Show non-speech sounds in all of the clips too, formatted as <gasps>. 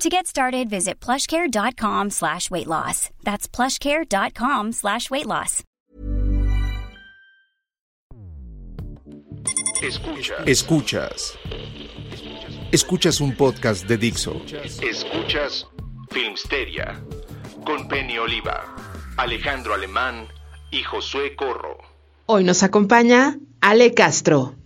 To get started, visit plushcare.com slash weight loss. That's plushcare.com slash weight loss. Escuchas. Escuchas. Escuchas un podcast de Dixo. Escuchas Filmsteria con Penny Oliva, Alejandro Alemán y Josué Corro. Hoy nos acompaña Ale Castro.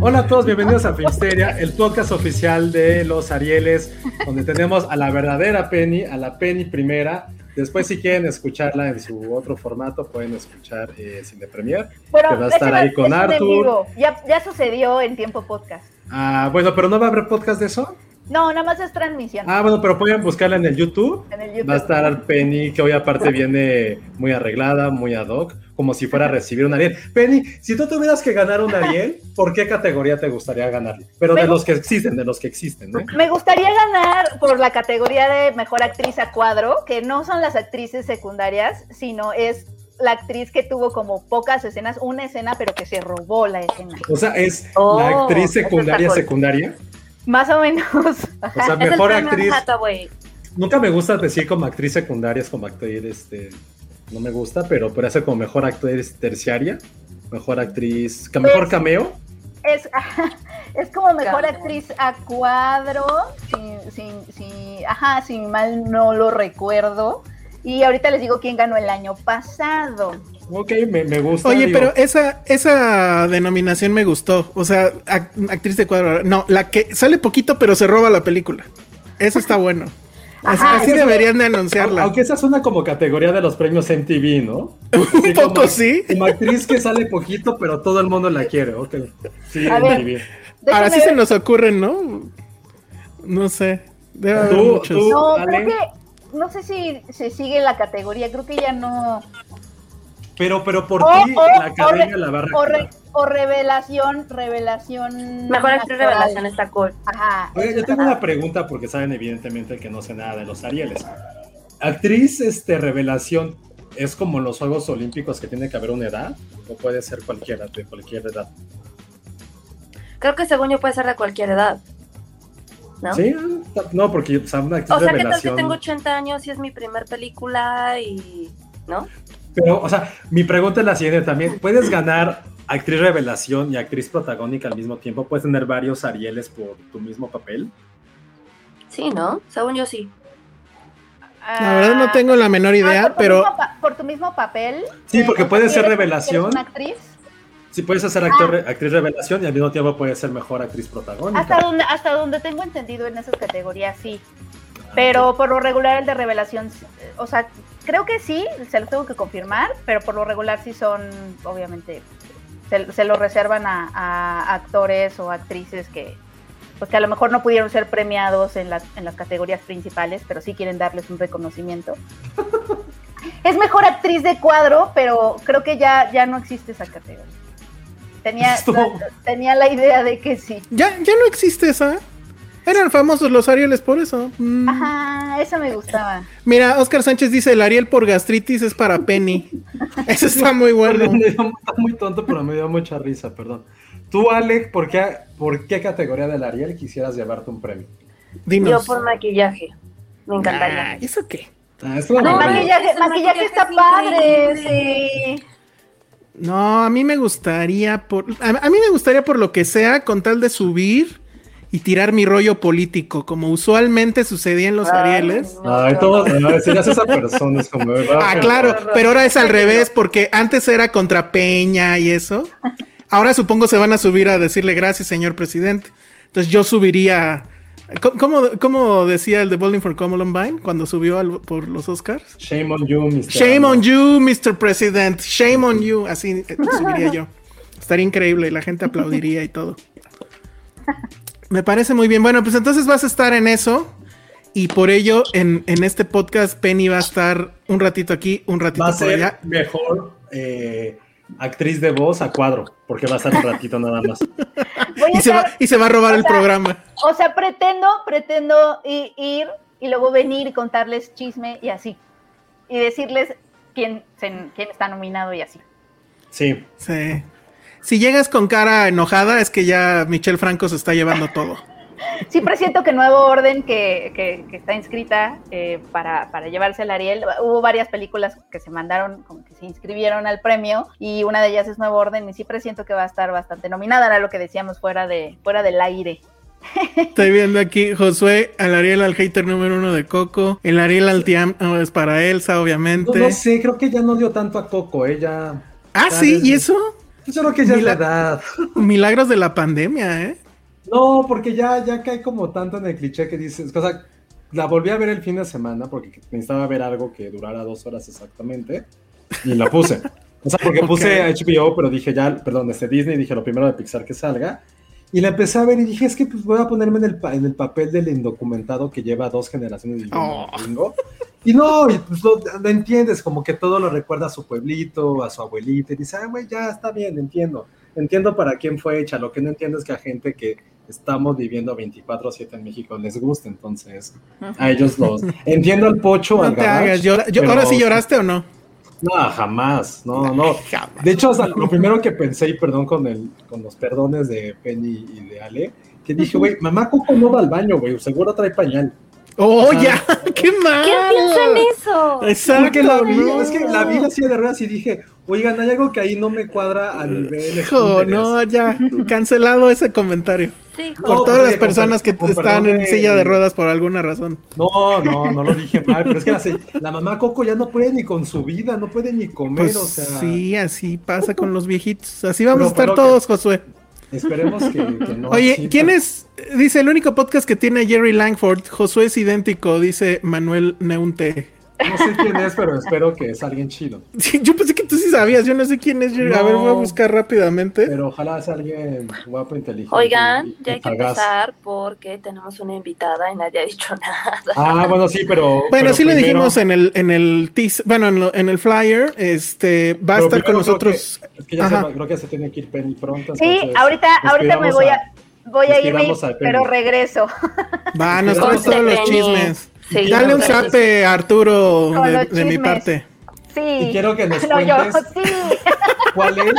Hola a todos, bienvenidos a Filmsteria, el podcast oficial de los Arieles, donde tenemos a la verdadera Penny, a la Penny primera. Después, si quieren escucharla en su otro formato, pueden escuchar eh, Cine Premier, Pero que va a estar ahí con Arthur. Ya, ya sucedió en tiempo podcast. Ah, bueno, pero no va a haber podcast de eso. No, nada más es transmisión. Ah, bueno, pero pueden buscarla en el YouTube. En el YouTube. Va a estar Penny, que hoy aparte viene muy arreglada, muy ad hoc, como si fuera a recibir un Ariel. Penny, si tú tuvieras que ganar un Ariel, ¿por qué categoría te gustaría ganarlo? Pero de los que existen, de los que existen, ¿no? Me gustaría ganar por la categoría de mejor actriz a cuadro, que no son las actrices secundarias, sino es la actriz que tuvo como pocas escenas, una escena, pero que se robó la escena. O sea, es Oh, la actriz eso está secundaria secundaria. Más o menos. O sea, <laughs> mejor actriz. Nunca me gusta decir como actriz secundaria, es como actriz, este, no me gusta, pero puede ser como mejor actriz terciaria, mejor actriz, mejor Pues- cameo. Es, <laughs> es como mejor actriz a cuadro, sin, sin, sin- ajá, si mal no lo recuerdo. Y ahorita les digo quién ganó el año pasado. Ok, me, me gusta. Oye, digo, pero esa, esa denominación me gustó. O sea, ac- actriz de cuadro. No, la que sale poquito pero se roba la película. Eso está <laughs> bueno. Así, Ajá, así eso- deberían de anunciarla. Aunque esa suena como categoría de los premios MTV, ¿no? <laughs> Un Sí, poco como, sí. Como actriz que sale poquito, pero todo el mundo la quiere, ok. Sí, A ver. MTV. Ahora Déjenme sí se ver. nos ocurren, ¿no? No sé. Debe haber Tú- muchos. tú- No, creo que, no sé si se sigue la categoría, creo que ya no. Pero, pero por O- ti, la re- la va a o, re- o revelación, revelación. Mejor actriz revelación está cool. Ajá. Oye, yo tengo una pregunta porque saben evidentemente que no sé nada de los Arieles. Actriz este, revelación, ¿es como en los Juegos Olímpicos que tiene que haber una edad? ¿O puede ser cualquiera, de cualquier edad? Creo que según yo puede ser de cualquier edad. ¿No? ¿Sí? No, porque o sea, una actriz O sea, ¿qué tal si revelación... tengo 80 años y es mi primer película y... ¿No? Pero, o sea, mi pregunta es la siguiente también. ¿Puedes ganar actriz revelación y actriz protagónica al mismo tiempo? ¿Puedes tener varios Arieles por tu mismo papel? Sí, ¿no? Según yo sí. La verdad no tengo la menor Ah, idea, por pero por tu mismo papel. Sí, eh, porque puede ser ¿quieres- revelación. una actriz? Sí, puedes hacer actor, re- actriz revelación y al mismo tiempo puedes ser mejor actriz protagónica. Hasta donde, hasta donde tengo entendido en esas categorías, sí. Pero por lo regular el de revelación, o sea, creo que sí, se los tengo que confirmar, pero por lo regular sí son, obviamente, se, se lo reservan a, a actores o actrices que, pues que a lo mejor no pudieron ser premiados en las, en las categorías principales, pero sí quieren darles un reconocimiento. <laughs> es mejor actriz de cuadro, pero creo que ya, ya no existe esa categoría. Tenía, tenía la idea de que sí. ya, ya no existe esa. Eran famosos los Arieles por eso. Mm. Ajá, esa me gustaba. Mira, Oscar Sánchez dice, el Ariel por gastritis es para Penny. <laughs> Eso está muy bueno. Perdón, me dio- está muy tonto, pero me dio mucha risa, perdón. Tú, Alec, ¿por qué, ¿por qué categoría del Ariel quisieras llevarte un premio? Dinos. Yo por maquillaje. Me encantaría. Ah, ¿Eso qué? Ah, no, maquillaje, maquillaje está padre, sí. No, a mí me gustaría por. A, a mí me gustaría por lo que sea, con tal de subir y tirar mi rollo político, como usualmente sucedía en los Arieles. Ay, todos, no, serías esa persona, es como, ¿verdad? Ah, claro, pero ahora es al revés, porque antes era contra Peña y eso. Ahora supongo se van a subir a decirle gracias, señor presidente. Entonces yo subiría. ¿Cómo, cómo decía el de Bowling for Columbine cuando subió al- por los Oscars? Shame on you, Mr. Shame on you, Mr. President. Shame on you. Así eh, subiría yo. Estaría increíble. La gente aplaudiría y todo. Me parece muy bien. Bueno, pues entonces vas a estar en eso. Y por ello, en, en este podcast, Penny va a estar un ratito aquí, un ratito Va a por ser allá. mejor eh, actriz de voz a cuadro, porque va a estar un ratito nada más. <laughs> Voy a Y se, va, y se va a robar el sea, programa. O sea, pretendo, pretendo ir y luego venir y contarles chisme y así. Y decirles quién, se- quién está nominado y así. Sí. Sí. Si llegas con cara enojada, es que ya Michelle Franco se está llevando todo. <laughs> Sí presiento que Nuevo Orden, que, que- que está inscrita eh, para, para llevarse el Ariel, hubo varias películas que se mandaron, como que se inscribieron al premio, y una de ellas es Nuevo Orden, y sí presiento que va a estar bastante nominada, era lo que decíamos fuera, de, fuera del aire. <laughs> Estoy viendo aquí Josué, al Ariel al hater número uno de Coco. El Ariel al Tiam no, es para Elsa, obviamente. no sé, creo que ya no dio tanto a Coco, ella. ah, sí, ¿y eso? Yo creo que ya es la edad. <laughs> Milagros de la pandemia, ¿eh? No, porque ya, ya cae como tanto en el cliché que dices. O sea, la volví a ver el fin de semana porque necesitaba ver algo que durara dos horas exactamente. Y la puse. <laughs> O sea, porque puse HBO, pero dije ya, perdón, este Disney, dije lo primero de Pixar que salga. Y la empecé a ver y dije, es que pues voy a ponerme en el, pa- en el papel del indocumentado que lleva dos generaciones viviendo Oh. en gringo. Y no, y pues lo, lo entiendes, como que todo lo recuerda a su pueblito, a su abuelita, y dice, ah, güey, ya está bien, entiendo. Entiendo para quién fue hecha, lo que no entiendo es que a gente que estamos viviendo 24-7 en México les gusta, entonces a ellos los... <laughs> Entiendo al pocho, al No te Gabacho, hagas llora- yo- pero- ¿Ahora sí lloraste o no? No, jamás, no, no. De hecho, sea, lo primero que pensé, y perdón con, el, con los perdones de Penny y de Ale, que dije, güey, mamá Coco no va al baño, güey, seguro trae pañal. ¡Oh, Ah. ya! <laughs> ¡Qué mal! ¿Quién piensa en eso? Exacto. Porque la vi, no. es que la vi así de ruedas y dije, oigan, hay algo que ahí no me cuadra a nivel. Hijo, Pinterest". no, ya. Cancelado ese comentario. Sí, Por No, todas las personas que con- están en silla de ruedas por alguna razón. No, no, no lo dije mal, pero es que la, mamá Coco ya no puede ni con su vida, no puede ni comer, Pues o sea. sí, así pasa con los viejitos. Así vamos Pero a estar que- todos, Josué. Esperemos que, que no. Oye, ¿quién es? Dice, el único podcast que tiene Jerry Langford. Josué es idéntico, dice Manuel Neunte. No sé quién es, pero espero que es alguien chido. <laughs> Sí, yo pensé que tú sí sabías, yo no sé quién es. A ver, voy a buscar rápidamente. Pero ojalá sea alguien guapo, inteligente. Oigan, y- y ya hay que empezar porque tenemos una invitada y nadie ha dicho nada. Ah, bueno, sí, pero. Bueno, pero sí lo primero- dijimos en el, en el teas- bueno, en, lo- en el flyer, este, va a pero estar con creo nosotros. que- es que ya se, creo que se tiene que ir Penny pronto. Sí, ahorita, ahorita me voy a, voy a irme, despidamos a Penny. pero regreso. Va, nos Cuídate, trae todos los chismes. Sí, Dale un a Arturo de, mi parte. Sí. Y quiero que nos <laughs> No, yo, cuentes- sí. <laughs> ¿Cuál es,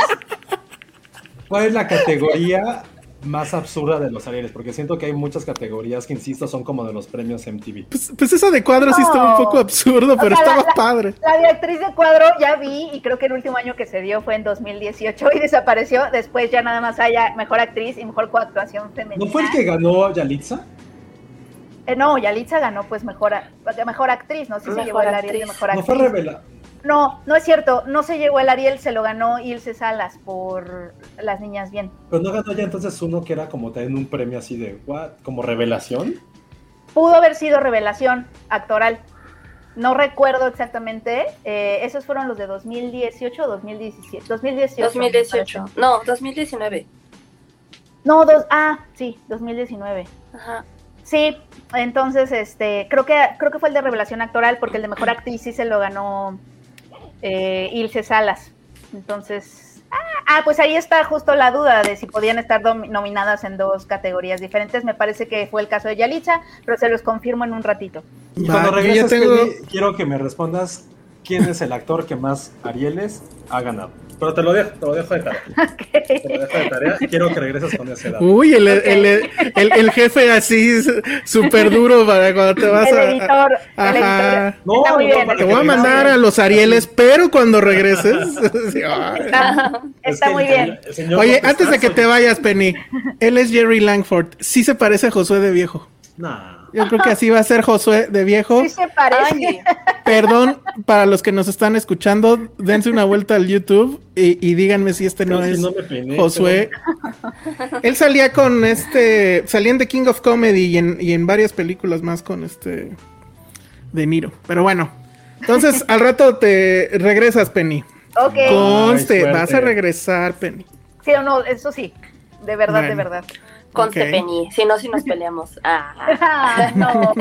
¿Cuál es la categoría más absurda de los Arieles? Porque siento que hay muchas categorías que, insisto, son como de los premios MTV. Pues, pues esa de cuadro sí estaba un poco absurdo, pero O sea, la- estaba la- padre. La de actriz de cuadro ya vi y creo que el último año que se dio fue en 2018 y desapareció. Después ya nada más haya mejor actriz y mejor coactuación femenina. ¿No fue el que ganó Yalitza? Eh, no, Yalitza ganó pues mejor, a- mejor actriz, no sé si se Mejor llevó el Ariel de actriz. mejor ¿No actriz. fue revela? No, no es cierto, no se llevó el Ariel, se lo ganó Ilse Salas por Las Niñas Bien. Pero no ganó ya entonces uno que era como también un premio así de, ¿what? ¿Como revelación? Pudo haber sido revelación actoral. No recuerdo exactamente. eh, esos fueron los de 2018 o 2017. 2018. 2018. No, 2019. No, dos, ah, sí, 2019. Ajá. Sí, entonces este, creo que creo que fue el de revelación actoral porque el de mejor actriz sí se lo ganó eh, Ilse Salas. Entonces, ah, ah, pues ahí está justo la duda de si podían estar nominadas en dos categorías diferentes. Me parece que fue el caso de Yalitza, pero se los confirmo en un ratito. Y cuando regreses, tengo- quiero que me respondas quién es el actor que más Arieles ha ganado. Pero te lo dejo, te lo dejo de tarea. <laughs> Te lo dejo de tarea. Quiero que regreses con ese dato. Uy, el, el, el, el jefe así súper duro para cuando te vas El a. editor, el Ajá. muy bien. Te voy a mandar a los Arieles, <laughs> pero cuando regreses. <laughs> Sí. Está, Es está que muy bien. Oye, antes de que te vayas, Penny, él es Jerry Langford. Sí se parece a Josué de viejo. Nah. Yo creo que así va a ser Josué de viejo. Sí se parece. Ay, Perdón para los que nos están escuchando, dense una vuelta al YouTube y, y díganme si este no es no me peiné, Josué. Él salía con este, salía en The King of Comedy y en, y en varias películas más con este De Niro. Pero bueno, entonces <laughs> al rato te regresas, Penny. Ok. Conste, Ay, vas a regresar, Penny. Sí o no, eso sí. De verdad, de verdad. Conste, Ok. Penny. Si no, si nos <laughs> peleamos. Ah. Ah, <laughs> no,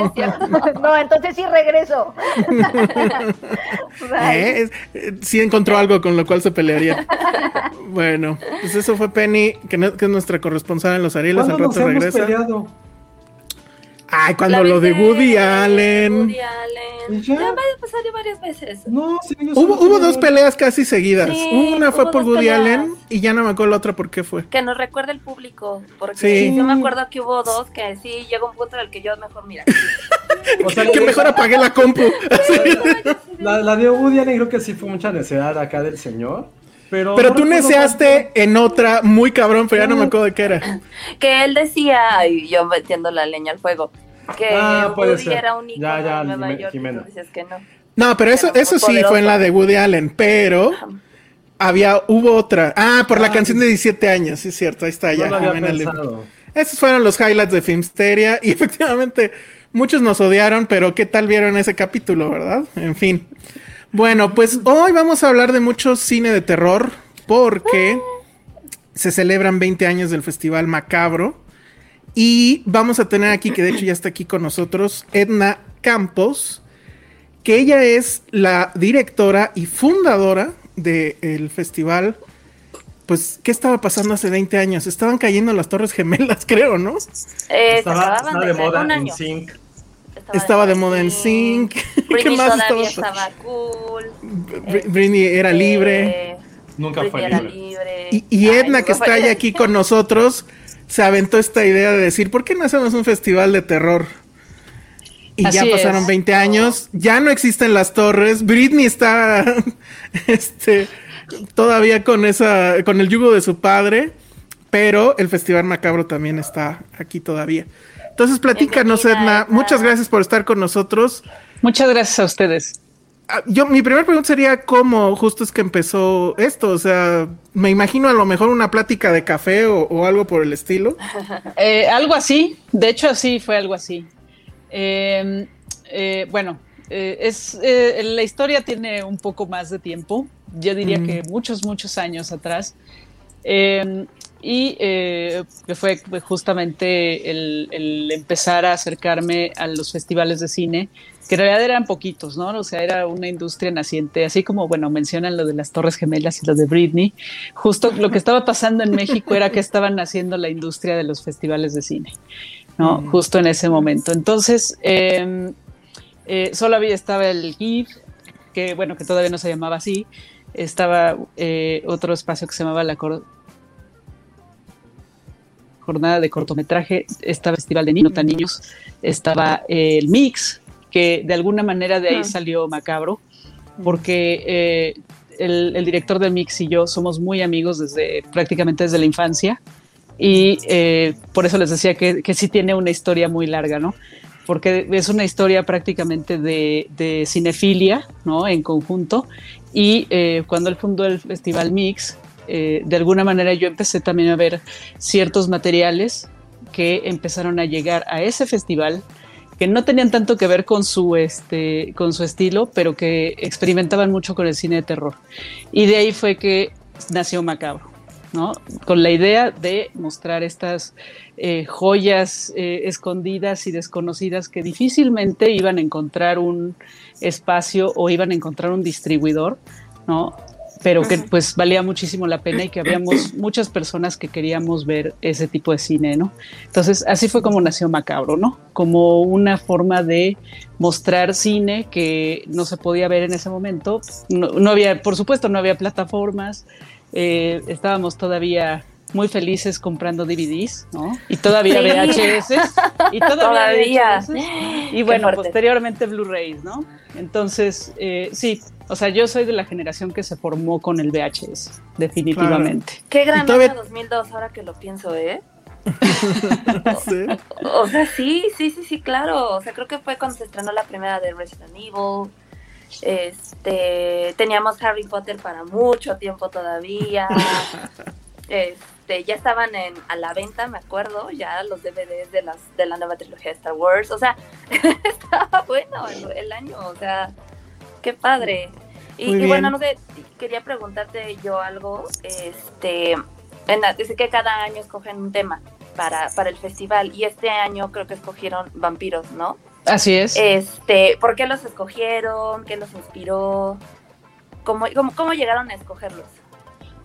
no, entonces sí regreso. <laughs> ¿Eh? Eh, sí encontró algo con lo cual se pelearía. Bueno, pues eso fue Penny, que, no- que es nuestra corresponsal en los Arieles. Al ¿Cuándo nos rato hemos regresa. peleado? Ay, cuando lo de Woody Allen. Woody ¿Y Allen. ya? Ya pasado varias veces. No, sí, yo Hubo, hubo dos peleas casi seguidas. Sí, Una fue por Woody peleas. Allen y ya no me acuerdo la otra por qué fue. Que nos recuerde el público. Porque Sí. yo me acuerdo que hubo dos que sí llegó un punto en el que yo mejor, mira. <laughs> O sea, Que mejor <laughs> apagué la compu. La, la de Woody Allen creo que sí fue mucha necesidad acá del señor. Pero, Pero no tú neceaste en otra muy cabrón, pero ya no me acuerdo de qué era. <laughs> Que él decía, y yo metiendo la leña al fuego, que Ah, puede Woody ser. era un ícono Ya, ya, en Nueva York. Y Jimena. tú dices que no. No, pero eso, Pero eso sí fue en la de Woody Allen, pero había, hubo otra. Ah, por la Ah, canción de 17 años, sí es cierto, ahí está No ya. Esos fueron los highlights de Filmsteria <laughs> y efectivamente muchos nos odiaron, pero ¿qué tal vieron ese capítulo, verdad? En fin. Bueno, pues hoy vamos a hablar de mucho cine de terror porque se celebran 20 años del Festival Macabro y vamos a tener aquí, que de hecho ya está aquí con nosotros, Edna Campos, que ella es la directora y fundadora del festival. Pues, ¿qué estaba pasando hace 20 años? Estaban cayendo las Torres Gemelas, <laughs> creo, ¿no? Eh, se Estaba, acababan estaba de moda en. Sync. Estaba de moda en Sync. <laughs> ¿Qué Britney más estaba? estaba cool. Br- Britney era libre. Eh, Nunca Britney fue era libre. libre. Y, y Ay, Edna, que está ahí libre. <laughs> aquí con nosotros, se aventó esta idea de decir, ¿por qué no hacemos un festival de terror? Y ya pasaron es. 20 años, ya no existen las torres, Britney está <laughs> este, todavía con esa, con el yugo de su padre, pero el Festival Macabro también está aquí todavía. Entonces, platícanos, Edna. Edna. Muchas gracias por estar con nosotros. Muchas gracias a ustedes. Ah, Yo, mi primera pregunta sería cómo justo es que empezó esto. O sea, me imagino a lo mejor una plática de café o, o algo por el estilo. <laughs> Eh, algo así, de hecho así fue algo así. Eh, eh, bueno, eh, es eh, la historia tiene un poco más de tiempo, yo diría Mm. que muchos, muchos años atrás. Eh, y eh, fue justamente el, el empezar a acercarme a los festivales de cine, que en realidad eran poquitos, ¿no? O sea, era una industria naciente, así como, bueno, mencionan lo de las Torres Gemelas y lo de Britney. Justo lo que estaba pasando en México era que estaban naciendo la industria de los festivales de cine, ¿no? Justo en ese momento. Entonces, eh, eh, solo había, estaba el GIF, que bueno, que todavía no se llamaba así, estaba eh, otro espacio que se llamaba la Cor- jornada de cortometraje, estaba el Festival de Niños, tan Niños, estaba eh, el Mix, que de alguna manera de ahí Ah. salió Macabro, porque eh, el, el director del Mix y yo somos muy amigos desde prácticamente desde la infancia y eh, por eso les decía que, que sí tiene una historia muy larga, ¿no? Porque es una historia prácticamente de, de cinefilia, ¿no? En conjunto. Y eh, cuando él fundó el Festival Mix, eh, de alguna manera yo empecé también a ver ciertos materiales que empezaron a llegar a ese festival que no tenían tanto que ver con su, este, con su estilo, pero que experimentaban mucho con el cine de terror. Y de ahí fue que nació Macabro, ¿no? Con la idea de mostrar estas eh, joyas eh, escondidas y desconocidas que difícilmente iban a encontrar un espacio o iban a encontrar un distribuidor, ¿no? pero que pues valía muchísimo la pena y que habíamos <clears throat> muchas personas que queríamos ver ese tipo de cine, ¿no? Entonces, así fue como nació Macabro, ¿no? Como una forma de mostrar cine que no se podía ver en ese momento. No, había, por supuesto, no había plataformas, eh, estábamos todavía muy felices comprando DVDs, ¿no? Y todavía VHS. Y todavía. y bueno, posteriormente Blu-rays, ¿no? Entonces, eh, sí, o sea, yo soy de la generación que se formó con el VHS, definitivamente. Qué gran todavía... 2002, ahora que lo pienso, ¿eh? <laughs> o, sea, sí, sí, sí, sí, claro. O sea, creo que fue cuando se estrenó la primera de Resident Evil. Este, teníamos Harry Potter para mucho tiempo todavía. <laughs> Este, ya estaban en, a la venta, me acuerdo, ya los DVDs de las de la nueva trilogía de Star Wars. O sea, <laughs> estaba bueno el, año, o sea, qué padre. Y, bueno, no sé, quería preguntarte yo algo. Este, en dice que cada año escogen un tema para, para el festival y este año creo que escogieron vampiros, ¿no? Así es. Este, ¿por qué los escogieron? ¿Qué los inspiró? ¿Cómo, cómo, cómo llegaron a escogerlos?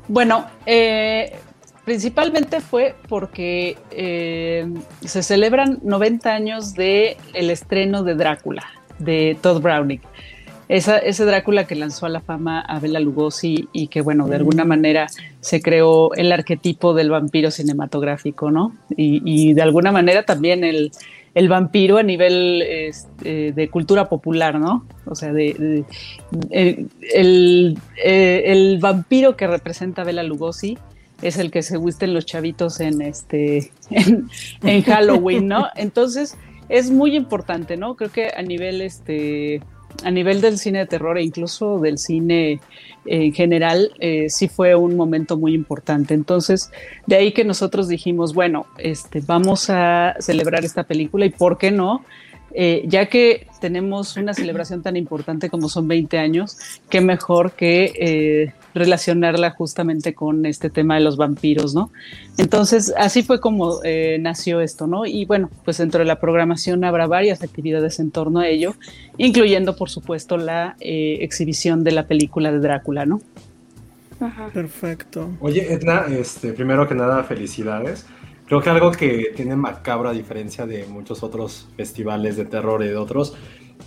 Bueno, eh, principalmente fue porque eh, se celebran 90 años de el estreno de Drácula, de Todd Browning. Esa, ese Drácula que lanzó a la fama a Bela Lugosi y que, bueno, de alguna manera se creó el arquetipo del vampiro cinematográfico, ¿no? Y, de alguna manera también el, vampiro a nivel este, de cultura popular, ¿no? O sea, de, eh, el, vampiro que representa a Bela Lugosi es el que se gusten los chavitos en este en, Halloween, ¿no? <laughs> Entonces es muy importante, ¿no? Creo que a nivel este a nivel del cine de terror e incluso del cine en general, eh, sí fue un momento muy importante. Entonces, de ahí que nosotros dijimos, bueno, este, vamos a celebrar esta película y por qué no eh, ya que tenemos una celebración tan importante como son 20 años, qué mejor que eh, relacionarla justamente con este tema de los vampiros, ¿no? Entonces, así fue como eh, nació esto, ¿no? Y bueno, pues dentro de la programación habrá varias actividades en torno a ello, incluyendo, por supuesto, la exhibición de la película de Drácula, ¿no? Perfecto. Oye, Edna, este, primero que nada, felicidades. Creo que algo que tiene macabro a diferencia de muchos otros festivales de terror y de otros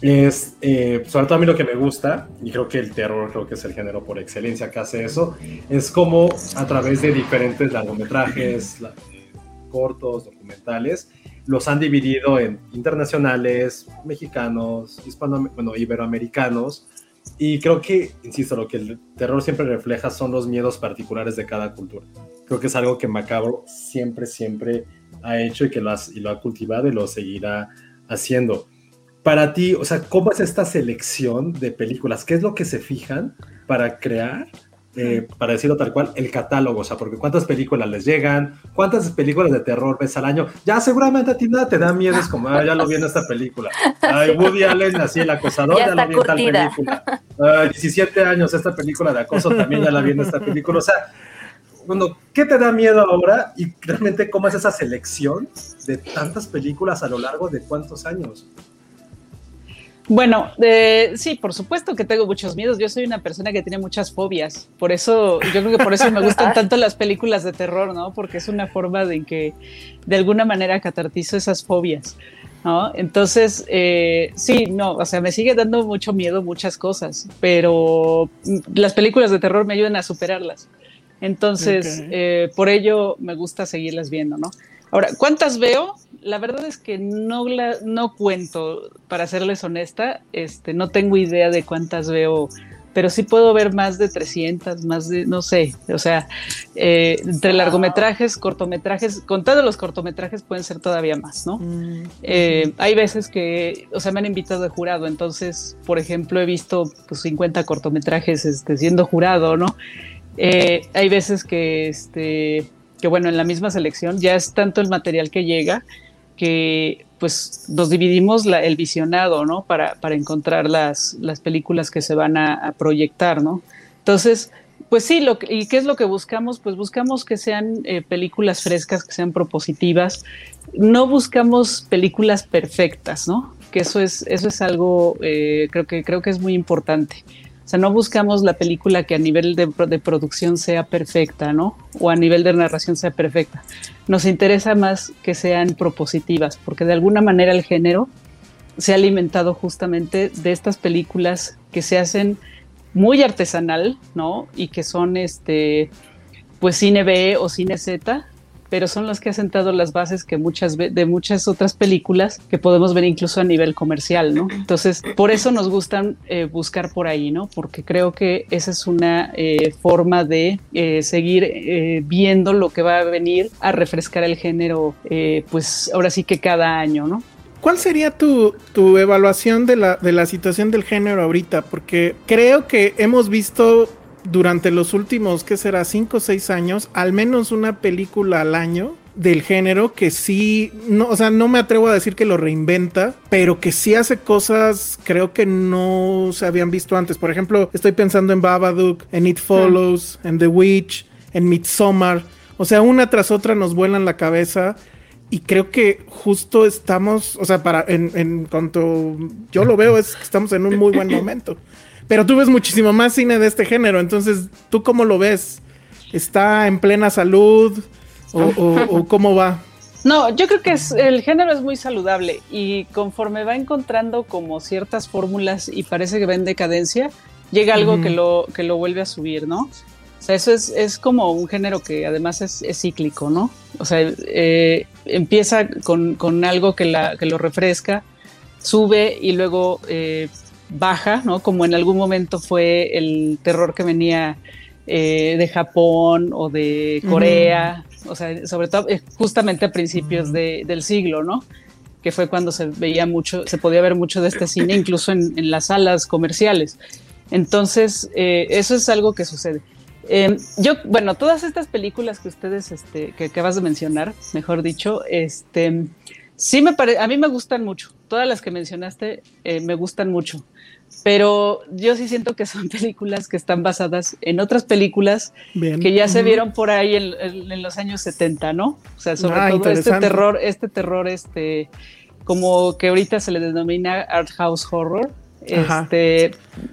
es, eh, sobre todo a mí lo que me gusta, y creo que el terror creo que es el género por excelencia que hace eso, es como a través de diferentes largometrajes, cortos, documentales, los han dividido en internacionales, mexicanos, hispano, bueno, iberoamericanos, y creo que, insisto, lo que el terror siempre refleja son los miedos particulares de cada cultura. Creo que es algo que Macabro siempre, siempre ha hecho y que lo, y lo ha cultivado y lo seguirá haciendo. Para ti, o sea, ¿cómo es esta selección de películas? ¿Qué es lo que se fijan para crear eh, para decirlo tal cual, el catálogo, o sea, porque cuántas películas les llegan, cuántas películas de terror ves al año, ya seguramente a ti nada te da miedo, es como, ah, ya lo vi en esta película, ay, Woody Allen, así, el acosador, ya, lo vi en tal película, 17 años, esta película de acoso también ya la vi en esta película, o sea, bueno, ¿qué te da miedo ahora y realmente cómo es esa selección de tantas películas a lo largo de cuántos años? Bueno, eh, sí, por supuesto que tengo muchos miedos. Yo soy una persona que tiene muchas fobias. Por eso, yo creo que por eso me gustan <laughs> tanto las películas de terror, ¿no? Porque es una forma de que de alguna manera catartizo esas fobias, ¿no? Entonces, eh, sí, no, o sea, me sigue dando mucho miedo muchas cosas, pero las películas de terror me ayudan a superarlas. Entonces, eh, por ello me gusta seguirlas viendo, ¿no? Ahora, ¿cuántas veo? La verdad es que no, no cuento, para serles honesta, este, no tengo idea de cuántas veo, pero sí puedo ver más de 300, más de, no sé, o sea, eh, entre largometrajes, cortometrajes, contando los cortometrajes pueden ser todavía más, ¿no? Mm, eh, hay veces que, o sea, me han invitado de jurado, entonces, por ejemplo, he visto pues, 50 cortometrajes este, siendo jurado, ¿no? Eh, hay veces que, este, que bueno, en la misma selección ya es tanto el material que llega que pues nos dividimos el visionado, ¿no? Para, para encontrar las, las, películas que se van a, proyectar, ¿no? Entonces, pues sí, lo ¿y qué es lo que buscamos? Pues buscamos que sean eh, películas frescas, que sean propositivas. No buscamos películas perfectas, ¿no? Que eso es, eso es algo, eh, creo, que, creo que es muy importante O sea, no buscamos la película que a nivel de, de, producción sea perfecta, ¿no? O a nivel de narración sea perfecta. Nos interesa más que sean propositivas, porque de alguna manera el género se ha alimentado justamente de estas películas que se hacen muy artesanal, ¿no? Y que son este, pues cine B o cine Z, pero son los que han sentado las bases que muchas de muchas otras películas que podemos ver incluso a nivel comercial, ¿no? Entonces, por eso nos gustan eh, buscar por ahí, ¿no? Porque creo que esa es una eh, forma de eh, seguir viendo lo que va a venir a refrescar el género, pues ahora sí que cada año, ¿no? ¿Cuál sería tu, tu evaluación de la, de la situación del género ahorita? Porque creo que hemos visto durante los últimos, ¿qué será? Cinco o seis años, al menos una película al año del género que sí, no, o sea, no me atrevo a decir que lo reinventa, pero que sí hace cosas creo que no se habían visto antes. Por ejemplo, estoy pensando en Babadook, en It Follows, en The Witch, en Midsommar. O sea, una tras otra nos vuelan la cabeza y creo que justo estamos, o sea, para en, en cuanto yo lo veo es que estamos en un muy buen momento. <laughs> Pero tú ves muchísimo más cine de este género, entonces, ¿tú cómo lo ves? ¿Está en plena salud o, cómo va? No, yo creo que es, el género es muy saludable y conforme va encontrando como ciertas fórmulas y parece que va en decadencia, llega algo que, lo, que lo vuelve a subir, ¿no? O sea, eso es, es como un género que además es, cíclico, ¿no? O sea, eh, empieza con, con, algo que, la, que lo refresca, sube y luego eh, baja, ¿no? Como en algún momento fue el terror que venía eh, de Japón o de Corea, o sea, sobre todo eh, justamente a principios del siglo, ¿no? Que fue cuando se veía mucho, se podía ver mucho de este cine, incluso en, las salas comerciales. Entonces, eh, eso es algo que sucede. Em, yo, bueno, todas estas películas que ustedes, este, que acabas de mencionar, mejor dicho, este, sí me parece, a mí me gustan mucho. Todas las que mencionaste me gustan mucho pero yo sí siento que son <laughs> películas que están basadas en otras películas que ya se vieron por ahí en, los años 70, ¿no? O sea, sobre ah, todo este terror, este terror, este, como que ahorita se le denomina art house horror, este,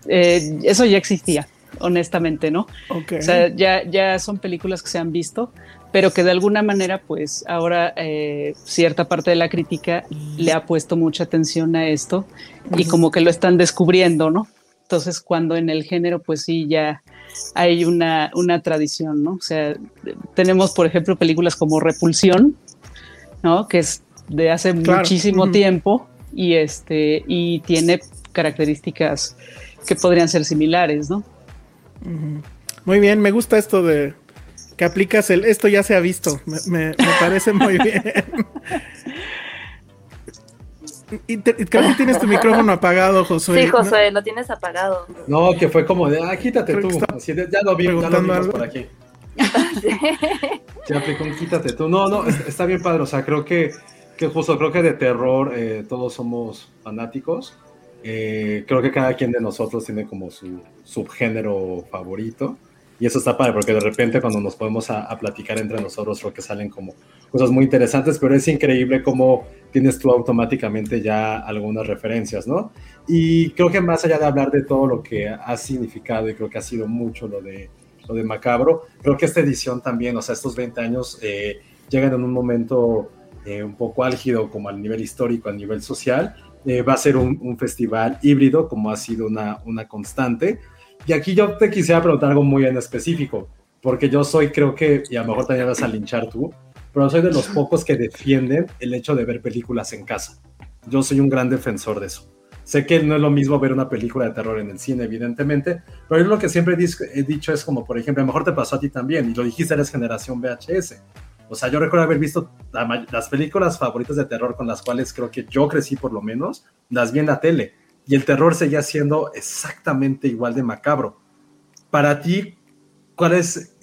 eh, eso ya existía, honestamente, ¿no? O sea, ya, ya son películas que se han visto, pero que de alguna manera, pues ahora eh, cierta parte de la crítica le ha puesto mucha atención a esto y como que lo están descubriendo, ¿no? Entonces, cuando en el género, pues sí, ya hay una, una tradición, ¿no? O sea, tenemos, por ejemplo, películas como Repulsión, ¿no? Que es de hace muchísimo tiempo y, este, y tiene características que podrían ser similares, ¿no? Muy bien, me gusta esto de, que aplicas el esto ya se ha visto. Me, parece muy bien. <laughs> Y creo que tienes tu micrófono apagado, Josué. Sí, Josué, lo tienes apagado. No, que fue como de, ah, quítate tú. ya lo vi, ya lo vimos por aquí. <laughs> Ya aplicó quítate tú. No, no, está bien padre. O sea, creo que, que justo, creo que de terror eh, todos somos fanáticos. Eh, creo que cada quien de nosotros tiene como su subgénero favorito. Y eso está padre, porque de repente cuando nos podemos a, platicar entre nosotros, creo que salen como cosas muy interesantes, pero es increíble cómo tienes tú automáticamente ya algunas referencias, ¿no? Y creo que más allá de hablar de todo lo que ha significado, y creo que ha sido mucho lo de, lo de Macabro, creo que esta edición también, o sea, estos 20 años eh, llegan en un momento eh, un poco álgido, como al nivel histórico, a nivel social. Eh, va a ser un, un, festival híbrido, como ha sido una, una constante y aquí yo te quisiera preguntar algo muy en específico, porque yo soy, creo que, y a lo mejor también vas a linchar tú, pero soy de los pocos que defienden el hecho de ver películas en casa. Yo soy un gran defensor de eso. Sé que no es lo mismo ver una película de terror en el cine, evidentemente, pero yo lo que siempre he dicho es como, por ejemplo, a lo mejor te pasó a ti también, y lo dijiste, eres generación VHS. O sea, yo recuerdo haber visto las películas favoritas de terror con las cuales creo que yo crecí por lo menos, las vi en la tele y el terror seguía siendo exactamente igual de macabro. Para ti, ¿cuál es,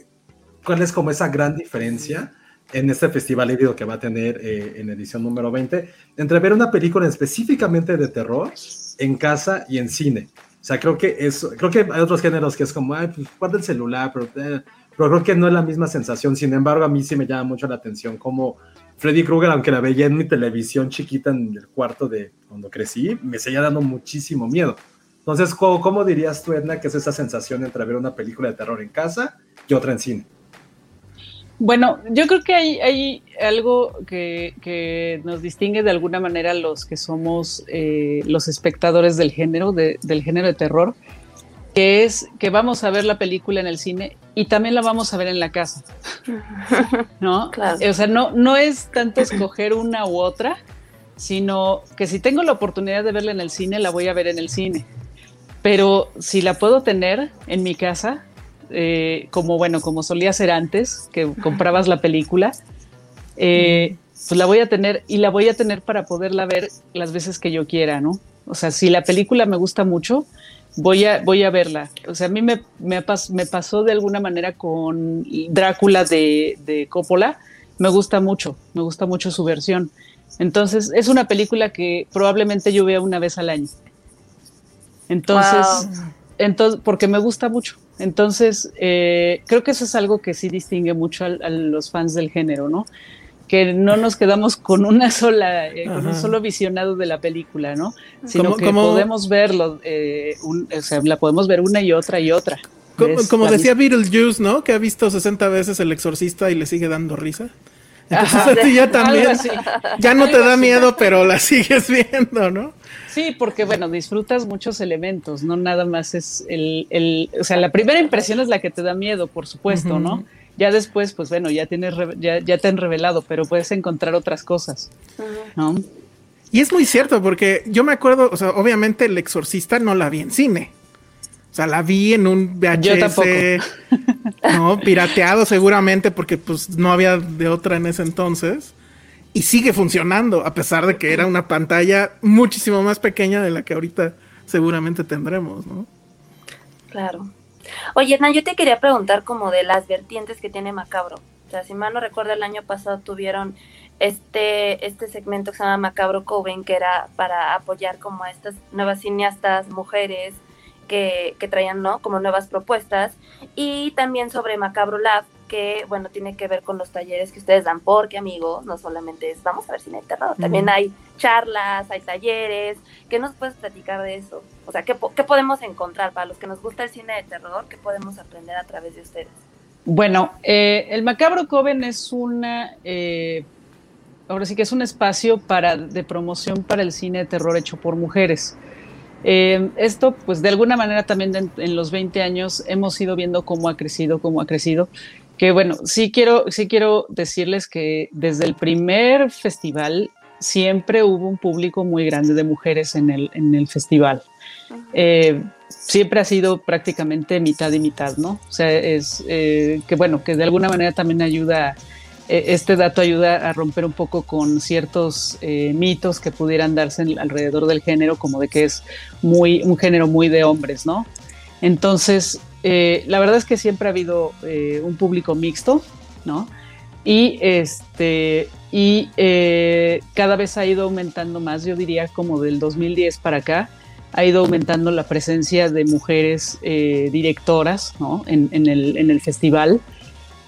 cuál es como esa gran diferencia en este festival híbrido que va a tener eh, en edición número 20 entre ver una película específicamente de terror en casa y en cine? O sea, creo que es, creo que hay otros géneros que es como, ay, pues guarda el celular, pero, eh, pero creo que no es la misma sensación. Sin embargo, a mí sí me llama mucho la atención cómo Freddy Krueger, aunque la veía en mi televisión chiquita en el cuarto de cuando crecí, me seguía dando muchísimo miedo. Entonces, ¿cómo, ¿cómo, dirías tú, Edna, que es esa sensación entre ver una película de terror en casa y otra en cine? Bueno, yo creo que hay, algo que, nos distingue de alguna manera los que somos eh, los espectadores del género, de, del género de terror, que es que vamos a ver la película en el cine y también la vamos a ver en la casa. <laughs> ¿No? Claro. O sea, no, no es tanto escoger una u otra, sino que si tengo la oportunidad de verla en el cine, la voy a ver en el cine. Pero si la puedo tener en mi casa, eh, como bueno, como solía ser antes, que comprabas la película, eh, pues la voy a tener y la voy a tener para poderla ver las veces que yo quiera, ¿no? O sea, si la película me gusta mucho, voy a, voy a verla. O sea, a mí me, me, pasó de alguna manera con Drácula de, de, Coppola, me gusta mucho, me gusta mucho su versión. Entonces, es una película que probablemente yo vea una vez al año. Entonces, entonces porque me gusta mucho. Entonces, eh, creo que eso es algo que sí distingue mucho a, los fans del género, ¿no? Que no nos quedamos con una sola, eh, con un solo visionado de la película, ¿no? Sino que podemos verlo, eh, o sea, la podemos ver una y otra y otra. Como, decía Beetlejuice, ¿no? Que ha visto 60 veces El Exorcista y le sigue dando risa. Entonces ya <laughs> también, ya no te da miedo, pero la sigues viendo, ¿no? Sí, porque bueno, disfrutas muchos elementos, no nada más es el, el, o sea, la primera impresión es la que te da miedo, por supuesto, ¿no? Ya después, pues bueno, ya tienes, ya, ya, te han revelado, pero puedes encontrar otras cosas, ¿no? Y es muy cierto, porque yo me acuerdo, o sea, obviamente el exorcista no la vi en cine. O sea, la vi en un VHS, <laughs> no, pirateado seguramente, porque pues no había de otra en ese entonces y sigue funcionando, a pesar de que era una pantalla muchísimo más pequeña de la que ahorita seguramente tendremos, ¿no? Claro. Oye, Nan, yo te quería preguntar como de las vertientes que tiene Macabro. O sea, si mal no recuerdo, el año pasado tuvieron este, este segmento que se llama Macabro Coven, que era para apoyar como a estas nuevas cineastas mujeres que, que traían, ¿no? Como nuevas propuestas. Y también sobre Macabro Lab, que, bueno, tiene que ver con los talleres que ustedes dan, porque, amigos, no solamente es vamos a ver cine de terror, también hay charlas, hay talleres. ¿Qué nos puedes platicar de eso? O sea, ¿qué, ¿qué, podemos encontrar para los que nos gusta el cine de terror? ¿Qué podemos aprender a través de ustedes? Bueno, eh, el Macabro Coven es una. Eh, ahora sí que es un espacio para, de promoción para el cine de terror hecho por mujeres. Eh, esto, pues de alguna manera también en los 20 años hemos ido viendo cómo ha crecido, cómo ha crecido que bueno, sí quiero, sí quiero decirles que desde el primer festival siempre hubo un público muy grande de mujeres en el, en el festival. Eh, siempre ha sido prácticamente mitad y mitad, ¿no? O sea, es eh, que bueno, que de alguna manera también ayuda, eh, este dato ayuda a romper un poco con ciertos mitos que pudieran darse alrededor del género, como de que es muy, un género muy de hombres, ¿no? Entonces, eh, la verdad es que siempre ha habido eh, un público mixto, ¿no? Y este y eh, cada vez ha ido aumentando más, yo diría como del 2010 para acá, ha ido aumentando la presencia de mujeres directoras ¿no? en, el, en, el, festival.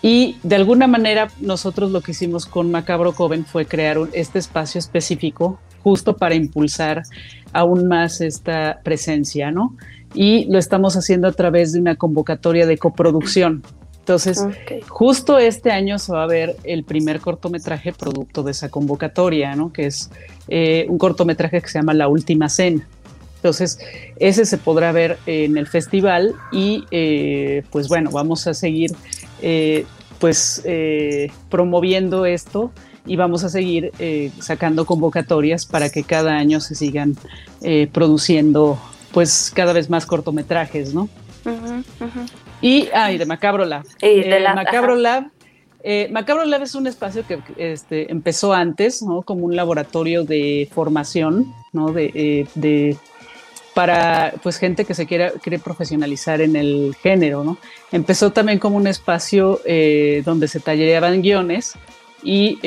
Y de alguna manera nosotros lo que hicimos con Macabro Coven fue crear este espacio específico justo para impulsar aún más esta presencia, ¿no? Y lo estamos haciendo a través de una convocatoria de coproducción. Entonces, justo este año se va a ver el primer cortometraje producto de esa convocatoria, ¿no? Que es eh, un cortometraje que se llama La Última Cena. Entonces, ese se podrá ver en el festival y, eh, pues bueno, vamos a seguir, eh, pues, promoviendo esto y vamos a seguir sacando convocatorias para que cada año se sigan produciendo pues cada vez más cortometrajes, ¿no? Y, ah, de Macabro Lab. Eh, Macabro Lab. Eh, Macabro Lab es un espacio que este, empezó antes, ¿no? Como un laboratorio de formación, ¿no? De, eh, de para pues gente que se quiera quiere profesionalizar en el género, ¿no? Empezó también como un espacio donde se tallereaban guiones y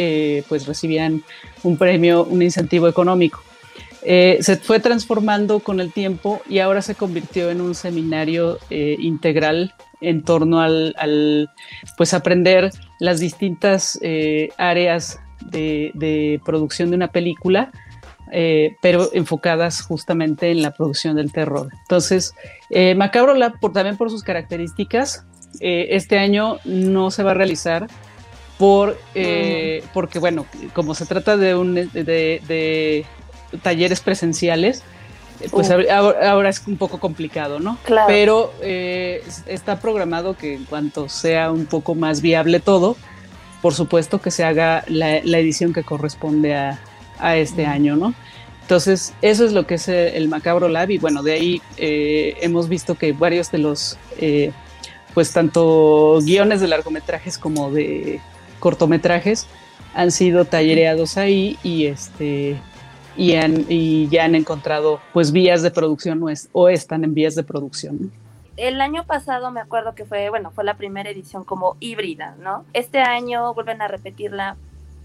pues recibían un premio, un incentivo económico. Eh, se fue transformando con el tiempo y ahora se convirtió en un seminario eh, integral en torno al, pues aprender las distintas eh, áreas de, producción de una película pero enfocadas justamente en la producción del terror. Entonces, Macabro Lab, por, también por sus características, este año no se va a realizar por, porque, bueno, como se trata de, un, de, talleres presenciales, pues ahora, es un poco complicado, ¿no? Claro. Pero está programado que en cuanto sea un poco más viable todo, por supuesto que se haga la edición que corresponde a, a este año, ¿no? Entonces, eso es lo que es el Macabro Lab y bueno, de ahí eh, hemos visto que varios de los, eh, pues tanto guiones de largometrajes como de cortometrajes han sido tallereados ahí y este y, y ya han encontrado pues vías de producción o, o están en vías de producción. El año pasado me acuerdo que fue, bueno, fue la primera edición como híbrida, ¿no? Este año vuelven a repetirla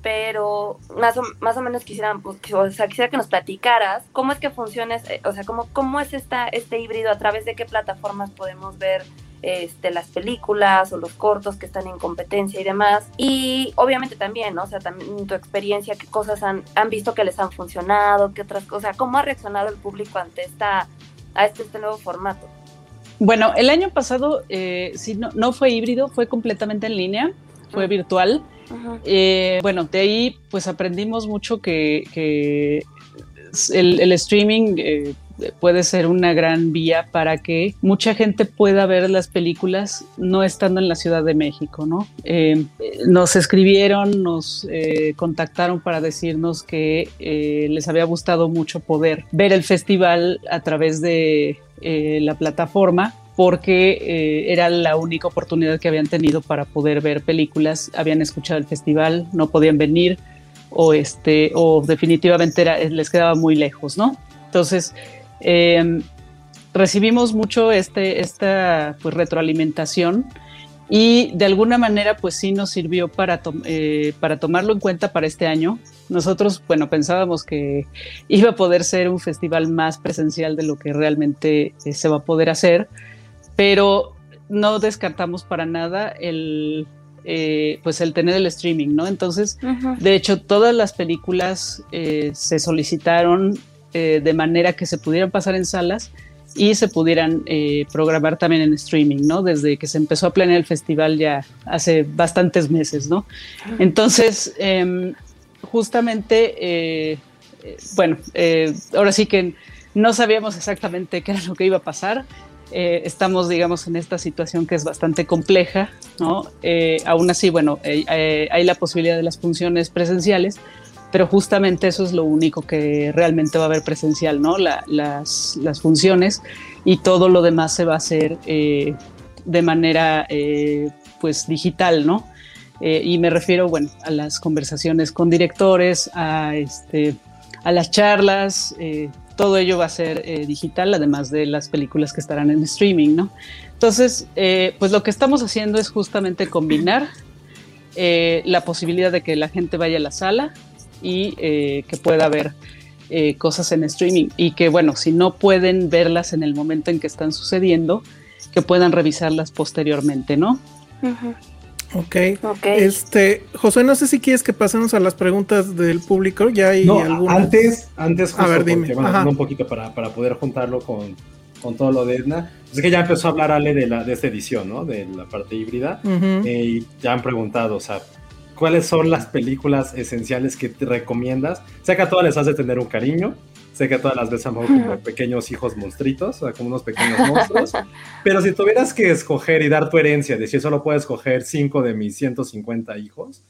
pero más o, más o menos quisieran, pues, o sea, quisiera que nos platicaras cómo es que funciona, eh, o sea, cómo, cómo es esta, este híbrido, a través de qué plataformas podemos ver este, las películas o los cortos que están en competencia y demás. Y obviamente también, ¿no? O sea, también tu experiencia, qué cosas han, han visto que les han funcionado, qué otras cosas, cómo ha reaccionado el público ante esta, a este, este nuevo formato. Bueno, el año pasado eh, sí, no, no fue híbrido, fue completamente en línea, fue virtual. Eh, bueno, de ahí pues aprendimos mucho que, el, streaming eh, puede ser una gran vía para que mucha gente pueda ver las películas no estando en la Ciudad de México, ¿no? Eh, nos escribieron, nos contactaron para decirnos que les había gustado mucho poder ver el festival a través de la plataforma porque eh, era la única oportunidad que habían tenido para poder ver películas, habían escuchado el festival, no podían venir o, este, o definitivamente les quedaba muy lejos, ¿no? Entonces, em, recibimos mucho este, esta pues, retroalimentación y de alguna manera pues sí nos sirvió para, eh, para tomarlo en cuenta para este año. Nosotros, bueno, pensábamos que iba a poder ser un festival más presencial de lo que realmente eh, se va a poder hacer pero no descartamos para nada el, eh, pues el tener el streaming, ¿no? Entonces, de hecho, todas las películas eh, se solicitaron eh, de manera que se pudieran pasar en salas y se pudieran programar también en streaming, ¿no? Desde que se empezó a planear el festival ya hace bastantes meses, ¿no? Entonces, em, justamente, bueno, ahora sí que no sabíamos exactamente qué era lo que iba a pasar. Eh, estamos, digamos, en esta situación que es bastante compleja, ¿no? Eh, aún así, bueno, eh, hay la posibilidad de las funciones presenciales, pero justamente eso es lo único que realmente va a haber presencial, ¿no? las, funciones y todo lo demás se va a hacer de manera, pues, digital, ¿no? y me refiero, bueno, a las conversaciones con directores, a, este, a las charlas, todo ello va a ser eh, digital, además de las películas que estarán en streaming, ¿no? Entonces, eh, pues lo que estamos haciendo es justamente combinar eh, la posibilidad de que la gente vaya a la sala y que pueda ver cosas en streaming y que, bueno, si no pueden verlas en el momento en que están sucediendo, que puedan revisarlas posteriormente, ¿no? Ok. Este, José, no sé si quieres que pasemos a las preguntas del público. Ya hay no, Antes, antes, a ver, dime. un poquito para, para, poder juntarlo con, con, todo lo de Edna. Es que ya empezó a hablar Ale de, la, de esta edición, ¿no? De la parte híbrida. Eh, y ya han preguntado, o sea, ¿cuáles son las películas esenciales que te recomiendas? Sé que a todas les hace tener un cariño. Sé que todas las veces son como pequeños hijos monstruitos, o sea, como unos pequeños monstruos. <laughs> Pero si tuvieras que escoger y dar tu herencia, de si solo puedes escoger cinco de mis 150 hijos,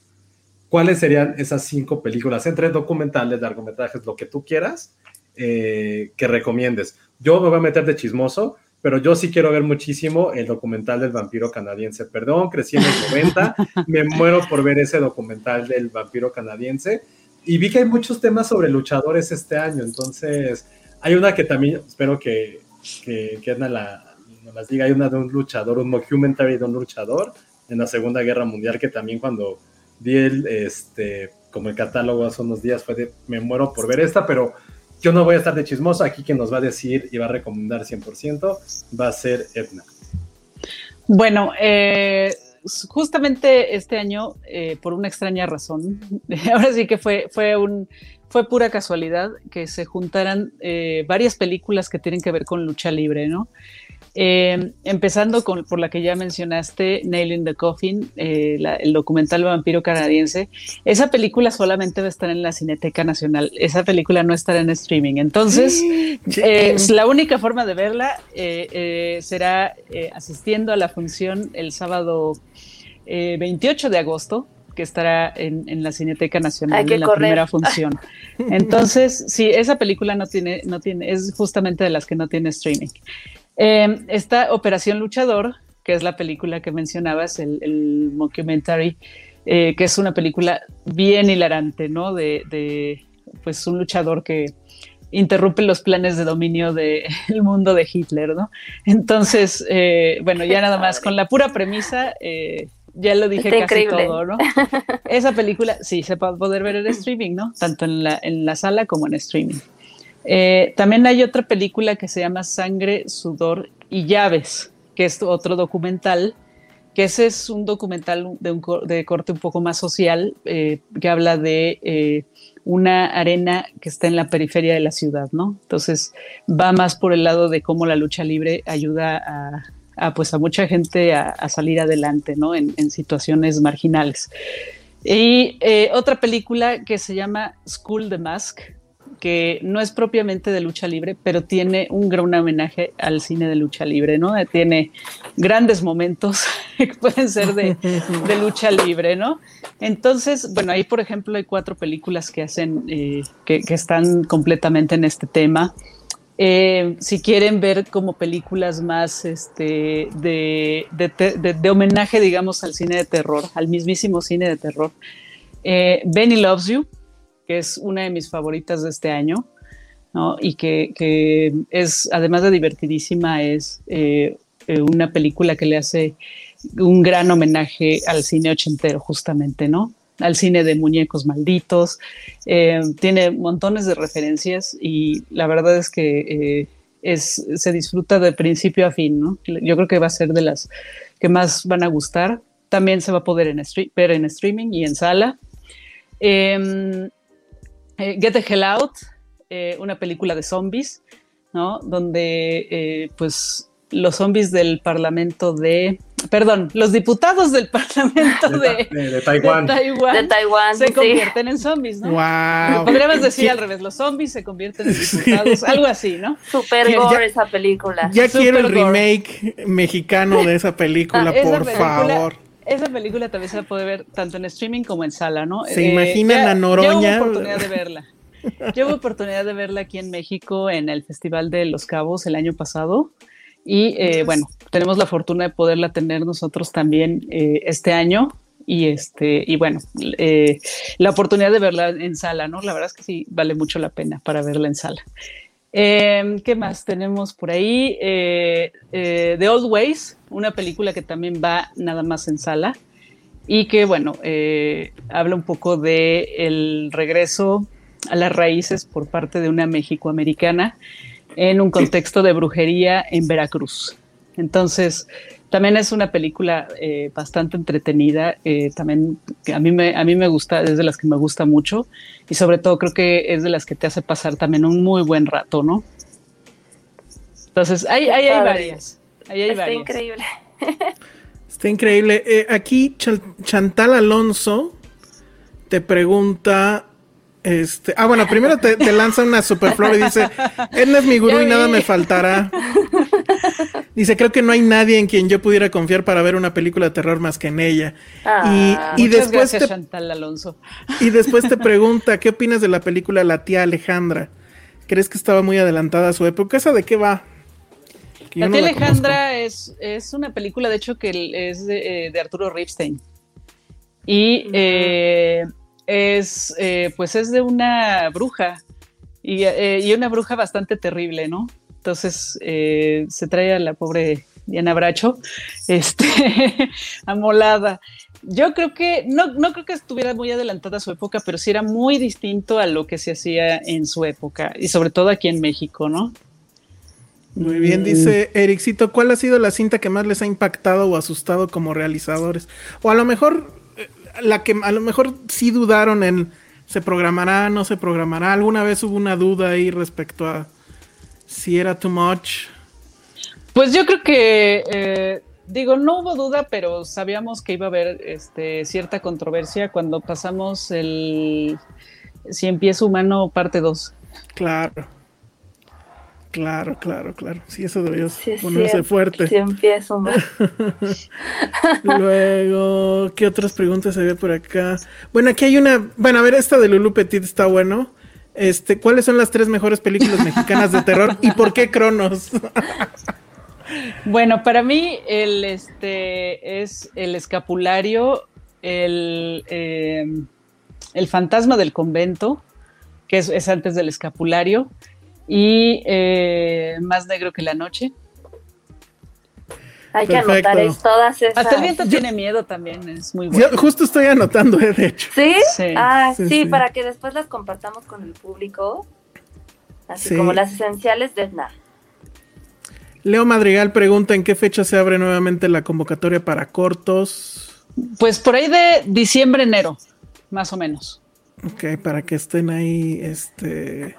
¿cuáles serían esas cinco películas, entre documentales, largometrajes, lo que tú quieras, eh, que recomiendes? Yo me voy a meter de chismoso, pero yo sí quiero ver muchísimo el documental del vampiro canadiense. Perdón, crecí en los 90, me muero por ver ese documental del vampiro canadiense y vi que hay muchos temas sobre luchadores este año, entonces hay una que también espero que, que, que Edna la, las diga, hay una de un luchador, un documentary de un luchador en la Segunda Guerra Mundial que también cuando vi el, este, como el catálogo hace unos días fue de, me muero por ver esta, pero yo no voy a estar de chismoso, aquí quien nos va a decir y va a recomendar 100% va a ser Edna. Bueno, eh, justamente este año, eh, por una extraña razón, <laughs> ahora sí que fue, fue un, fue pura casualidad que se juntaran eh, varias películas que tienen que ver con lucha libre, ¿no? Eh, empezando con, por la que ya mencionaste, Nail in the Coffin, eh, el documental vampiro canadiense. Esa película solamente va a estar en la Cineteca Nacional. Esa película no estará en streaming. Entonces, <gasps> eh, la única forma de verla será asistiendo a la función el sábado 28 de agosto que estará en, la Cineteca Nacional en la primera función. <laughs> Entonces, sí, esa película no tiene, no tiene, es justamente de las que no tiene streaming. Eh, esta Operación Luchador, que es la película que mencionabas, el, el mockumentary, eh, que es una película bien hilarante, ¿no? De, pues un luchador que interrumpe los planes de dominio del <laughs> mundo de Hitler, ¿no? Entonces, eh, bueno, ya nada más con la pura premisa, ya lo dije casi todo, ¿no? Esa película, sí, se puede poder ver en streaming, ¿no? Tanto en la, en la sala como en streaming. Eh, también hay otra película que se llama Sangre, Sudor y Llaves, que es otro documental, que ese es un documental de, corte un poco más social, eh, que habla de eh, una arena que está en la periferia de la ciudad, ¿no? Entonces va más por el lado de cómo la lucha libre ayuda a, pues a mucha gente a, salir adelante, ¿no? En situaciones marginales. Y otra película que se llama School the Mask, que no es propiamente de lucha libre, pero tiene un gran homenaje al cine de lucha libre, ¿no? Tiene grandes momentos <laughs> que pueden ser <laughs> de, lucha libre, ¿no? Entonces, bueno, ahí por ejemplo hay cuatro películas que hacen, eh, que, están completamente en este tema. Eh, si quieren ver como películas más este, de, de, homenaje, digamos, al cine de terror, al mismísimo cine de terror, eh, Benny Loves You, que es una de mis favoritas de este año, ¿no? Y que, es, además de divertidísima, es eh, eh, una película que le hace un gran homenaje al cine ochentero, justamente, ¿no? Al cine de muñecos malditos. Eh, tiene montones de referencias y la verdad es que es, se disfruta de principio a fin, ¿no? Yo creo que va a ser de las que más van a gustar. También se va a poder en ver en streaming y en sala. Em, eh, Get the Hell Out, eh, una película de zombies, ¿no? Donde, eh, pues, los zombies del Parlamento de, perdón, los diputados del <laughs> Parlamento de, de, Taiwán. de, Taiwán, se convierten en zombies, ¿no? Wow. Podríamos decir al revés, los zombies se convierten en diputados, algo así, ¿no? Super gore esa película. Ya quiero el remake mexicano de esa película, ah, por favor esa película también se puede ver tanto en streaming como en sala, ¿no? ¿Se imaginan a Noroña? Yo hubo oportunidad de verla. Yo hubo <laughs> oportunidad de verla aquí en México en el Festival de Los Cabos el año pasado. Y eh, bueno, tenemos la fortuna de poderla tener nosotros también eh, este año. Y este, y bueno, eh, la oportunidad de verla en sala, ¿no? La verdad es que sí vale mucho la pena para verla en sala. Em, ¿Qué más tenemos por ahí? Eh, eh, The Old Ways, una película que también va nada más en sala y que, bueno, eh, habla un poco de el regreso a las raíces por parte de una México-americana en un contexto de brujería en Veracruz. Entonces, también es una película eh, bastante entretenida, eh, también a mí, me, a mí me gusta, es de las que me gusta mucho y sobre todo creo que es de las que te hace pasar también un muy buen rato, ¿no? Entonces, ahí, hay varias. Está increíble. Está increíble. Eh, aquí Chantal Alonso te pregunta este, ah, bueno, primero te, lanza una superflor y dice, él es mi gurú y nada me faltará. Dice, creo que no hay nadie en quien yo pudiera confiar para ver una película de terror más que en ella. Ah, y, después te, Alonso. Y después te pregunta, ¿qué opinas de la película La tía Alejandra? ¿Crees que estaba muy adelantada a su época? ¿Esa de qué va? La tía Alejandra es, es, una película, de hecho, que es de, eh, Arturo Ripstein. Y eh, es, eh, pues es de una bruja y, y, una bruja bastante terrible, ¿no? Entonces se trae a la pobre Diana Bracho, <laughs> este, <laughs> amolada. Yo creo que, no, no creo que estuviera muy adelantada a su época, pero sí era muy distinto a lo que se hacía en su época, y sobre todo aquí en México, ¿no? Muy bien, dice Ericito, ¿cuál ha sido la cinta que más les ha impactado o asustado como realizadores? O a lo mejor, eh, la que a lo mejor sí dudaron en se programará, no se programará. ¿Alguna vez hubo una duda ahí respecto a si era too much? Pues yo creo que, eh, digo, no hubo duda, pero sabíamos que iba a haber este, cierta controversia cuando pasamos el Si empieza humano parte 2. Claro. Claro, claro, claro. Sí, eso debió ponerse fuerte. Si empieza humano. <laughs> <laughs> Luego, ¿qué otras preguntas había por acá? Bueno, aquí hay una. Bueno, a ver, esta de Lulu Petit está bueno. Este, ¿cuáles son las tres mejores películas <laughs> mexicanas de terror y por qué Cronos? Bueno, para mí el este es el escapulario, el, eh, el fantasma del convento, que es, antes del escapulario, y eh, más negro que la noche. Hay que anotar todas esas. Hasta el viento tiene miedo también, es muy bueno. justo estoy anotando, eh, de hecho. ¿Sí? Ah, sí, para que después las compartamos con el público. Así como las esenciales de nada. Leo Madrigal pregunta en qué fecha se abre nuevamente la convocatoria para cortos. Pues por ahí de diciembre, enero, más o menos. Ok, para que estén ahí este,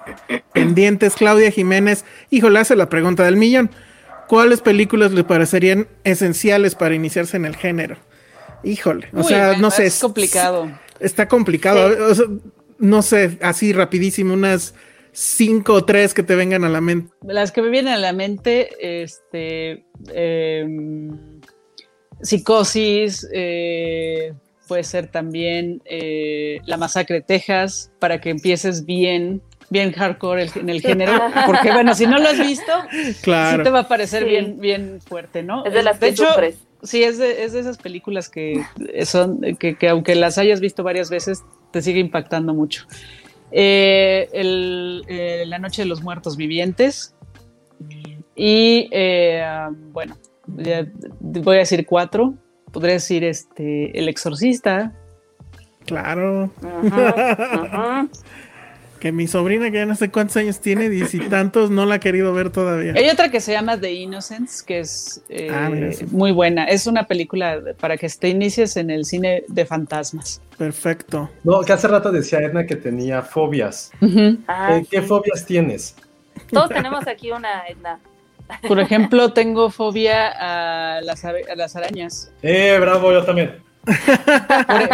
pendientes. Claudia Jiménez, híjole, hace la pregunta del millón. ¿Cuáles películas le parecerían esenciales para iniciarse en el género? Híjole, o sea, no sé. Es complicado. Está complicado. no sé, así rapidísimo, unas cinco o tres que te vengan a la mente. Las que me vienen a la mente, este, em, psicosis, eh, puede ser también eh, la masacre de Texas, para que empieces bien, bien hardcore en el género, <laughs> porque bueno, si no lo has visto, claro. sí te va a parecer bien, bien fuerte, ¿no? Es de las de hecho, Sí, es de, es de esas películas que son, que, que aunque las hayas visto varias veces, te sigue impactando mucho. Eh, eh, la Noche de los Muertos Vivientes. Y eh, bueno, voy a decir cuatro. Podría decir este El Exorcista. Claro. <laughs> que mi sobrina, que ya no sé cuántos años tiene, diez y tantos, no la ha querido ver todavía. Hay otra que se llama The Innocents, que es eh, ah, muy buena. Es una película para que te inicies en el cine de fantasmas. Perfecto. No, que hace rato decía Edna que tenía fobias. Ah, ¿Qué fobias tienes? Todos tenemos aquí una, Edna. Por ejemplo, tengo fobia a las, a las arañas. Eh, bravo, yo también.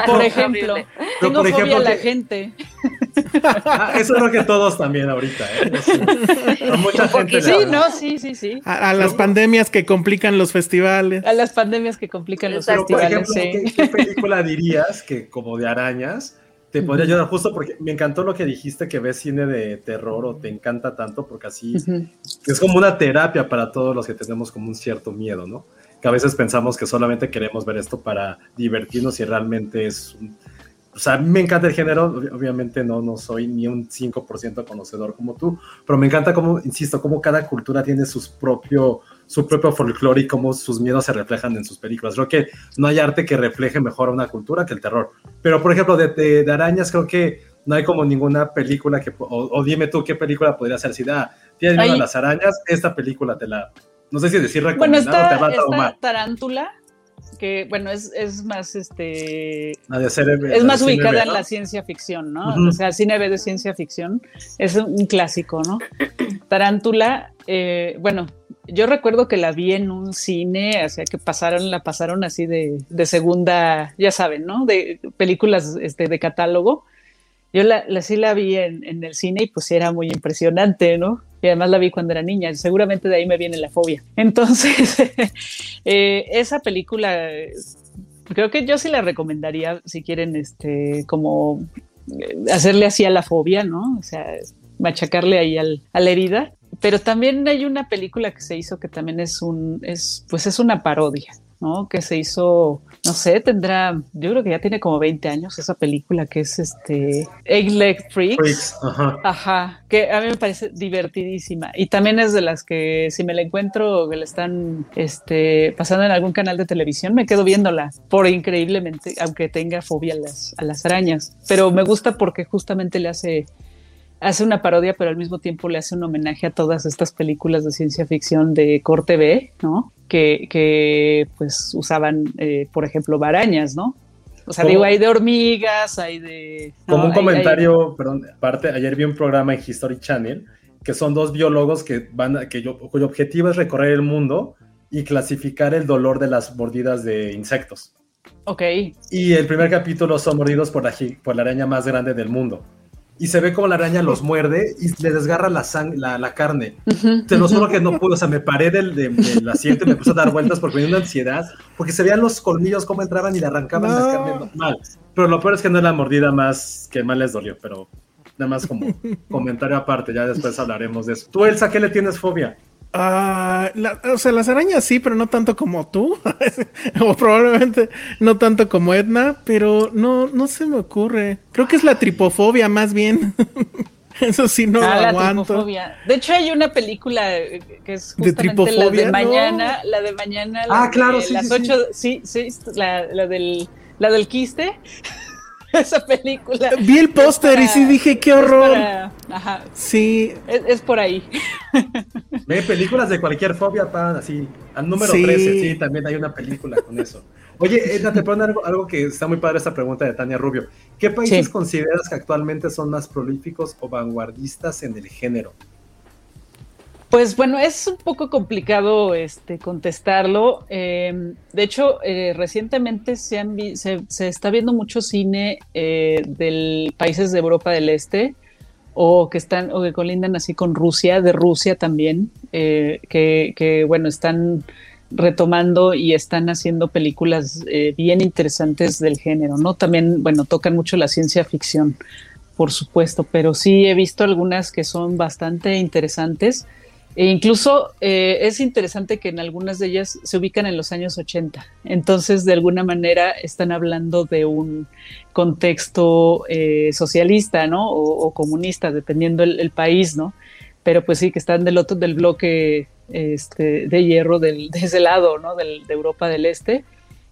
Por, <laughs> ejemplo, tengo fobia a la gente. Ah, eso creo que todos también ahorita, ¿eh? A mucha gente. Sí, no, sí, sí, sí. A, las pandemias que complican los festivales. A las pandemias que complican los festivales. Por ejemplo, ¿qué, película dirías que como de arañas te podría ayudar? Justo porque me encantó lo que dijiste que ves cine de terror o te encanta tanto, porque así es como una terapia para todos los que tenemos como un cierto miedo, ¿no? que a veces pensamos que solamente queremos ver esto para divertirnos y realmente es un, o sea, me encanta el género, obviamente no, no soy ni un 5% conocedor como tú, pero me encanta como, insisto, cómo cada cultura tiene sus propio, su propio folclore y cómo sus miedos se reflejan en sus películas. Creo que no hay arte que refleje mejor a una cultura que el terror. Pero, por ejemplo, de, de, arañas, creo que no hay como ninguna película que, o, dime tú qué película podría ser, si da, tienes miedo a las arañas, esta película te la, no sé si decir recomendado bueno, está, te va a Tarántula, que bueno, es, es más este es más ubicada en la ciencia ficción, ¿no? O sea, cine B de ciencia ficción es un clásico, ¿no? Tarántula, eh, bueno, yo recuerdo que la vi en un cine, o sea que pasaron, la pasaron así de, segunda, ya saben, ¿no? De películas este, de catálogo. Yo la, sí la vi en, en, el cine y pues era muy impresionante, ¿no? Y además la vi cuando era niña, seguramente de ahí me viene la fobia. <laughs> Entonces, eh, esa película, creo que yo sí la recomendaría si quieren, este, como eh, hacerle así a la fobia, ¿no? O sea, machacarle ahí al, a la herida. Pero también hay una película que se hizo que también es un, es, pues es una parodia, ¿no? Que se hizo, no sé, tendrá, yo creo que ya tiene como 20 años esa película que es este Egg Leg Freaks. ajá. que a mí me parece divertidísima. Y también es de las que si me la encuentro que la están este, pasando en algún canal de televisión, me quedo viéndola, por increíblemente, aunque tenga fobia a las, a las arañas. Pero me gusta porque justamente le hace hace una parodia, pero al mismo tiempo le hace un homenaje a todas estas películas de ciencia ficción de corte B, ¿no? Que, que pues usaban, eh, por ejemplo, barañas, ¿no? O sea, Como- digo, hay de hormigas, hay de... ¿no? Como un Hay- comentario, perdón, aparte, ayer vi un programa en History Channel que son dos biólogos que van que yo- cuyo objetivo es recorrer el mundo y clasificar el dolor de las mordidas de insectos. ok, Y el primer capítulo son mordidos por la, por la araña más grande del mundo. Y se ve como la araña los muerde y le desgarra la, sang- la, la carne. Te lo juro que no pude, o sea, me paré del, de- del asiento y me puse a dar vueltas porque me dio una ansiedad, porque se veían los colmillos cómo entraban y le arrancaban la No. carne mal. Pero lo peor es que no es la mordida más que más les dolió, pero nada más como <laughs> comentario aparte, ya después hablaremos de eso. Tú, Elsa, ¿qué le tienes fobia? Ah, la- o sea, las arañas sí, pero no tanto como tú. <laughs> o probablemente no tanto como Edna, pero no, no se me ocurre. Creo que es la tripofobia más bien. <laughs> Eso sí no Ah, lo la aguanto. tripofobia. De hecho, hay una película eh, que es ¿De justamente la de No. mañana, la de mañana, la Ah, claro, de sí, las sí, sí. ocho, sí, sí, la, la del, la del quiste, <laughs> esa película. Vi el póster y sí dije, qué es horror. para- ajá, Sí, es, es por ahí. <laughs> Ve películas de cualquier fobia, pan, así. Al número Sí. 13, sí, también hay una película con eso. Oye, Edna, te ponen algo, algo que está muy padre esta pregunta de Tania Rubio. ¿Qué países Sí. consideras que actualmente son más prolíficos o vanguardistas en el género? Pues bueno, es un poco complicado este, contestarlo. Eh, de hecho, eh, recientemente se, han está viendo mucho cine eh, de países de Europa del Este o que están o que colindan así con Rusia, de Rusia también, eh, que, que, bueno están retomando y están haciendo películas eh, bien interesantes del género, ¿no? También, bueno, tocan mucho la ciencia ficción, por supuesto, pero sí he visto algunas que son bastante interesantes. E incluso eh, es interesante que en algunas de ellas se ubican en los años 80. Entonces, de alguna manera, están hablando de un contexto eh, socialista, ¿no? O, comunista, dependiendo el, país, ¿no? Pero pues sí, que están del otro del bloque este, de hierro <laughs> de ese lado, ¿no? Del, de Europa del Este.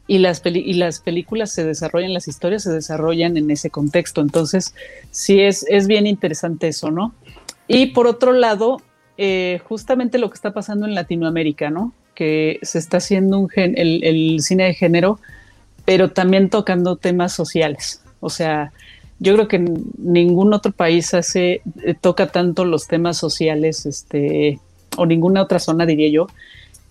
Y las, y las películas se desarrollan, las historias se desarrollan en ese contexto. Entonces, sí es, es bien interesante eso, ¿no? Y por otro lado, eh, justamente lo que está pasando en Latinoamérica, ¿no? Que se está haciendo un gen- el, cine de género, pero también tocando temas sociales. O sea, yo creo que ningún otro país hace, eh, toca tanto los temas sociales, este, o ninguna otra zona, diría yo,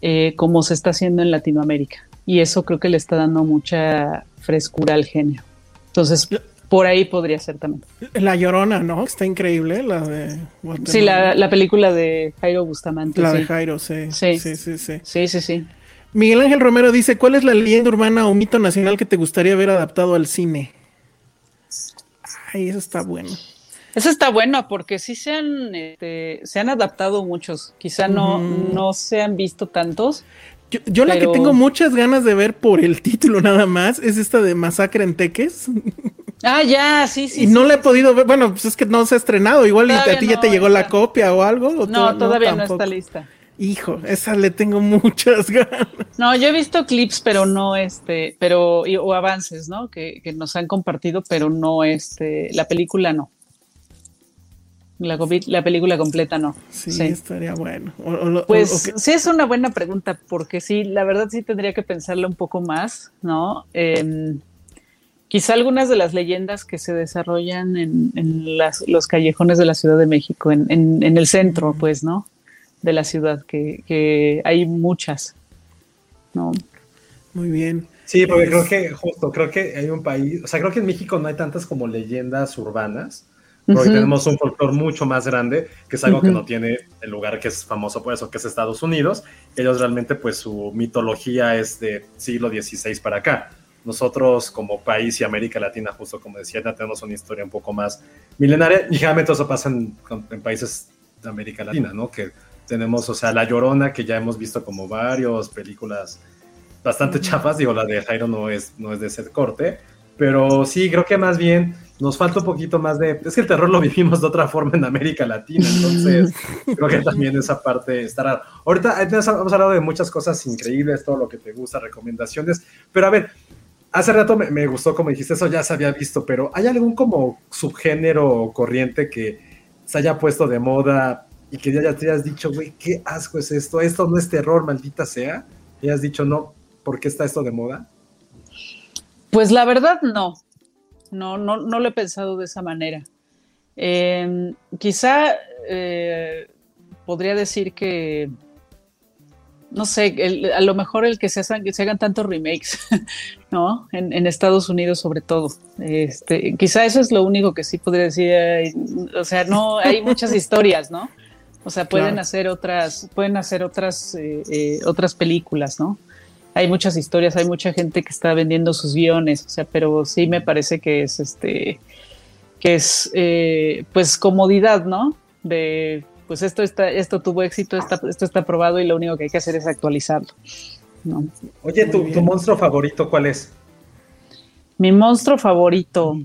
eh, como se está haciendo en Latinoamérica. Y eso creo que le está dando mucha frescura al género. Entonces, por ahí podría ser también. la llorona, ¿no? Está increíble, la de. Sí, la, la película de Jairo Bustamante. La sí. de Jairo, sí. Sí. Sí, sí, sí. Sí, sí, sí. Miguel Ángel Romero dice, ¿cuál es la leyenda urbana o mito nacional que te gustaría ver adaptado al cine? Ay, eso está bueno. Eso está bueno porque sí se han, este, se han adaptado muchos. Quizá no, no se han visto tantos. Yo, yo la que tengo muchas ganas de ver por el título nada más es esta de Masacre en Teques. <laughs> Ah, ya, sí, sí. y sí, no sí, la he sí. podido ver. Bueno, pues es que no se ha estrenado. Igual y a ti ya te llegó la copia o algo. o No, to- todavía no, está lista. Hijo, esa le tengo muchas <laughs> ganas. No, yo he visto clips, pero no este, pero, y- o avances, ¿no? Que, que nos han compartido, pero no este, la película no. La, la película completa no. Sí, Sí. estaría bueno. O- o Pues o sí es una buena pregunta, porque sí, la verdad sí tendría que pensarla un poco más, ¿no? Em, quizá algunas de las leyendas que se desarrollan en, en las- los callejones de la Ciudad de México, en, en- en el centro, pues, ¿no? De la ciudad, que, que hay muchas, ¿no? Muy bien. Sí, porque Es- creo que, justo, creo que hay un país, o sea, creo que en México no hay tantas como leyendas urbanas, porque tenemos un folclore mucho más grande, que es algo que no tiene el lugar que es famoso por eso, que es Estados Unidos. Ellos realmente, pues su mitología es de siglo XVI para acá. Nosotros como país y América Latina, justo como decía, tenemos una historia un poco más milenaria y generalmente eso pasa en, en países de América Latina, ¿no? Que tenemos, o sea, La Llorona, que ya hemos visto como varios películas bastante chafas, digo, la de Jairo no es, no es de ese corte, pero sí, creo que más bien nos falta un poquito más de, es que el terror lo vivimos de otra forma en América Latina, entonces <laughs> creo que también esa parte estará. Ahorita hemos hablado de muchas cosas increíbles, todo lo que te gusta, recomendaciones, pero a ver, hace rato me, gustó como dijiste, eso ya se había visto, pero ¿hay algún como subgénero corriente que se haya puesto de moda y que ya te hayas dicho, güey, qué asco es esto, esto no es terror, maldita sea, y has dicho, no, ¿por qué está esto de moda? Pues la verdad no, no, no, no lo he pensado de esa manera. Em, quizá eh, podría decir que, no sé, a lo mejor el que se hagan, que se hagan tantos remakes, <laughs> ¿no? En, Estados Unidos sobre todo. Este, quizá eso es lo único que sí podría decir. o sea, no, hay muchas <laughs> historias, ¿no? O sea, pueden hacer otras, pueden hacer otras, eh, eh, otras películas, ¿no? hay muchas historias, hay mucha gente que está vendiendo sus guiones, o sea, pero sí me parece que es este, que es eh, pues comodidad, ¿no? De pues esto está, esto tuvo éxito, esto está probado y lo único que hay que hacer es actualizarlo. Oye, ¿tu, monstruo favorito cuál es? Mi monstruo favorito,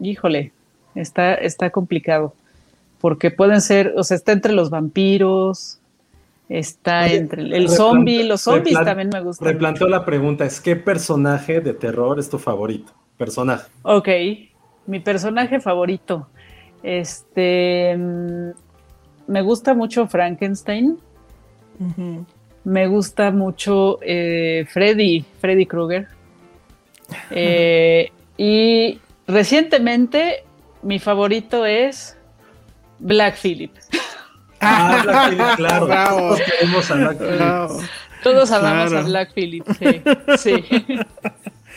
híjole, está, está complicado. Porque pueden ser, o sea, está entre los vampiros, Está entre el zombie, los zombies también me gustan. Replanteo la pregunta, es ¿qué personaje de terror es tu favorito? Personaje. Ok, mi personaje favorito. Este, mm, me gusta mucho Frankenstein. Me gusta mucho eh, Freddy, Freddy Krueger. <laughs> Eh, y recientemente mi favorito es Black Phillip. Ah, Black Phillip, claro. Todos queremos a Black Phillip. Todos amamos a Black Phillip, sí.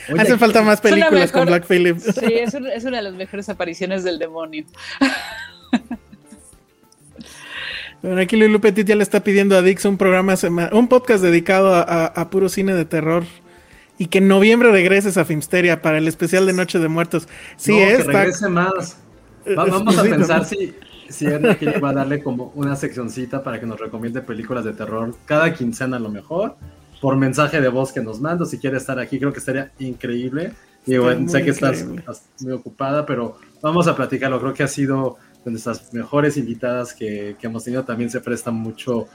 <laughs> Hacen falta más películas con Black Phillip. Sí, es, es, una de las mejores apariciones del demonio. <laughs> Bueno, aquí Lulu Petit ya le está pidiendo a Dix un programa, un podcast dedicado a, puro cine de terror. Y que en noviembre regreses a Filmsteria para el especial de Noche de Muertos. Sí, no, es. Que regrese más. vamos a pensar si, si aquí va a darle como una seccioncita para que nos recomiende películas de terror cada quincena a lo mejor, por mensaje de voz que nos manda, si quiere estar aquí, creo que estaría increíble. Sé que estás, muy ocupada, pero vamos a platicarlo. Creo que ha sido de nuestras mejores invitadas que, que hemos tenido. También se presta mucho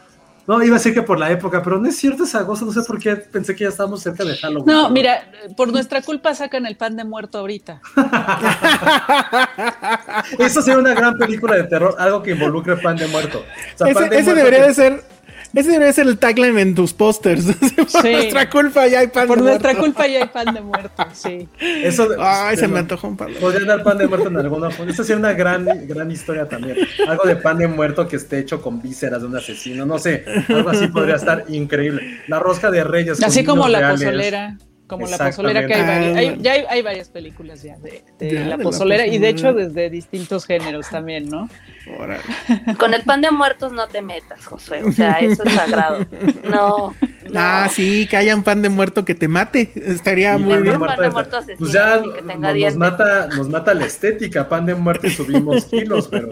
no, iba a decir que por la época, pero no es cierto esa cosa, no sé por qué pensé que ya estábamos cerca de Halloween. No, mira, por nuestra culpa sacan el pan de muerto ahorita. <laughs> Eso sería una gran película de terror, algo que involucre pan de muerto. ese, debería de ser ese debe ser el tagline en tus pósters. <laughs> Por nuestra culpa ya hay pan de muerto. Por nuestra culpa ya hay pan de muerto, sí. <laughs> Eso Ay, se me antojó un pan. Podría dar pan de muerto en alguna forma. Esa sería una gran, gran historia también. Algo de pan de muerto que esté hecho con vísceras de un asesino. No sé, algo así podría estar increíble. La rosca de reyes. Así como la pozolera como la pozolera que hay, varias, hay, ya hay, varias películas ya de, la, pozolera, y de hecho desde distintos géneros también, ¿no? <laughs> Con el pan de muertos no te metas, José, o sea, eso es sagrado. No. <laughs> Ah, sí, que haya un pan de muerto que te mate, estaría muy bien. Pan de muerto pues ya nos, mata, nos mata la estética, pan de muerto y subimos <laughs> kilos, pero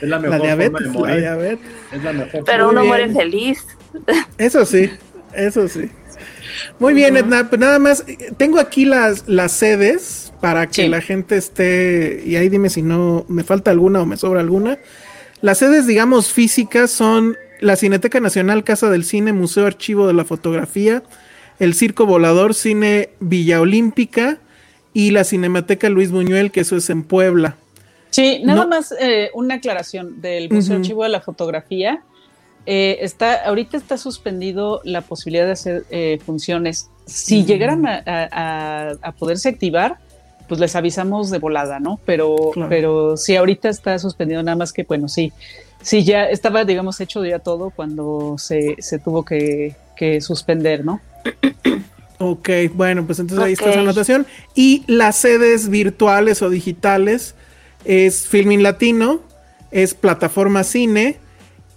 es la mejor forma de morir. Es la mejor pero uno muere feliz. Eso sí, eso sí. Muy bien, Edna, pues nada más, tengo aquí las, las sedes para que la gente esté, y ahí dime si no me falta alguna o me sobra alguna. Las sedes, digamos, físicas son la Cineteca Nacional, Casa del Cine, Museo Archivo de la Fotografía, el Circo Volador, Cine Villa Olímpica y la Cinemateca Luis Buñuel, que eso es en Puebla. Sí, nada más eh, una aclaración del Museo Archivo de la Fotografía. Eh, está, ahorita está suspendido la posibilidad de hacer eh, funciones. Si llegaran a, poderse activar, pues les avisamos de volada, ¿no? Pero, pero sí, ahorita está suspendido nada más que, bueno, sí, sí, ya estaba, digamos, hecho ya todo cuando se, tuvo que, suspender, ¿no? Ok, bueno, pues entonces ahí está esa anotación. Y las sedes virtuales o digitales es Filming Latino, es Plataforma Cine,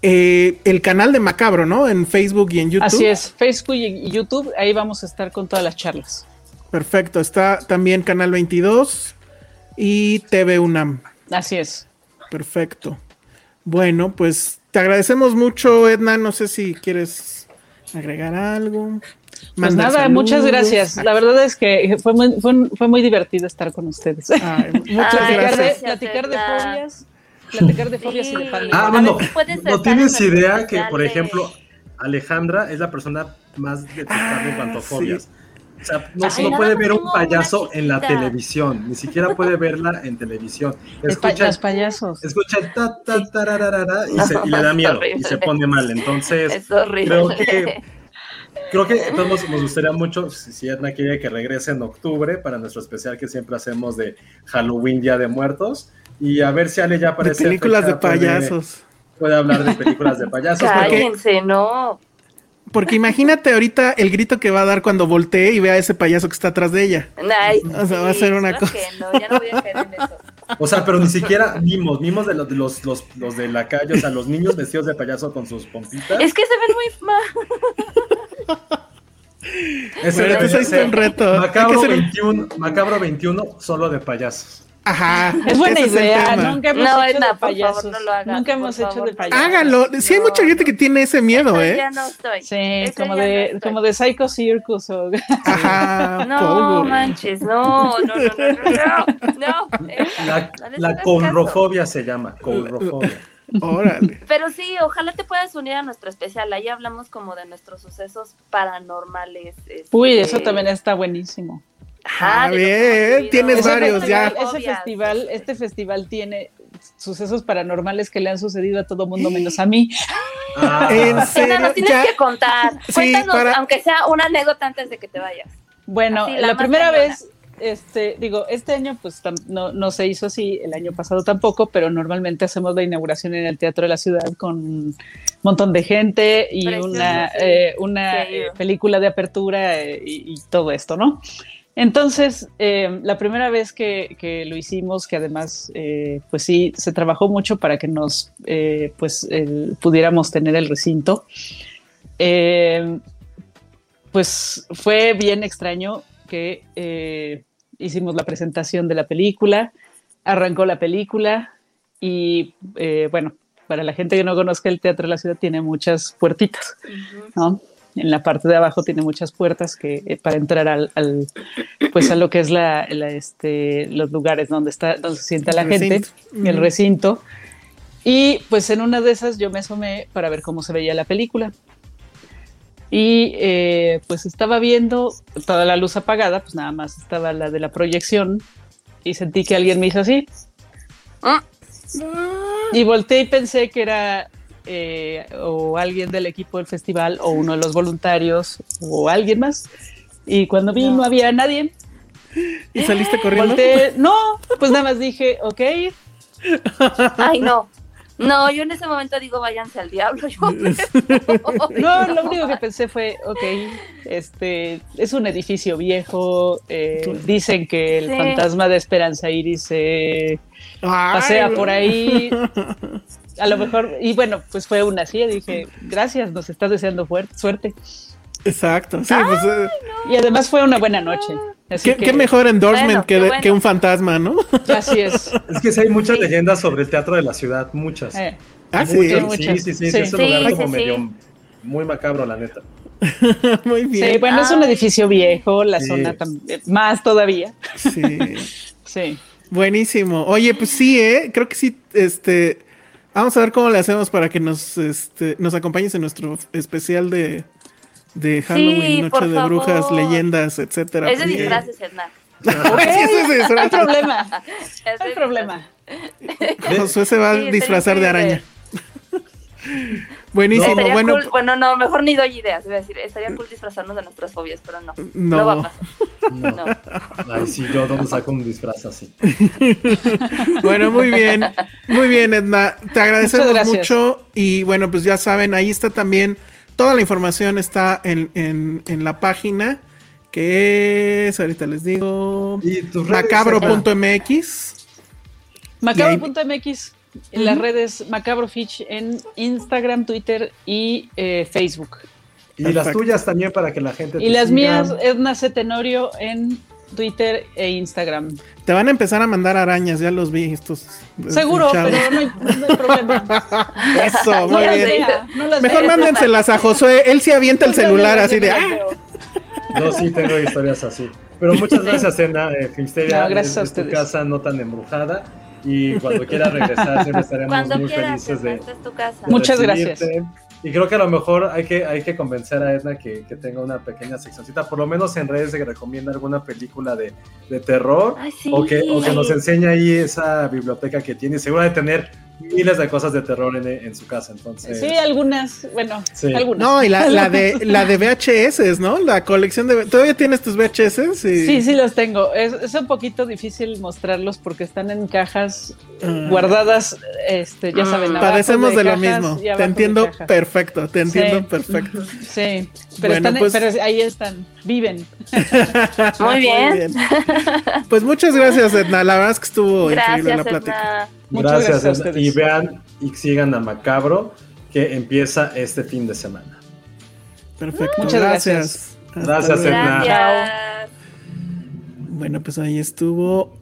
eh, el canal de Macabro, ¿no? En Facebook y en YouTube. Así es, Facebook y YouTube, ahí vamos a estar con todas las charlas. Perfecto, está también Canal 22 y TV UNAM. Así es. Perfecto. Bueno, pues te agradecemos mucho, Edna. No sé si quieres agregar algo. Pues nada, muchas gracias. La verdad es que fue muy, fue, muy divertido estar con ustedes. muchas gracias. platicar de fobias platicar de fobias y de pandemia. Ah, bueno, no tienes idea que, por ejemplo, Alejandra es la persona más detestable en cuanto a fobias. O sea, no, Ay, no nada puede ver un payaso en la televisión, ni siquiera puede verla en televisión. Escucha, los payasos. escucha el ta, ta, tararara, y, se- y le da <laughs> miedo y se pone mal. Entonces, Es creo que creo que todos nos- nos gustaría mucho si si Edna quiere que regrese en octubre para nuestro especial que siempre hacemos de Halloween Día de Muertos y a ver si Ale ya De aparece películas de payasos. puede hablar de películas de payasos Cállense, no. Porque imagínate ahorita el grito que va a dar cuando voltee y vea a ese payaso que está atrás de ella. Ay, O sea, va a ser una cosa. que no, ya no voy a caer en eso. O sea, pero ni siquiera vimos, vimos de los, de los, los, los de la calle, o sea, los niños vestidos de payaso con sus pompitas. Es que se ven muy mal. Bueno, está ser un reto. Macabro, que hacer un- 21, Macabro 21, solo de payasos. Ajá. <laughs> Es buena idea, nunca hemos No, hecho Edna, de por favor, payasos. no lo hagas, nunca hemos hecho favor, de payasos. Háganlo. Sí, hay No. mucha gente que tiene ese miedo, ¿eh? Ya no estoy. Sí, como no de, estoy. como de Psycho Circus o <laughs> Ajá. No manches, no, no, no, no, no, no, no, Edna, La, no conrofobia se llama, conrofobia. Órale. Pero sí, ojalá te puedas unir a nuestro especial. Ahí hablamos como de nuestros sucesos paranormales. este, Uy, eso también está buenísimo. Ajá, Ah, hemos vivido. tienes Ese varios festival- ya. Ese festival, este festival tiene sucesos paranormales que le han sucedido a todo mundo menos a mí. Ah, En serio, nos tienes ya. que contar. Sí, Cuéntanos, para- aunque sea una anécdota antes de que te vayas. Bueno, Así, la primera cañona. vez, este, digo, este año pues tam- no, no se hizo así, el año pasado tampoco, pero normalmente hacemos la inauguración en el Teatro de la Ciudad con un montón de gente y Precioso, una, sí. eh, una Sí. eh, película de apertura eh, y, y todo esto, ¿no? Entonces, eh, la primera vez que, que lo hicimos, que además, eh, pues sí, se trabajó mucho para que nos, eh, pues, pudiéramos tener el recinto. Eh, pues fue bien extraño que eh, hicimos la presentación de la película, arrancó la película y bueno, para la gente que no conozca el Teatro de la Ciudad tiene muchas puertitas, ¿no? En la parte de abajo tiene muchas puertas que eh, para entrar al, al, pues a lo que es la, la, este, los lugares donde está donde se sienta El la gente, recinto. el recinto. Y pues en una de esas yo me asomé para ver cómo se veía la película. Y eh, pues estaba viendo toda la luz apagada, pues nada más estaba la de la proyección y sentí que alguien me hizo así. Ah. Y volteé y pensé que era eh, o alguien del equipo del festival o uno de los voluntarios o alguien más. Y cuando vi no, había nadie. ¿Y saliste corriendo? Volteé, no, pues nada más dije, ok, Ay, no. No, yo en ese momento digo, váyanse al diablo. Yo <laughs> No, lo único que pensé fue, ok, este es un edificio viejo. eh, dicen que el Sí. fantasma de Esperanza Iris se pasea por ahí. <laughs> A lo mejor, y bueno, pues fue una así. Dije, gracias, nos estás deseando fuer- suerte. Exacto. Sí, pues. eh, Y además fue una buena noche. Así ¿qué, que, qué mejor endorsement Bueno, que, bueno. que un fantasma, ¿no? <laughs> Así es. Es que sí hay muchas leyendas sobre el teatro de la ciudad, muchas. Eh, Ah, sí. Muchas, muchas. sí, sí, sí, Sí. es un lugar sí, como sí. medio muy macabro, la neta. <laughs> Muy bien. sí, bueno, es un Ay. edificio viejo, la Sí. zona también, más todavía. Sí. <laughs> Sí. Buenísimo. Oye, pues sí, ¿eh? Creo que sí, este... Vamos a ver cómo le hacemos para que nos, este, nos acompañes en nuestro especial de, de Halloween, Noche de Brujas, leyendas, etcétera. Es de disfraces, de No <laughs> hay problema, Es no hay problema. <laughs> Josué se va a disfrazar de araña. <laughs> Buenísimo, bueno. cool- bueno, no, mejor ni doy ideas. Voy a decir, estaría cool disfrazarnos de nuestras fobias, pero no. No. No, va a pasar. No. No. Ay, sí, yo dónde saco un disfraz así. <laughs> Bueno, muy bien. Muy bien, Edna. Te agradecemos mucho. Y bueno, pues ya saben, ahí está también. Toda la información está en, en, en la página. Que es, ahorita les digo. ¿Y tus redes, Macabro.mx. Macabro.mx, en las redes Macabrofitch en Instagram, Twitter y eh, Facebook. Y las tuyas también para que la gente Y te las siga. mías, Edna C. Tenorio en Twitter e Instagram. Te van a empezar a mandar arañas, ya los vi estos. Seguro, chavos. pero no hay, no hay problema. <laughs> Eso, No muy las bien. vea, no Mejor vea. mándenselas a Josué. Él sí avienta el No, no, celular no, así de. no ¡Ah! Yo sí tengo historias así. Pero muchas gracias, Ena. Eh, Filmsteria No, gracias es, a tu casa no tan embrujada. Y cuando quieras regresar, siempre estaremos Cuando muy quieras, felices de, esta es tu casa. de Muchas recibirte. gracias. Y creo que a lo mejor hay que, hay que convencer a Edna que, que tenga una pequeña seccioncita, por lo menos en redes de que recomienda alguna película de, de terror Ay, sí. o, que, o que nos enseñe ahí esa biblioteca que tiene. Seguro de tener miles de cosas de terror en, en su casa. Entonces, Sí, algunas, bueno, Sí. algunas. No, y la, la de <laughs> la de VHS, ¿no? La colección de ¿Todavía tienes tus VHS? Sí. Sí, sí los tengo. Es, es un poquito difícil mostrarlos porque están en cajas Ah. guardadas, este, ya saben, abajo Padecemos de, lo mismo. y Te entiendo perfecto, te entiendo Sí. perfecto. Sí, pero, Bueno, están, pues- pero ahí están, viven. <laughs> Muy <laughs> bien. Pues muchas gracias, Edna. La verdad es que estuvo increíble la Gracias, plática. Edna. Muchas gracias, gracias a Edna. ustedes. y vean y sigan a Macabro que empieza este fin de semana. Perfecto. Muchas gracias. Gracias, luego. Edna. Gracias. Bueno, pues ahí estuvo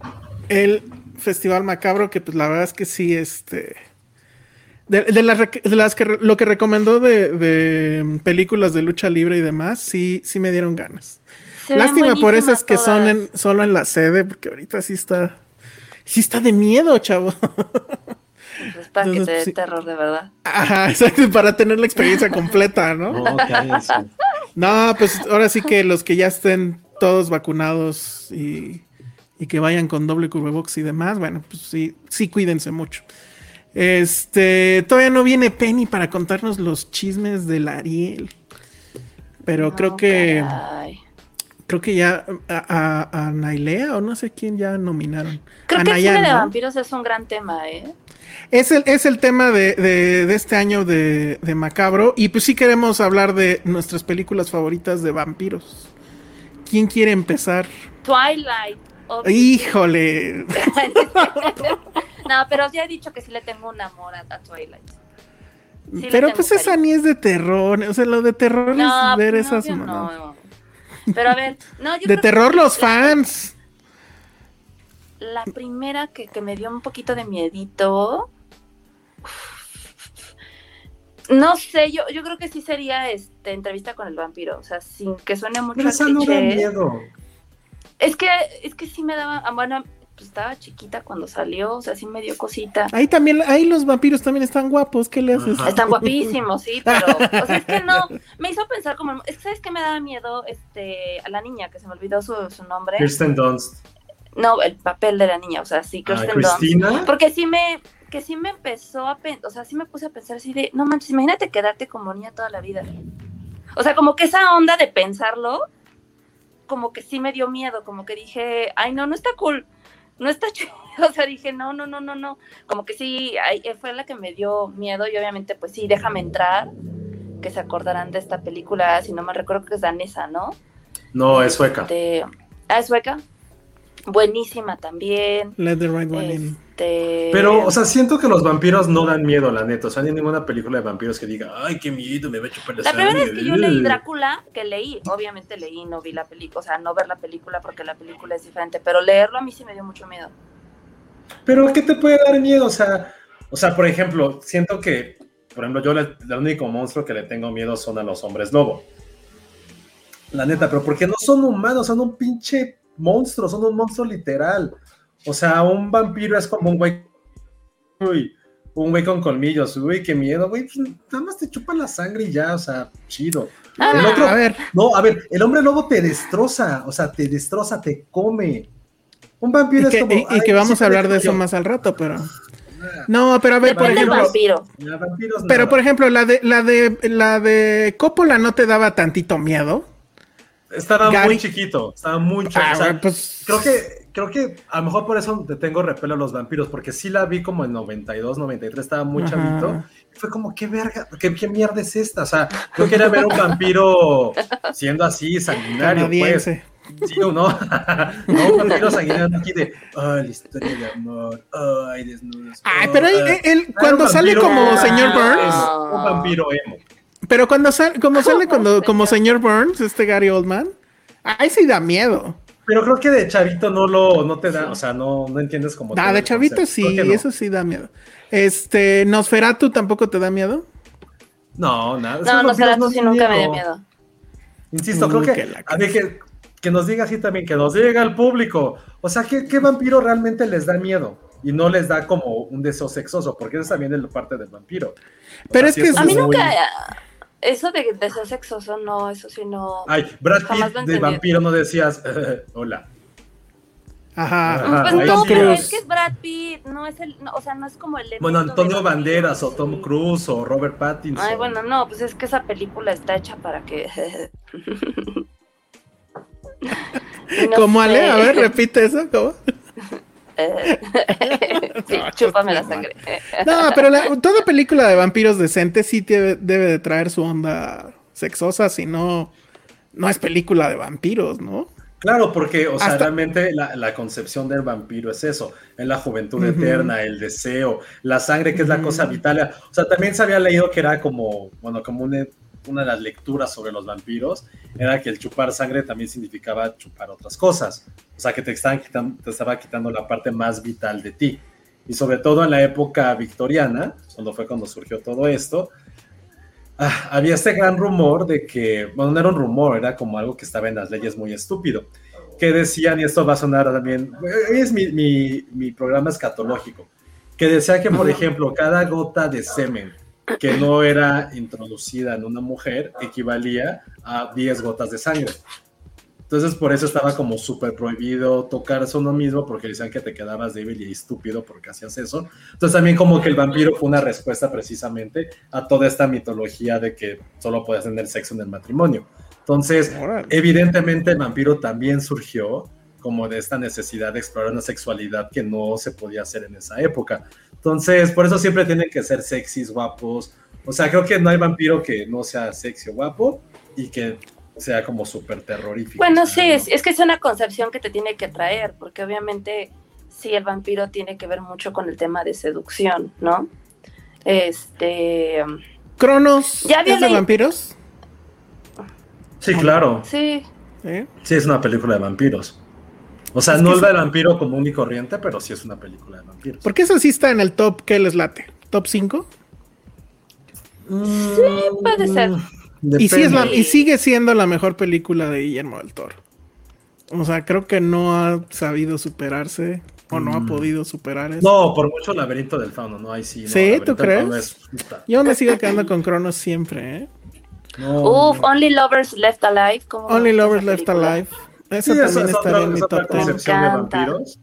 el Festival Macabro, que pues la verdad es que sí, este... De, de las, rec- de las que lo que recomendó de, de películas de lucha libre y demás, sí, sí me dieron ganas. Se Lástima por esas que son en, solo en la sede, porque ahorita sí está... Sí está de miedo, chavo. Pues es para que Entonces, te dé sí. terror de verdad. Ajá, <laughs> exacto, para tener la experiencia <laughs> completa, ¿no? No, cállense. No, pues ahora sí que los que ya estén todos vacunados y, y que vayan con doble curvebox y demás, bueno, pues sí, sí cuídense mucho. Este, todavía no viene Penny para contarnos los chismes del Ariel. Pero No, creo que caray. Creo que ya a, a, a Nailea o no sé quién ya nominaron. Creo A que el cine de vampiros es un gran tema, ¿eh? Es el, es el tema de, de- de este año de, de Macabro. Y pues sí queremos hablar de nuestras películas favoritas de vampiros. ¿Quién quiere empezar? Twilight. Híjole. <laughs> no, pero ya he dicho que sí le tengo un amor a, Twilight. Sí Pero pues esa ni es de terror. O sea, lo de terror No, es ver no, esas. Pero a ver, no, yo De creo que terror los la- fans. La primera que, que me dio un poquito de miedito. No sé, yo, yo creo que sí sería este entrevista con el vampiro. O sea, sin que suene mucho Pero a esa no da miedo. Es que, es que sí me daba, ah, bueno, pues estaba chiquita cuando salió, o sea, sí me dio cosita. Ahí también, ahí los vampiros también están guapos. ¿Qué le haces? Están guapísimos, sí, <laughs> pero, o sea, es que no, me hizo pensar como, es que sabes que me daba miedo, este, a la niña, que se me olvidó su, su nombre. Kirsten Dunst. No, el papel de la niña, o sea, sí, Ah, Kirsten Dunst. Cristina. Porque sí me, que sí me empezó a pensar, o sea, sí me puse a pensar así de, no manches, imagínate quedarte como niña toda la vida. O sea, como que esa onda de pensarlo, como que sí me dio miedo, como que dije, ay, no, no está cool, no está chido. <laughs> O sea, dije, no, no, no, no, no. Como que sí, ahí fue la que me dio miedo y obviamente, pues sí, déjame entrar, que se acordarán de esta película, si no me recuerdo que es danesa, ¿no? No, es sueca. Este, ah, es sueca. Buenísima también. Let the right one in. Este, Pero, o sea, siento que los vampiros no dan miedo, la neta. O sea, ni ninguna película de vampiros que diga, ay, qué miedo, me va a chupar la La primera sangre". vez que yo leí Drácula, que leí, obviamente leí, no vi la película, o sea, no ver la película porque la película es diferente, pero leerlo a mí sí me dio mucho miedo. Pero, ¿qué te puede dar miedo? O sea, o sea, por ejemplo, siento que, por ejemplo, yo le- el único monstruo que le tengo miedo son a los hombres lobo. La neta, pero porque no son humanos, son un pinche monstruo, son un monstruo literal. O sea, un vampiro es como un güey. Uy, un güey con colmillos. Uy, qué miedo, güey. Pues, nada más te chupa la sangre y ya, o sea, chido. Ah, el otro, A ver, no, a ver, el hombre lobo te destroza, o sea, te destroza, te come. Un vampiro y que, es como. y- y "Ay, que vamos a hablar de eso comió". más al rato, pero. No, pero a ver, por ejemplo. vampiro. Pero por ejemplo, la de la de la de Coppola no te daba tantito miedo. Estaba Gary- muy chiquito, estaba muy chiquito. Ah, o sea, pues creo que, creo que a lo mejor por eso te tengo repelo a los vampiros, porque sí la vi como en 92, 93, estaba muy Ajá. chavito. Y fue como, ¿qué verga? ¿Qué, qué mierda es esta? O sea, yo <laughs> quería ver un vampiro siendo así, sanguinario, pues. Sí o no. <laughs> no, un vampiro sanguinario aquí de, ay, la historia de amor, ay, desnudos. Ay, pero él, ay". él- cuando sale vampiro como señor Burns, Un vampiro emo. pero cuando sale como sale <laughs> cuando como señor? señor Burns, este Gary Oldman, ahí sí da miedo. Pero creo que de chavito no lo, no te da, o sea, no, no entiendes como. Ah, de chavito concepto. sí, no. eso sí da miedo. Este, Nosferatu tampoco te da miedo. No, nada. es No, los no vampiros será tú sí nunca me dio miedo. Insisto, creo que que, a que, que nos diga así también, que nos diga al público. O sea, ¿qué, qué vampiro realmente les da miedo? y no les da como un deseo sexoso, porque eso también es la parte del vampiro. O Pero sea, es que A mí muy- nunca. Eso de deseo sexoso, no, eso sí no. Ay, Brad Jamás Pitt de entendí. vampiro no decías, <laughs> hola. Ajá. Ajá, Pues ahí no, pero es. que es Brad Pitt, no es el, no, o sea, no es como el. Bueno, Antonio de Banderas o Tom. Cruise o Robert Pattinson. Ay, bueno, no, pues es que esa película está hecha para que. <laughs> No ¿Cómo Ale? sé. A ver, repite eso. ¿Cómo? <laughs> <laughs> Sí, chúpame la sangre. No, pero la- toda película de vampiros decente sí debe, debe de traer su onda sexosa, si no, no es película de vampiros, ¿no? Claro, porque, o sea, Hasta- realmente la, la concepción del vampiro es eso, es la juventud eterna, el deseo, la sangre, que es la cosa vital. O sea, también se había leído que era como, bueno, como una, una de las lecturas sobre los vampiros, era que el chupar sangre también significaba chupar otras cosas. O sea, que te, estaban quitan- te estaba quitando la parte más vital de ti. Y sobre todo en la época victoriana, cuando fue cuando surgió todo esto, ah, había este gran rumor de que, bueno, no era un rumor, era como algo que estaba en las leyes muy estúpido, que decían, y esto va a sonar también, hoy es mi, mi, mi programa escatológico, que decía que, por ejemplo, cada gota de semen que no era introducida en una mujer equivalía a 10 gotas de sangre. Entonces, por eso estaba como súper prohibido tocarse uno mismo, porque decían que te quedabas débil y estúpido porque hacías eso. Entonces, también como que el vampiro fue una respuesta precisamente a toda esta mitología de que solo podías tener sexo en el matrimonio. Entonces, evidentemente el vampiro también surgió como de esta necesidad de explorar una sexualidad que no se podía hacer en esa época. Entonces, por eso siempre tienen que ser sexys, guapos. O sea, creo que no hay vampiro que no sea sexy o guapo y que sea como súper terrorífico. Bueno, O sí, es, es que es una concepción que te tiene que traer, porque obviamente sí, el vampiro tiene que ver mucho con el tema de seducción, ¿no? Este, Cronos Ya es de vampiros. Sí, claro. sí, ¿eh? Sí, es una película de vampiros. O sea, Es no sí. del vampiro común y corriente, pero sí es una película de vampiros. Porque eso sí está en el top que les late. ¿Top 5? sí, puede ser. Y, sí es la- Depende. y sigue siendo la mejor película de Guillermo del Toro. O sea, creo que no ha sabido superarse o no ha podido superar eso. Mm. No, por mucho laberinto del fauno, no, ahí sí. no, ¿Sí? ¿Tú crees? Yo me sigo quedando con Cronos siempre, ¿eh? No, Uf, no. Only Lovers Left Alive. ¿cómo Only Lovers esa Left película? Alive. Esa Sí, también es estaría otra, en mi es otra top 10. concepción de vampiros.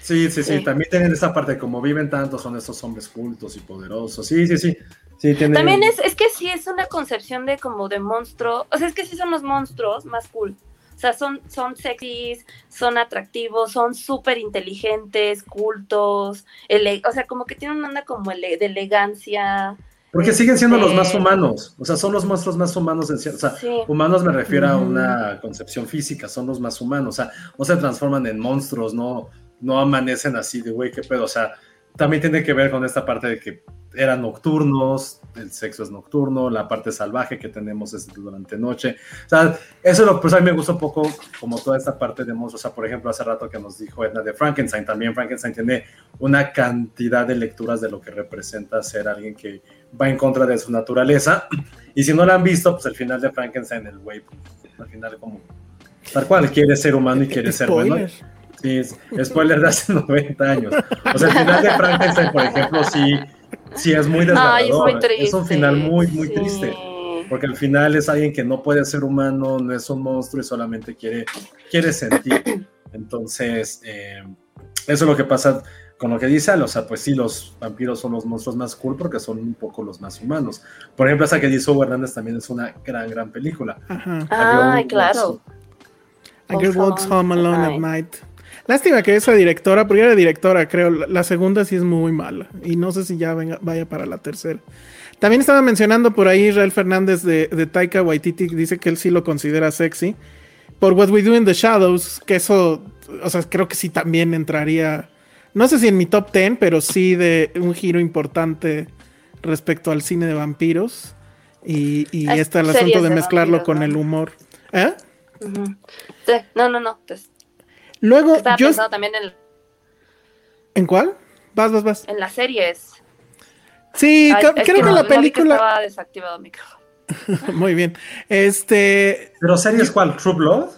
Sí, sí, sí, Sí. también tienen esa parte, como viven tanto, son estos hombres cultos y poderosos. Sí, sí, sí. sí tienen... También es, es que sí es una concepción de como de monstruo, o sea, es que sí son los monstruos más cool. O sea, son, son sexys, son atractivos, son súper inteligentes, cultos, ele- o sea, como que tienen una onda como ele- de elegancia. Porque siguen siendo los más humanos. O sea, son los monstruos más humanos. En o sea, Sí. humanos me refiero a una concepción física, son los más humanos. O sea, no se transforman en monstruos, no, no amanecen así de güey, qué pedo. O sea, también tiene que ver con esta parte de que eran nocturnos, el sexo es nocturno, la parte salvaje que tenemos es durante noche. O sea, eso lo, pues a mí me gusta un poco como toda esta parte de monstruos. O sea, por ejemplo, hace rato que nos dijo Edna de Frankenstein, también Frankenstein tiene una cantidad de lecturas de lo que representa ser alguien que va en contra de su naturaleza. Y si no la han visto, pues el final de Frankenstein, el güey, pues, al final como tal cual, quiere ser humano y quiere ser bueno. Spoiler. Sí, spoiler de hace <laughs> 90 años. O sea, el final de Frankenstein, por ejemplo, sí, sí es muy desgarrador. Es un final muy, muy sí. triste. Porque al final es alguien que no puede ser humano, no es un monstruo y solamente quiere, quiere sentir. Entonces, eh, eso es lo que pasa con lo que dice. O sea, pues sí, los vampiros son los monstruos más cool porque son un poco los más humanos. Por ejemplo, esa que dice Hugo Hernández también es una gran, gran película. Ajá. Yo- claro. A Girl Walks Home Alone at. Night. Lástima que esa directora, porque era directora, creo. La, segunda sí es muy mala. Y no sé si ya venga- vaya para la tercera. También estaba mencionando por ahí Israel Fernández de, de Taika Waititi, que dice que él sí lo considera sexy. Por What We Do in the Shadows, que eso, o sea, creo que sí también entraría, no sé si en mi top 10, pero sí de un giro importante respecto al cine de vampiros. Y, y este el asunto de de mezclarlo vampiros, con ¿no? el humor. ¿Eh? Sí, No, no, no. pues, Luego, estaba yo... pensando también en, ¿En cuál? Vas, vas, vas. en las series. Sí, Ay, ca- es creo que, no- la que película... estaba desactivado el micrófono. <laughs> Muy bien. Este... Pero series cuál? True Blood.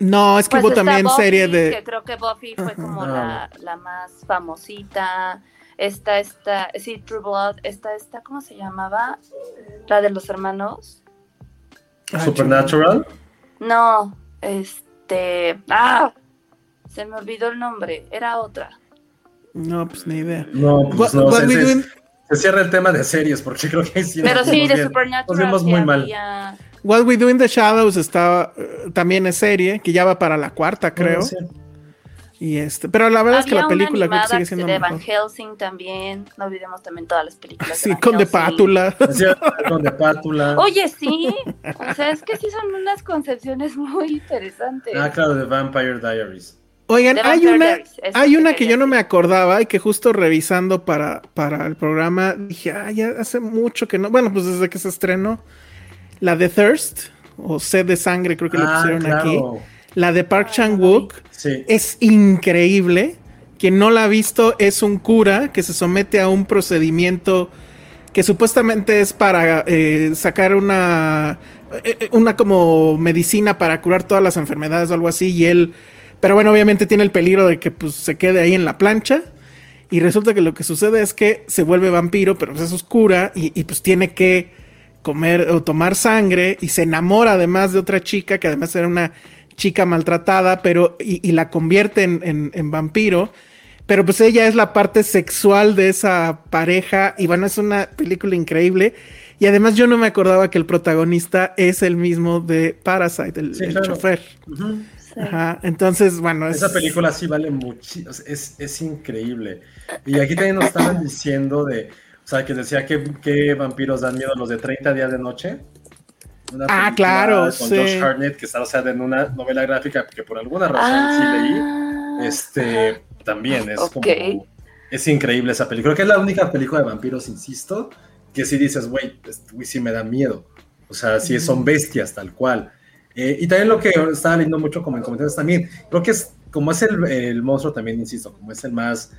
No, es que Pues hubo también Buffy, serie de. Que creo que Buffy fue como Ah. la, la más famosita. Esta, esta, sí, True Blood. Esta, esta, ¿cómo se llamaba? La de los hermanos. Ah, Supernatural. No, este. ¡Ah! Se me olvidó el nombre. Era otra. No, pues ni idea. No, pues no. what se, cierra el tema de series porque <laughs> creo que sí. Pero sí, de bien. Supernatural. Nos vimos sí muy mal. había- What We Do in the Shadows está eh, también es serie, que ya va para la cuarta, creo. Sí. Y este, pero la verdad es que la película creo que sigue siendo de mejor. Van Helsing también. No olvidemos también todas las películas. Sí, Van con de pátula. <laughs> Sí, con de pátula. Oye, sí. O sea, es que sí son unas concepciones muy interesantes. Ah, claro, de Vampire Diaries. Oigan, The hay Vampire una, Diaries, hay una que yo no me acordaba y que justo revisando para, para el programa dije, ah, ya hace mucho que no. Bueno, pues desde que se estrenó. La de Thirst, o Sed de Sangre, creo que le Ah, pusieron claro. aquí. La de Park Ah, Chan-wook Sí. es increíble. Quien no la ha visto es un cura que se somete a un procedimiento que supuestamente es para eh, sacar una eh, eh, una como medicina para curar todas las enfermedades o algo así y él pero bueno obviamente tiene el peligro de que pues se quede ahí en la plancha y resulta que lo que sucede es que se vuelve vampiro pero pues es oscura y, y, pues tiene que comer o tomar sangre y se enamora además de otra chica que además era una chica maltratada pero y, y la convierte en, en- en vampiro pero pues ella es la parte sexual de esa pareja y bueno, es una película increíble. Y además yo no me acordaba que el protagonista es el mismo de Parasite, el, Sí, el claro. chofer. Sí. Ajá, entonces bueno, es... Esa película sí vale muchísimo, es, es increíble. Y aquí también nos estaban diciendo de, sea, que decía que, que vampiros dan miedo los de 30 días de noche. Una Ah, claro, Con sí. Josh Hartnett, que está basada en una novela gráfica que por alguna razón sí leí. Ah, Este, también es Ok. como, es increíble esa película. Creo que es la única película de vampiros, insisto, que sí dices, güey, güey sí me da miedo. O sea, sí son bestias tal cual. Eh, y también lo que estaba leyendo mucho como en comentarios también, creo que es como es el, el monstruo también, insisto, como es el más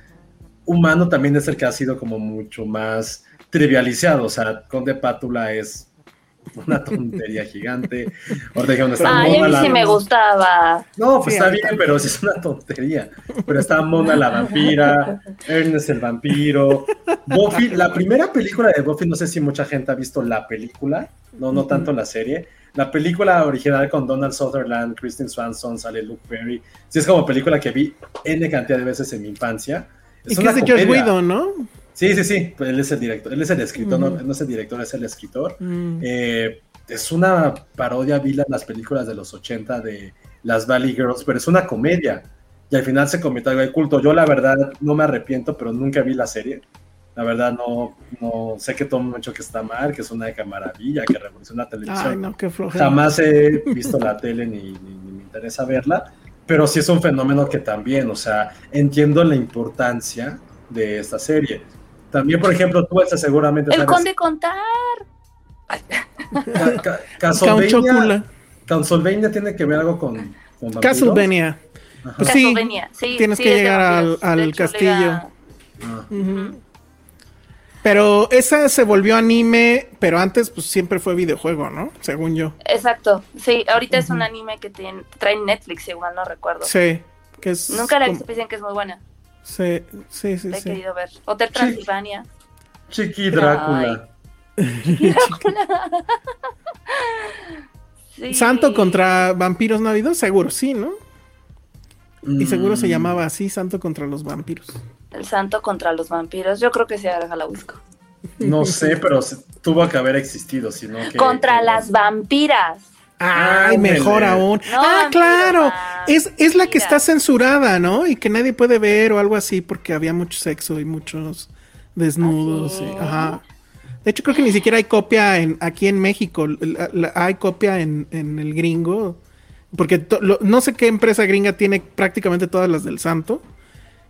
humano, también es el que ha sido como mucho más trivializado. O sea, Conde Pátula es una tontería gigante. Ahorita dijeron, está Ay, a mona mí la- sí me gustaba. no, pues Sí, está a mí bien, pero sí es una tontería. Pero está Mona la vampira, Ernest el vampiro, Buffy. La primera película de Buffy, no sé si mucha gente ha visto la película, no, no tanto la serie. La película original con Donald Sutherland, Kristen Swanson, sale Luke Perry. Sí, es como película que vi N cantidad de veces en mi infancia. Y que es de George. Whedon, ¿no? Sí, sí, sí, pues él es el director, él es el escritor, no- Ujú. no, es el director, es el escritor. Mm. Eh, es una parodia en las películas de los 80 de las Valley Girls, pero es una comedia. Y al final se convirtió en algo de culto. Yo la verdad no me arrepiento, pero nunca vi la serie. La verdad no, no sé que todo el mundo ha dicho que está mal, que es una de maravilla, que revoluciona la Ay, televisión. no, qué. Jamás he visto la tele ni, ni- ni me interesa verla, pero sí es un fenómeno que también, o sea, entiendo la importancia de esta serie. También, por ejemplo, tú Elsa, seguramente El sabes, conde contar. Ca- Castlevania. Castlevania tiene que ver algo con, con? Castlevania. Pues sí, Castlevania, sí, tienes sí, que llegar al- castillo. Ah. Pero esa se volvió anime, pero antes pues siempre fue videojuego, ¿no? Según yo. Exacto, sí, ahorita es un anime que tiene, trae Netflix, igual no recuerdo. Sí. Que es Nunca la he como- visto, dicen que es muy buena. Sí, sí, sí. La he sí. querido ver. Hotel Transilvania. Chiqui Drácula. <laughs> <laughs> Sí. Santo contra vampiros habido, seguro sí, ¿no? Y seguro se Mm, llamaba así, Santo contra los vampiros. El santo contra los vampiros. Yo creo que sí, ahora la busco. No sé, pero se- tuvo que haber existido, sino que... Contra que- las vampiras. Ay, mejor aún. No, ah, claro. Es, es la que está censurada, ¿no? Y que nadie puede ver o algo así porque había mucho sexo y muchos desnudos. Ajá. De hecho, creo que ni siquiera hay copia en, aquí en México. La- la- hay copia en, en el gringo. Porque to- lo- no sé qué empresa gringa tiene prácticamente todas las del santo.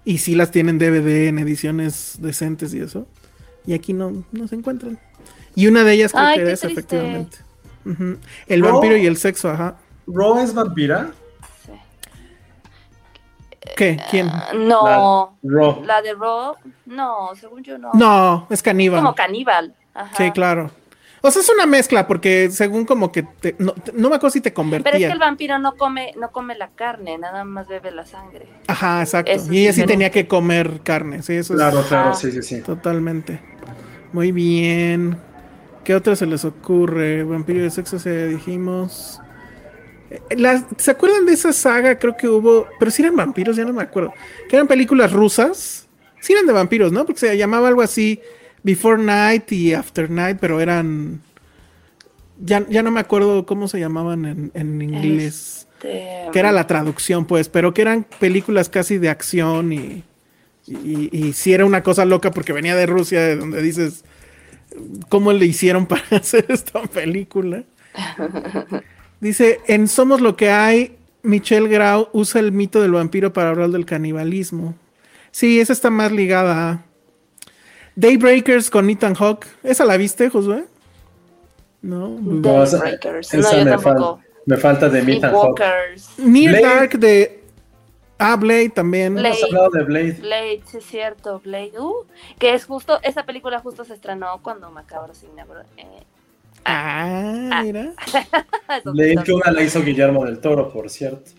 Y sí las tienen DVD en ediciones decentes y eso. Y aquí no, no se encuentran. Y una de ellas creo Ay, que era esa, efectivamente. El vampiro y el sexo, ajá. ¿Ro es vampira? ¿Qué? ¿Quién? Ah, No. Ro. La de Raw, no, según yo no. No, es caníbal. Como caníbal. Ajá. Sí, claro. O sea, es una mezcla, porque según como que te, no, te- no me acuerdo si te convertía. Pero es que el vampiro no come, no come la carne, nada más bebe la sangre. Ajá, exacto. Eso y ella sí tenía que comer carne, sí, eso Claro, es claro, Ah. sí, sí, sí. totalmente. Muy bien. ¿Qué otra se les ocurre? Vampiro de sexo se dijimos. Eh, las- ¿Se acuerdan de esa saga? Creo que hubo, pero si eran vampiros, ya no me acuerdo. Que eran películas rusas. Sí eran de vampiros, ¿no? Porque se llamaba algo así Before Night y After Night, pero eran... Ya, ya no me acuerdo cómo se llamaban en, en inglés. Este, Que era la traducción, pues, pero que eran películas casi de acción y, y, y sí era una cosa loca porque venía de Rusia, de donde dices, ¿cómo le hicieron <laughs> para hacer esta película? <laughs> Dice, en Somos lo que hay, Michelle Grau usa el mito del vampiro para hablar del canibalismo. Sí, esa está más ligada a Daybreakers con Ethan Hawke. ¿Esa la viste, Josué? No. No, esa- Daybreakers. esa No, yo me, tampoco. fal- me falta de Meet Walkers. Near Blade. Dark de... Ah, Blade también. Blade. Hemos hablado de Blade. Blade, sí es cierto, Blade. Uh, que es justo, esa película justo se estrenó cuando Macabro se inauguró. Eh, Ah, mira. <laughs> eso- Blade que una la hizo Guillermo del Toro, por cierto.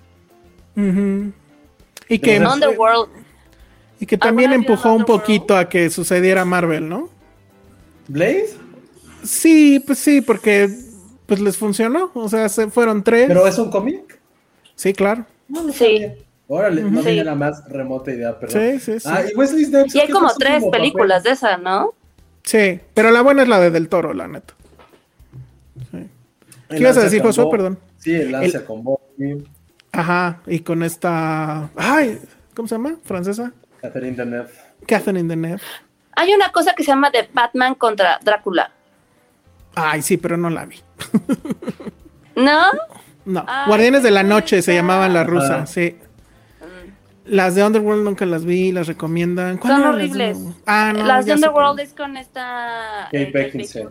Ujú. Y que, Underworld. Y que también ¿Alguna vez empujó un poquito a que sucediera Marvel, ¿no? ¿Blade? Sí, pues sí, porque pues les funcionó. O sea, se fueron tres. ¿Pero es un cómic? Sí, claro. Sí. Órale, no Sí. tenía la más remota idea, perdón. Sí, sí, sí. Ah, y Wesley Snipes. Y hay ¿qué como tres películas papel? de esa, ¿no? Sí, pero la buena es la de Del Toro, la neta. Sí. ¿Qué ibas a decir, Josué? Perdón. Sí, el Lancia El- con Bobby, Ajá, y con esta. Ay, ¿cómo se llama? ¿Francesa? Catherine Deneuve. Catherine Deneuve. Hay una cosa que se llama The Batman contra Drácula. Ay, sí, pero no la vi. <laughs> ¿No? No. Ay, Guardianes de la Noche se llamaban las Ajá. rusas, sí. Las de Underworld nunca las vi, las recomiendan. ¿Cuál Son eran las de horribles. Underworld? Ah, no, Las de Underworld es con esta Kate eh, Kate Beckinsale.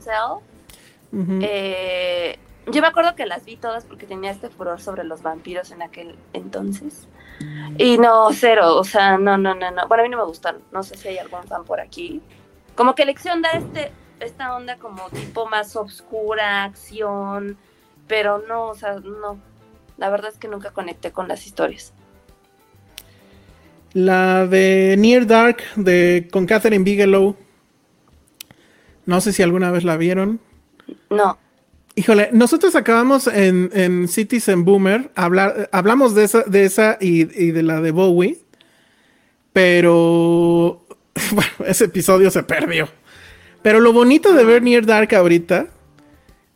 Eh, yo me acuerdo que las vi todas porque tenía este furor sobre los vampiros en aquel entonces. Y no, cero, o sea, no, no, no, no. Bueno, a mí no me gustan. No sé si hay algún fan por aquí. Como que elección da este, esta onda como tipo más obscura, acción, pero no, o sea, no. La verdad es que nunca conecté con las historias. La de Near Dark de con Catherine Bigelow. No sé si alguna vez la vieron. No. Híjole, nosotros acabamos en, en Citizen Boomer, hablar, hablamos de esa, de esa y, y de la de Bowie, pero <laughs> bueno, ese episodio se perdió. Pero lo bonito de ver Near Dark ahorita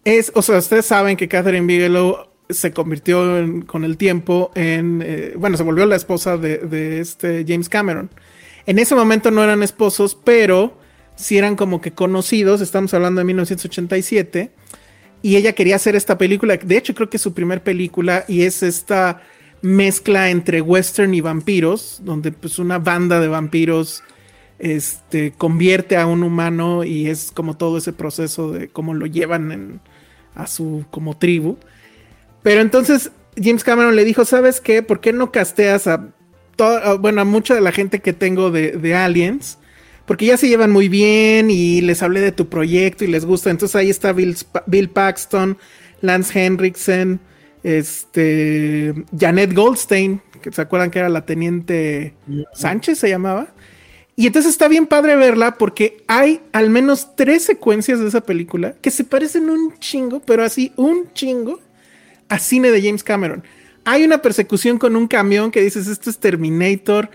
es, o sea, ustedes saben que Catherine Bigelow se convirtió en- con el tiempo en, eh, bueno, se volvió la esposa de, de este James Cameron. En ese momento no eran esposos, pero sí eran como que conocidos, estamos hablando de 1987, y ella quería hacer esta película, de hecho creo que es su primer película, y es esta mezcla entre western y vampiros, donde pues una banda de vampiros este, convierte a un humano y es como todo ese proceso de cómo lo llevan a su como tribu. Pero entonces James Cameron le dijo, ¿sabes qué? ¿Por qué no casteas a, bueno, mucha de la gente que tengo de Aliens? Porque ya se llevan muy bien y les hablé de tu proyecto y les gusta. Entonces ahí está Bill, Paxton, Lance Henriksen, este, Janet Goldstein, que se acuerdan que era la teniente Sánchez, se llamaba. Y entonces está bien padre verla porque hay al menos tres secuencias de esa película que se parecen un chingo, pero así un chingo a cine de James Cameron. Hay una persecución con un camión que dices, esto es Terminator.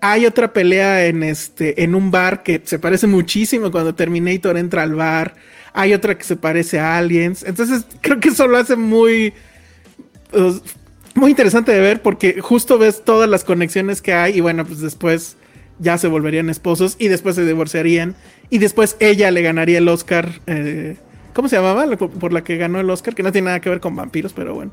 Hay otra pelea en, este, en un bar que se parece muchísimo cuando Terminator entra al bar. Hay otra que se parece a Aliens. Entonces creo que eso lo hace muy, pues, muy interesante de ver porque justo ves todas las conexiones que hay y bueno, pues después ya se volverían esposos y después se divorciarían y después ella le ganaría el Oscar. eh, ¿Cómo se llamaba? La- por la que ganó el Oscar, que no tiene nada que ver con vampiros, pero bueno.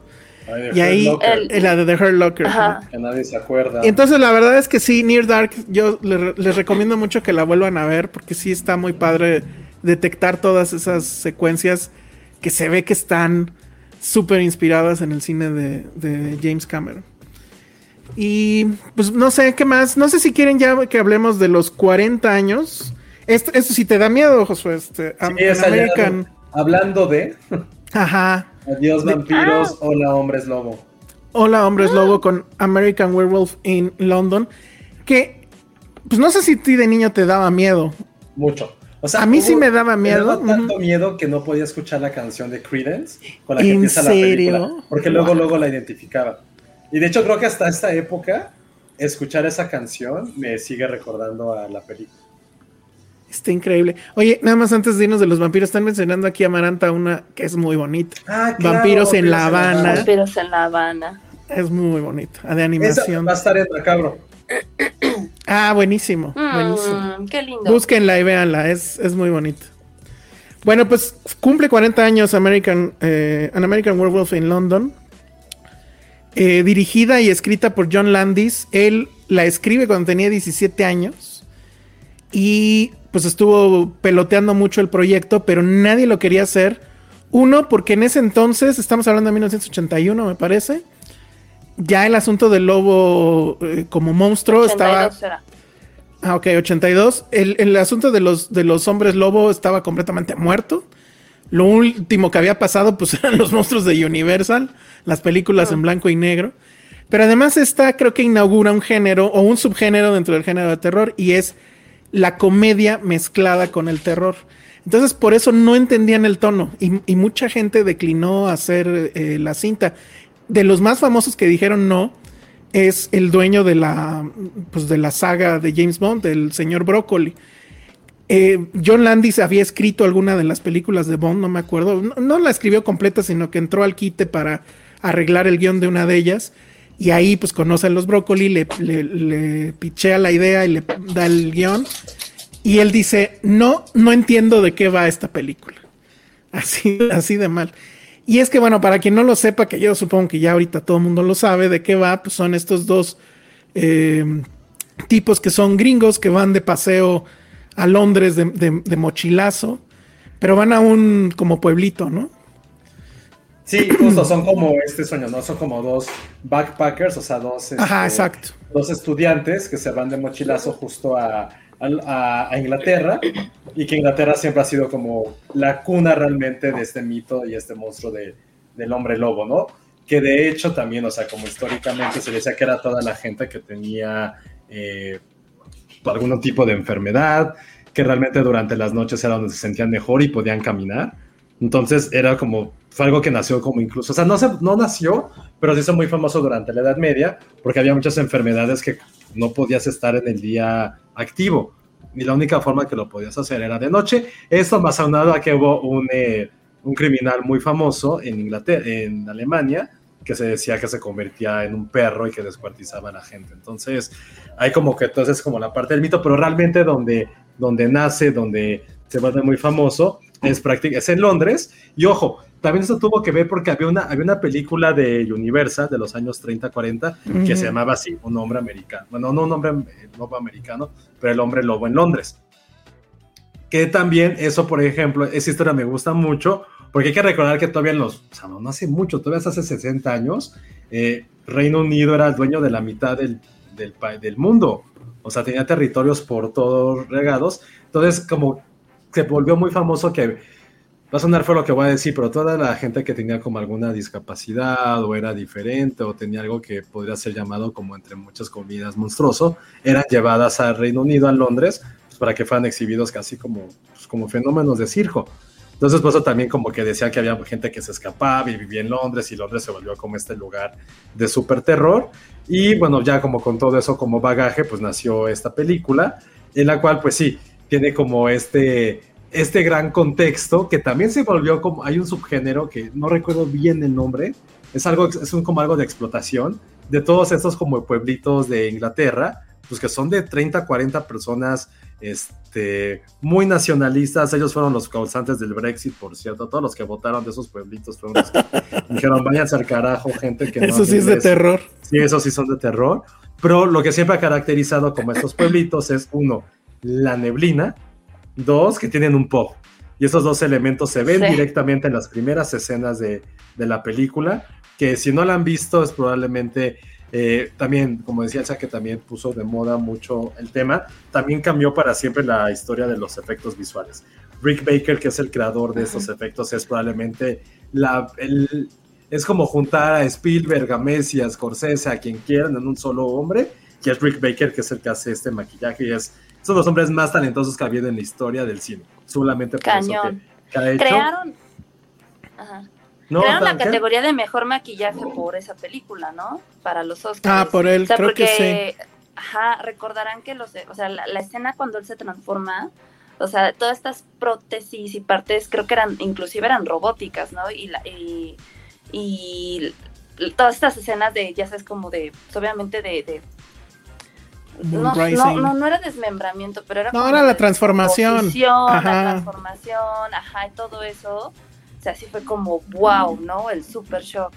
Y ahí, Hurt Locker, el- la de The Hurt Locker. Que nadie se acuerda. Y entonces la verdad es que sí, Near Dark, yo le- les recomiendo mucho que la vuelvan a ver porque sí está muy padre detectar todas esas secuencias que se ve que están súper inspiradas en el cine de, de James Cameron. Y pues no sé qué más, no sé si quieren ya que hablemos de los 40 años. Esto, esto sí te da miedo, Josué. Este, Sí, American, hablando de. Ajá. Adiós vampiros, hola hombres lobo. Hola hombres lobo con American Werewolf in London. Que, pues no sé si a ti de niño te daba miedo. Mucho. O sea, a mí sí me daba miedo. daba tanto miedo que no podía escuchar la canción de Credence con la que ¿En empieza la serio? película. Porque luego, luego la identificaba. Y de hecho, creo que hasta esta época, escuchar esa canción me sigue recordando a la película. Está increíble. Oye, nada más antes de irnos de los vampiros, están mencionando aquí a Amaranta una que es muy bonita. Ah, claro, Vampiros en La Habana. Vampiros en La Habana. Es muy bonita. De Esa animación. va a estar en Macabro. <clears throat> Ah, buenísimo. buenísimo. Mm, qué lindo. Búsquenla y véanla, es, es muy bonita. Bueno, pues cumple 40 años American, eh, An American Werewolf in London. Eh, dirigida y escrita por John Landis. Él la escribe cuando tenía 17 años. Y pues estuvo peloteando mucho el proyecto, pero nadie lo quería hacer. Uno, porque en ese entonces, estamos hablando de 1981, me parece. Ya el asunto del lobo eh, como monstruo estaba. 82 era. Ah, ok, 82. El, el asunto de los, de los hombres lobo estaba completamente muerto. Lo último que había pasado, pues <laughs> eran los monstruos de Universal, las películas en blanco y negro. Pero además esta creo que inaugura un género o un subgénero dentro del género de terror y es la comedia mezclada con el terror. Entonces por eso no entendían el tono y, mucha gente declinó hacer eh, la cinta. De los más famosos que dijeron no, es el dueño de la, pues de la saga de James Bond, el señor Broccoli. Eh, John Landis había escrito alguna de las películas de Bond, no me acuerdo. No, no la escribió completa, sino que entró al quite para arreglar el guion de una de ellas. Y ahí pues conoce a los Broccoli, le, le, le pichea la idea y le da el guion. Y él dice, no, no entiendo de qué va esta película. Así, <laughs> así de mal. Y es que, bueno, para quien no lo sepa, que yo supongo que ya ahorita todo el mundo lo sabe, de qué va, pues son estos dos eh, tipos que son gringos que van de paseo a Londres de, de- de mochilazo, pero van a un como pueblito, ¿no? Sí, justo son como este sueño, ¿no? Son como dos backpackers, o sea, dos, Ajá, este, exacto. dos estudiantes que se van de mochilazo justo a, a- a Inglaterra y que Inglaterra siempre ha sido como la cuna realmente de este mito y este monstruo de- del hombre lobo, ¿no? Que de hecho también, o sea, como históricamente se decía que era toda la gente que tenía eh, algún tipo de enfermedad, que realmente durante las noches era donde se sentían mejor y podían caminar. Entonces era como, fue algo que nació como incluso, o sea, no, se, no nació, pero se hizo muy famoso durante la Edad Media, porque había muchas enfermedades que no podías estar en el día activo, y la única forma que lo podías hacer era de noche. Esto más aunado a que hubo un, eh, un criminal muy famoso en Inglaterra, en Alemania, que se decía que se convertía en un perro y que descuartizaba a la gente. Entonces, hay como que entonces como la parte del mito, pero realmente donde, donde nace, donde se vuelve muy famoso, es, es en Londres. Y ojo, también eso tuvo que ver porque había una, había una película de Universal de los años 30, 40, que se llamaba así, Un hombre americano. Bueno, no un hombre eh, lobo americano, pero el hombre lobo en Londres. Que también eso, por ejemplo, esa historia me gusta mucho, porque hay que recordar que todavía en los, o sea, no, hace mucho, todavía hace 60 años, eh, Reino Unido era el dueño de la mitad del, del, del mundo. O sea, tenía territorios por todos regados. Entonces, como se volvió muy famoso que, va a sonar fue lo que voy a decir, pero toda la gente que tenía como alguna discapacidad o era diferente o tenía algo que podría ser llamado como entre muchas comidas monstruoso, eran llevadas al Reino Unido, a Londres, pues, para que fueran exhibidos casi como, pues, como fenómenos de circo. Entonces, por eso también como que decía que había gente que se escapaba y vivía en Londres y Londres se volvió como este lugar de súper terror. Y bueno, ya como con todo eso como bagaje, pues nació esta película, en la cual pues sí, tiene como este, este gran contexto que también se volvió como, hay un subgénero que no recuerdo bien el nombre, es algo, es un, como algo de explotación de todos estos como pueblitos de Inglaterra, pues que son de 30, 40 personas este, muy nacionalistas. Ellos fueron los causantes del Brexit, por cierto. Todos los que votaron de esos pueblitos fueron los que <laughs> dijeron, váyanse al carajo, gente que no Eso sí es de inglés". terror. Sí, esos sí son de terror. Pero lo que siempre ha caracterizado como estos pueblitos es, uno, la neblina. Dos, que tienen un pub. Y esos dos elementos se ven Sí. directamente en las primeras escenas de, de la película, que si no la han visto es probablemente eh, también, como decía Elsa, que también puso de moda mucho el tema, también cambió para siempre la historia de los efectos visuales. Rick Baker, que es el creador de estos efectos, es probablemente la, el, es como juntar a Spielberg, a Messi, a Scorsese, a quien quieran en un solo hombre, que es Rick Baker, que es el que hace este maquillaje y es son los hombres más talentosos que ha habido en la historia del cine, solamente por eso que, que ha hecho. Crearon, Ajá. No, Crearon la categoría de mejor maquillaje por esa película, ¿no? Para los Oscars. Ah, por él, O sea, creo porque, que sí. Ajá, recordarán que los, o sea, la, la escena cuando él se transforma, o sea, todas estas prótesis y partes creo que eran, inclusive eran robóticas, ¿no? Y, la, y, y todas estas escenas de, ya sabes, como de, pues, obviamente de, de no, no, no, no era desmembramiento, pero era No, era de la transformación. Ajá. La transformación, ajá, y todo eso. O sea, sí fue como wow, ¿no? El super shock.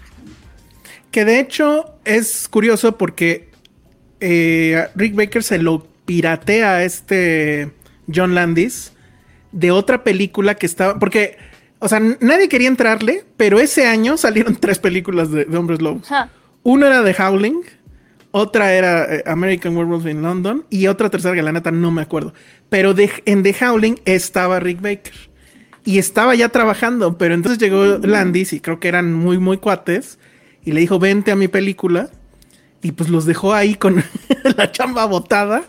Que de hecho es curioso porque eh, Rick Baker se lo piratea a este John Landis de otra película que estaba. Porque, o sea, nadie quería entrarle, pero ese año salieron <laughs> tres películas de, de hombres lobos. Ajá. Una era The Howling, otra era eh, American Werewolf in London y otra tercera que la neta no me acuerdo. Pero en The Howling estaba Rick Baker y estaba ya trabajando, pero entonces llegó Landis y creo que eran muy, muy cuates y le dijo, vente a mi película y pues los dejó ahí con <laughs> la chamba botada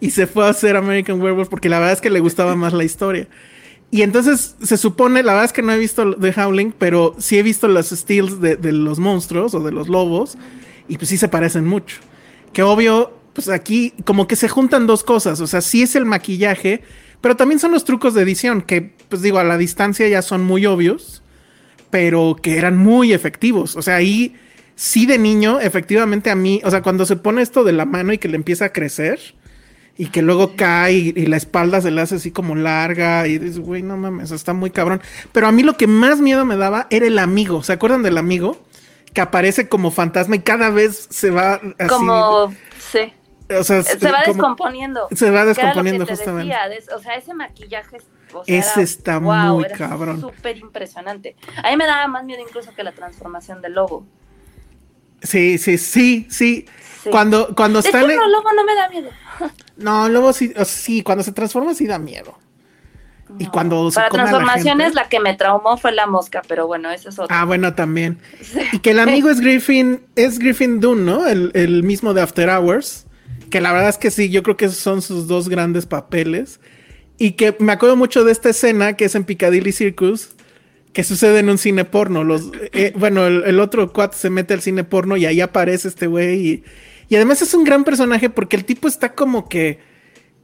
y se fue a hacer American Werewolf porque la verdad es que le gustaba más la historia. Y entonces se supone, la verdad es que no he visto The Howling, pero sí he visto las stills de, de los monstruos o de los lobos, y pues sí se parecen mucho. Que obvio, pues aquí como que se juntan dos cosas, o sea, sí es el maquillaje, pero también son los trucos de edición, que pues digo, a la distancia ya son muy obvios, pero que eran muy efectivos. O sea, ahí sí de niño, efectivamente a mí, o sea, cuando se pone esto de la mano y que le empieza a crecer y que luego cae y, y la espalda se le hace así como larga y dices, güey, no mames, está muy cabrón. Pero a mí lo que más miedo me daba era el amigo. ¿Se acuerdan del amigo? Que aparece como fantasma y cada vez se va así. Como, sí. o sea, Se va como- descomponiendo. se va descomponiendo, te justamente. decía, o sea, ese maquillaje. o sea, Ese era- está wow, muy era cabrón. Súper impresionante. A mí me daba más miedo incluso que la transformación del lobo. Sí, sí, sí, sí. Sí. Cuando, cuando De está hecho, en- no, lobo no me da miedo. <laughs> No, luego sí, o sea, sí, cuando se transforma sí da miedo. Y cuando se Para la transformaciones, gente- la que me traumó fue la mosca, pero bueno, eso es otro. Ah, bueno, también. Y que el amigo <laughs> es Griffin, es Griffin Dunn, ¿no? El, el mismo de After Hours. Que la verdad es que sí, yo creo que esos son sus dos grandes papeles. Y que me acuerdo mucho de esta escena que es en Piccadilly Circus, que sucede en un cine porno. Los, eh, bueno, el, el otro cuate se mete al cine porno y ahí aparece este güey. Y, y además es un gran personaje porque el tipo está como que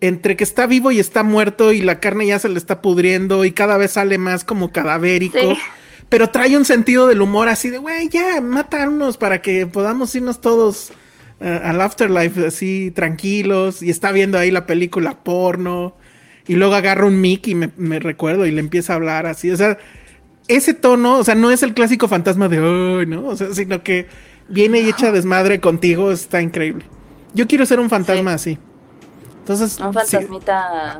entre que está vivo y está muerto y la carne ya se le está pudriendo y cada vez sale más como cadavérico. Sí. Pero trae un sentido del humor así de, güey, ya, mátanos para que podamos irnos todos eh, al afterlife así tranquilos. Y está viendo ahí la película porno. Y luego agarra un mic y me, recuerdo y le empieza a hablar así. O sea, ese tono, o sea, no es el clásico fantasma de, ay, ¿no? O sea, sino que viene y echa desmadre contigo, está increíble. Yo quiero ser un fantasma así. Entonces, Un sí.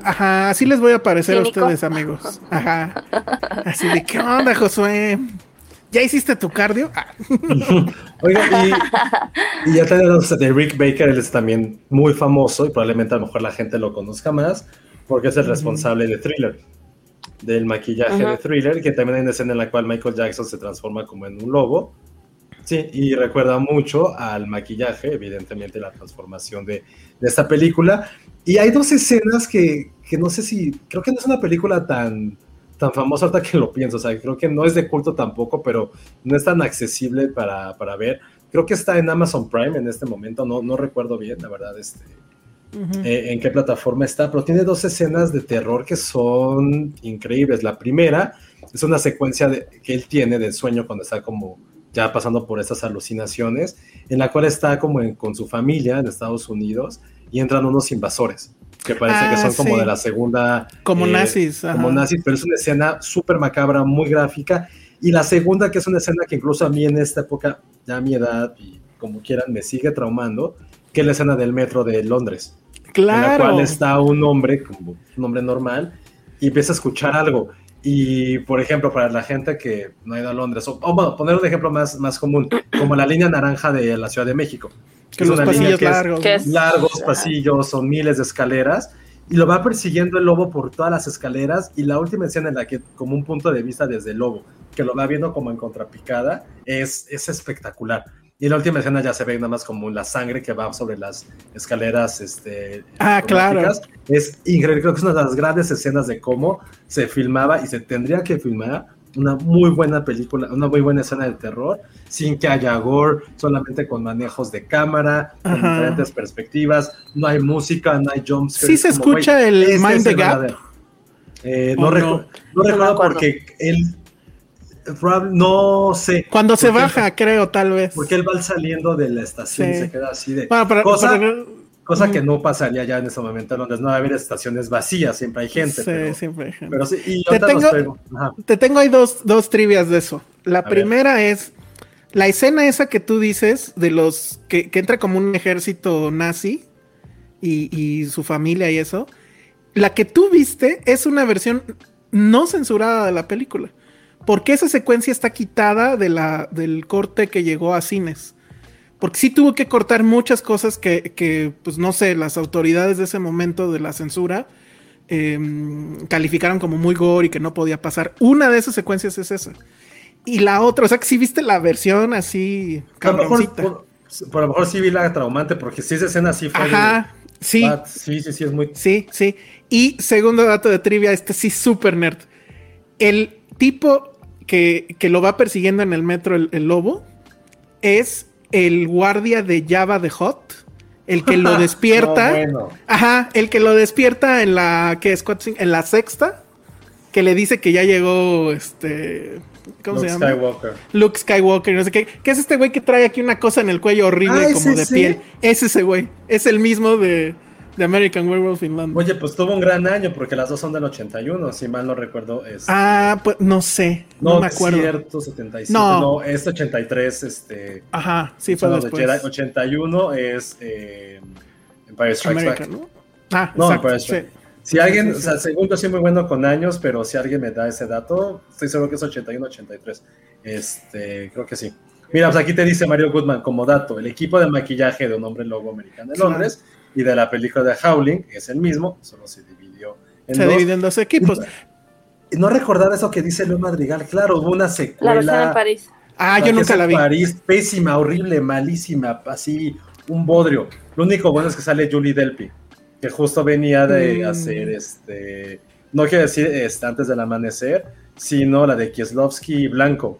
Ajá, así les voy a parecer Cínico. a ustedes, amigos. Ajá. Así de, ¿qué onda, Josué? ¿Ya hiciste tu cardio? Ah. <laughs> Oiga, y, y ya tenemos de Rick Baker, él es también muy famoso y probablemente a lo mejor la gente lo conozca más porque es el responsable de Thriller, del maquillaje de Thriller, que también hay una escena en la cual Michael Jackson se transforma como en un lobo. Sí, y recuerda mucho al maquillaje, evidentemente la transformación de, de esta película. Y hay dos escenas que, que no sé si, creo que no es una película tan, tan famosa ahorita que lo pienso, o sea, creo que no es de culto tampoco, pero no es tan accesible para, para ver. Creo que está en Amazon Prime en este momento, no, no recuerdo bien, la verdad, este, eh, en qué plataforma está, pero tiene dos escenas de terror que son increíbles. La primera es una secuencia de- que él tiene de sueño cuando está como ya pasando por estas alucinaciones, en la cual está como en- con su familia en Estados Unidos y entran unos invasores que parece Ah, que son como de la segunda Como eh, nazis. ajá. como nazis, pero es una escena súper macabra, muy gráfica. Y la segunda, que es una escena que incluso a mí en esta época, ya a mi edad y como quieran, me sigue traumando, que es la escena del metro de Londres, en la Claro. cual está un hombre, como un hombre normal, y empieza a escuchar algo. Y, por ejemplo, para la gente que no ha ido a Londres, o, o bueno, poner un ejemplo más, más común, como la línea naranja de la Ciudad de México. Que Es los una línea pasillos que es largos. que es- largos pasillos, son miles de escaleras. y lo va persiguiendo el lobo por todas las escaleras y la última escena en la que como un punto de vista desde el lobo, que lo va viendo como en contrapicada, es, es espectacular. Y la última escena ya se ve nada más como la sangre que va sobre las escaleras. Este, ah, claro. Es increíble, creo que es una de las grandes escenas de cómo se filmaba y se tendría que filmar una muy buena película, una muy buena escena de terror, sin que haya gore, solamente con manejos de cámara, con diferentes perspectivas, no hay música, no hay jumps. Sí se escucha el Mind the Gap. Eh, no, no? recuerdo porque él no sé. Cuando se baja, creo, tal vez. Porque él va saliendo de la estación y se queda así de. cosa, cosa que no pasaría ya en ese momento donde no va a haber estaciones vacías, siempre hay gente. Sí, siempre hay gente. Pero sí, y te, tengo, te tengo ahí dos, dos trivias de eso. La primera es la escena esa que tú dices de los que, que entra como un ejército nazi y, y su familia y eso. La que tú viste es una versión no censurada de la película. Porque esa secuencia está quitada de la, del corte que llegó a cines. Porque sí tuvo que cortar muchas cosas que, pues no sé, las autoridades de ese momento de la censura em, calificaron como muy gore y que no podía pasar. Una de esas secuencias es esa. Y la otra, o sea que sí viste la versión así, cabroncita. Por, lo mejor sí vi la traumante, porque si esa escena así fue. Ajá, sí. sí, sí, sí, es muy. Sí, sí. Y segundo dato de trivia, este sí, super nerd. El tipo que, lo va persiguiendo en el metro el, lobo es el guardia de Java de Hot, el que lo <laughs> despierta. Ajá, el que lo despierta en la que es en la sexta, que le dice que ya llegó este ¿cómo se llama? Skywalker. Luke Skywalker, no sé qué. ¿Qué es este güey que trae aquí una cosa en el cuello horrible como de piel? Es ese güey. Es el mismo de de American Werewolf in London. Oye, pues tuvo un gran año porque las dos son del 81, si mal no recuerdo. Este, ah, pues no sé, no, me acuerdo. cierto, 77. No. no, es 83, este. Ajá, sí, fue después. 81 es eh, Empire Strikes Back. ¿no? Ah, no, Empire Strikes Si alguien, o sea, según yo soy muy bueno con años, pero si alguien me da ese dato, estoy seguro que es 81, 83. Este, creo que sí. Mira, pues aquí te dice Mario Goodman como dato, el equipo de maquillaje de un hombre lobo americano de Londres y de la película de Howling, es el mismo, solo se dividió en se dos. en dos equipos. <laughs> No recordar eso que dice Leo Madrigal, claro, hubo una secuela. La en París. Ah, yo nunca la vi. París, pésima, horrible, malísima, así, un bodrio. Lo único bueno es que sale Julie Delpy, que justo venía de mm. hacer este, no quiero decir este, antes del amanecer, sino la de Kieslowski Blanco.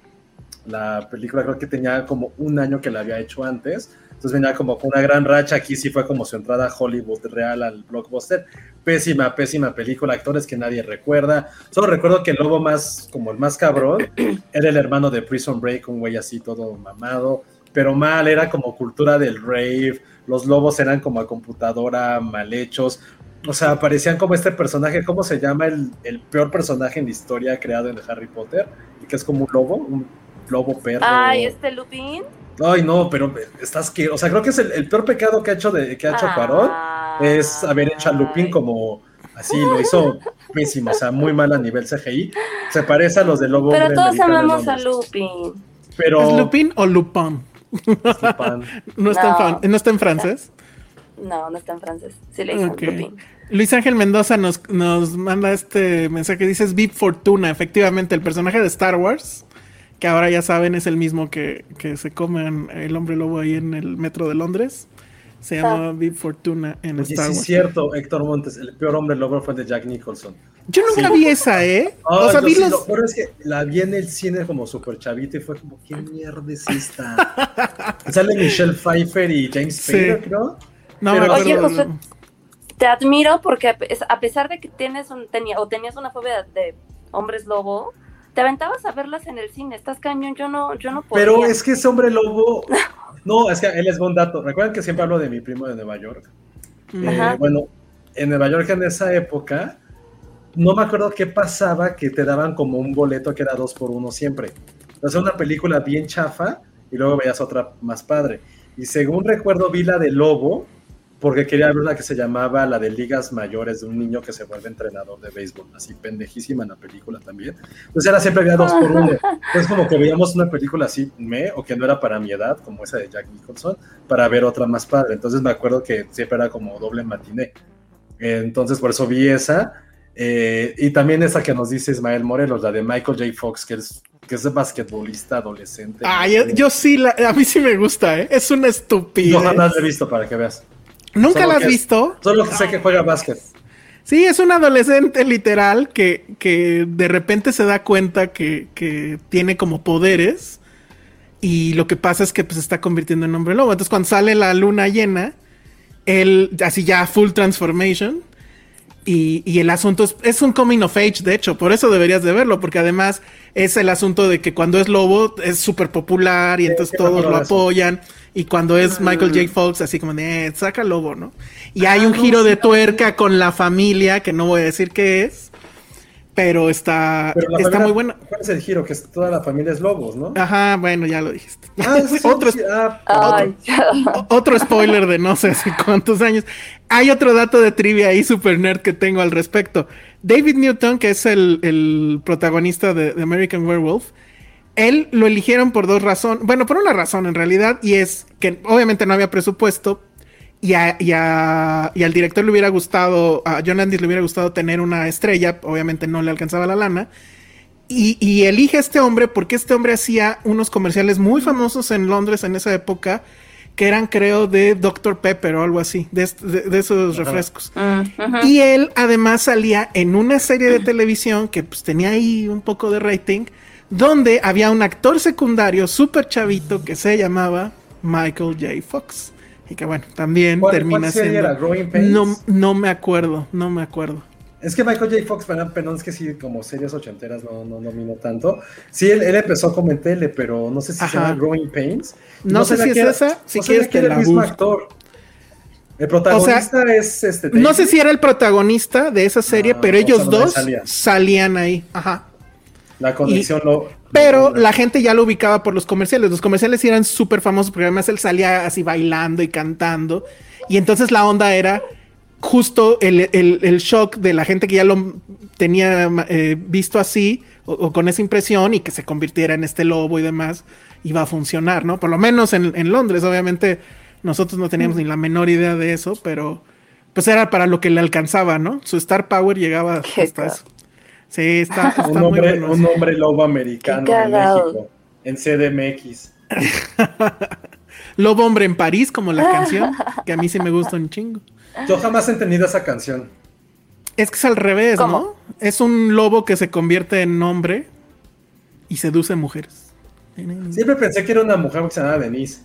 La película creo que tenía como un año que la había hecho antes entonces venía como con una gran racha. Aquí sí fue como su entrada a Hollywood real al blockbuster. Pésima, pésima película. Actores que nadie recuerda. Solo recuerdo que el lobo más, como el más cabrón, <clears throat> era el hermano de Prison Break, un güey así todo mamado. Pero mal, era como cultura del rave. Los lobos eran como a computadora, mal hechos. O sea, parecían como este personaje, ¿cómo se llama? El, el peor personaje en la historia creado en Harry Potter. Y que es como un lobo, un lobo perro. Ay, este Lupin. Ay, no, pero estás que, o sea, creo que es el, peor pecado que ha hecho de que ha hecho Cuarón es haber hecho a Lupin como así, lo hizo <laughs> pésimo, o sea, muy mal a nivel CGI. Se parece a los de Lobo. Pero todos amamos a Lupin. Pero... ¿Es Lupin o Lupin? <laughs> ¿No, está En, ¿No está en francés? No, no está en francés. Sí le dicen Lupin. Luis Ángel Mendoza nos, nos manda este mensaje. Dice, Vip Fortuna. Efectivamente, el personaje de Star Wars que ahora ya saben es el mismo que, se come el hombre lobo ahí en el metro de Londres. Se llama Big Fortuna en Star Wars. Sí, es cierto, Héctor Montes, el peor hombre lobo fue el de Jack Nicholson. Yo nunca vi esa, ¿eh? o sea, vi sí, Lo peor es que la vi en el cine como súper chavita y fue como, ¿qué mierda es esta? <laughs> Sale Michelle Pfeiffer y James Spader, creo. No, Pero, Oye, José, te admiro porque a pesar de que tienes un, tenía, o tenías una fobia de hombres lobo, te aventabas a verlas en el cine, estás cañón, yo no, yo no podía. Pero es que ese hombre lobo, <laughs> no, es que él es buen dato. Recuerden que siempre hablo de mi primo de Nueva York. Eh, bueno, en Nueva York en esa época, no me acuerdo qué pasaba que te daban como un boleto que era dos por uno siempre. Sea, una película bien chafa y luego veías otra más padre. Y según recuerdo, vi la de Lobo porque quería ver una que se llamaba la de ligas mayores de un niño que se vuelve entrenador de béisbol, así pendejísima en la película también. Entonces era siempre había dos por uno. Entonces como que veíamos una película así, me, o que no era para mi edad, como esa de Jack Nicholson, para ver otra más padre. Entonces me acuerdo que siempre era como doble matiné. Entonces, por eso vi esa. Eh, y también esa que nos dice Ismael Morelos, la de Michael J. Fox, que es, que es de basquetbolista adolescente. Ah, yo, yo sí, la- a mí sí me gusta, ¿eh? Es una estupidez. Yo jamás la he visto para que veas. ¿Nunca Solo la has que visto? Solo que sé que juega básquet. Sí, es un adolescente literal que, que de repente se da cuenta que, que tiene como poderes y lo que pasa es que pues, se está convirtiendo en hombre lobo. Entonces cuando sale la luna llena, él así ya full transformation y, y el asunto es, es un coming of age, de hecho, por eso deberías de verlo, porque además es el asunto de que cuando es lobo es súper popular y entonces todos lo apoyan. Y cuando es Michael J. Fox, así como de, eh, saca lobo, ¿no? Y hay Ah, un no, giro de tuerca con la familia, que no voy a decir qué es, pero está, Pero está familia- muy buena. ¿Cuál es el giro? Que es- toda la familia es lobos, ¿no? Ajá, bueno, ya lo dijiste. Ah, sí, <laughs> otro, sí, ah, <laughs> otro spoiler de no sé hace cuántos años. Hay otro dato de trivia ahí, super nerd, que tengo al respecto. David Newton, que es el, el protagonista de, de American Werewolf, él lo eligieron por dos razones. Bueno, por una razón en realidad, y es que obviamente no había presupuesto. Y, a- y a- y al director le hubiera gustado, a John Landis le hubiera gustado tener una estrella, obviamente no le alcanzaba la lana. Y, y elige a este hombre porque este hombre hacía unos comerciales muy famosos en Londres en esa época, que eran creo de Dr. Pepper o algo así, de, est- de- de esos refrescos. Y él además salía en una serie de televisión que pues tenía ahí un poco de rating, donde había un actor secundario súper chavito que se llamaba Michael J. Fox. Y que bueno, también ¿Cuál- termina cuál serie siendo... era? ¿Growing Pains? No, no me acuerdo, no me acuerdo. Es que Michael J. Fox, perdón, es que sí, como series ochenteras no, no domino tanto. Sí, él, él empezó como en tele, pero no sé si se Ajá. llama Growing Pains. No sé si es era- esa, si no quieres que era la el mismo actor. El protagonista es este. No sé si era el protagonista de esa serie, Ah, pero o ellos sea, ¿dónde dos salía? salían ahí. Ajá. La conexión lo. Pero la gente ya lo ubicaba por los comerciales. Los comerciales eran súper famosos porque además él salía así bailando y cantando. Y entonces la onda era justo el, el- el shock de la gente que ya lo tenía eh, visto así o, o con esa impresión y que se convirtiera en este lobo y demás. Iba a funcionar, ¿no? Por lo menos en, en Londres, obviamente nosotros no teníamos ni la menor idea de eso, pero pues era para lo que le alcanzaba, ¿no? Su star power llegaba Qué hasta eso. Sí, está, <laughs> está Un muy hombre, bueno. un hombre lobo americano en. México. En CDMX. <laughs> Lobo Hombre en París, como la canción, que a mí sí me gusta un chingo. Yo jamás he entendido esa canción. Es que es al revés, ¿Cómo? ¿no? Es un lobo que se convierte en hombre y seduce mujeres. Siempre pensé que era una mujer que se llamaba Denise.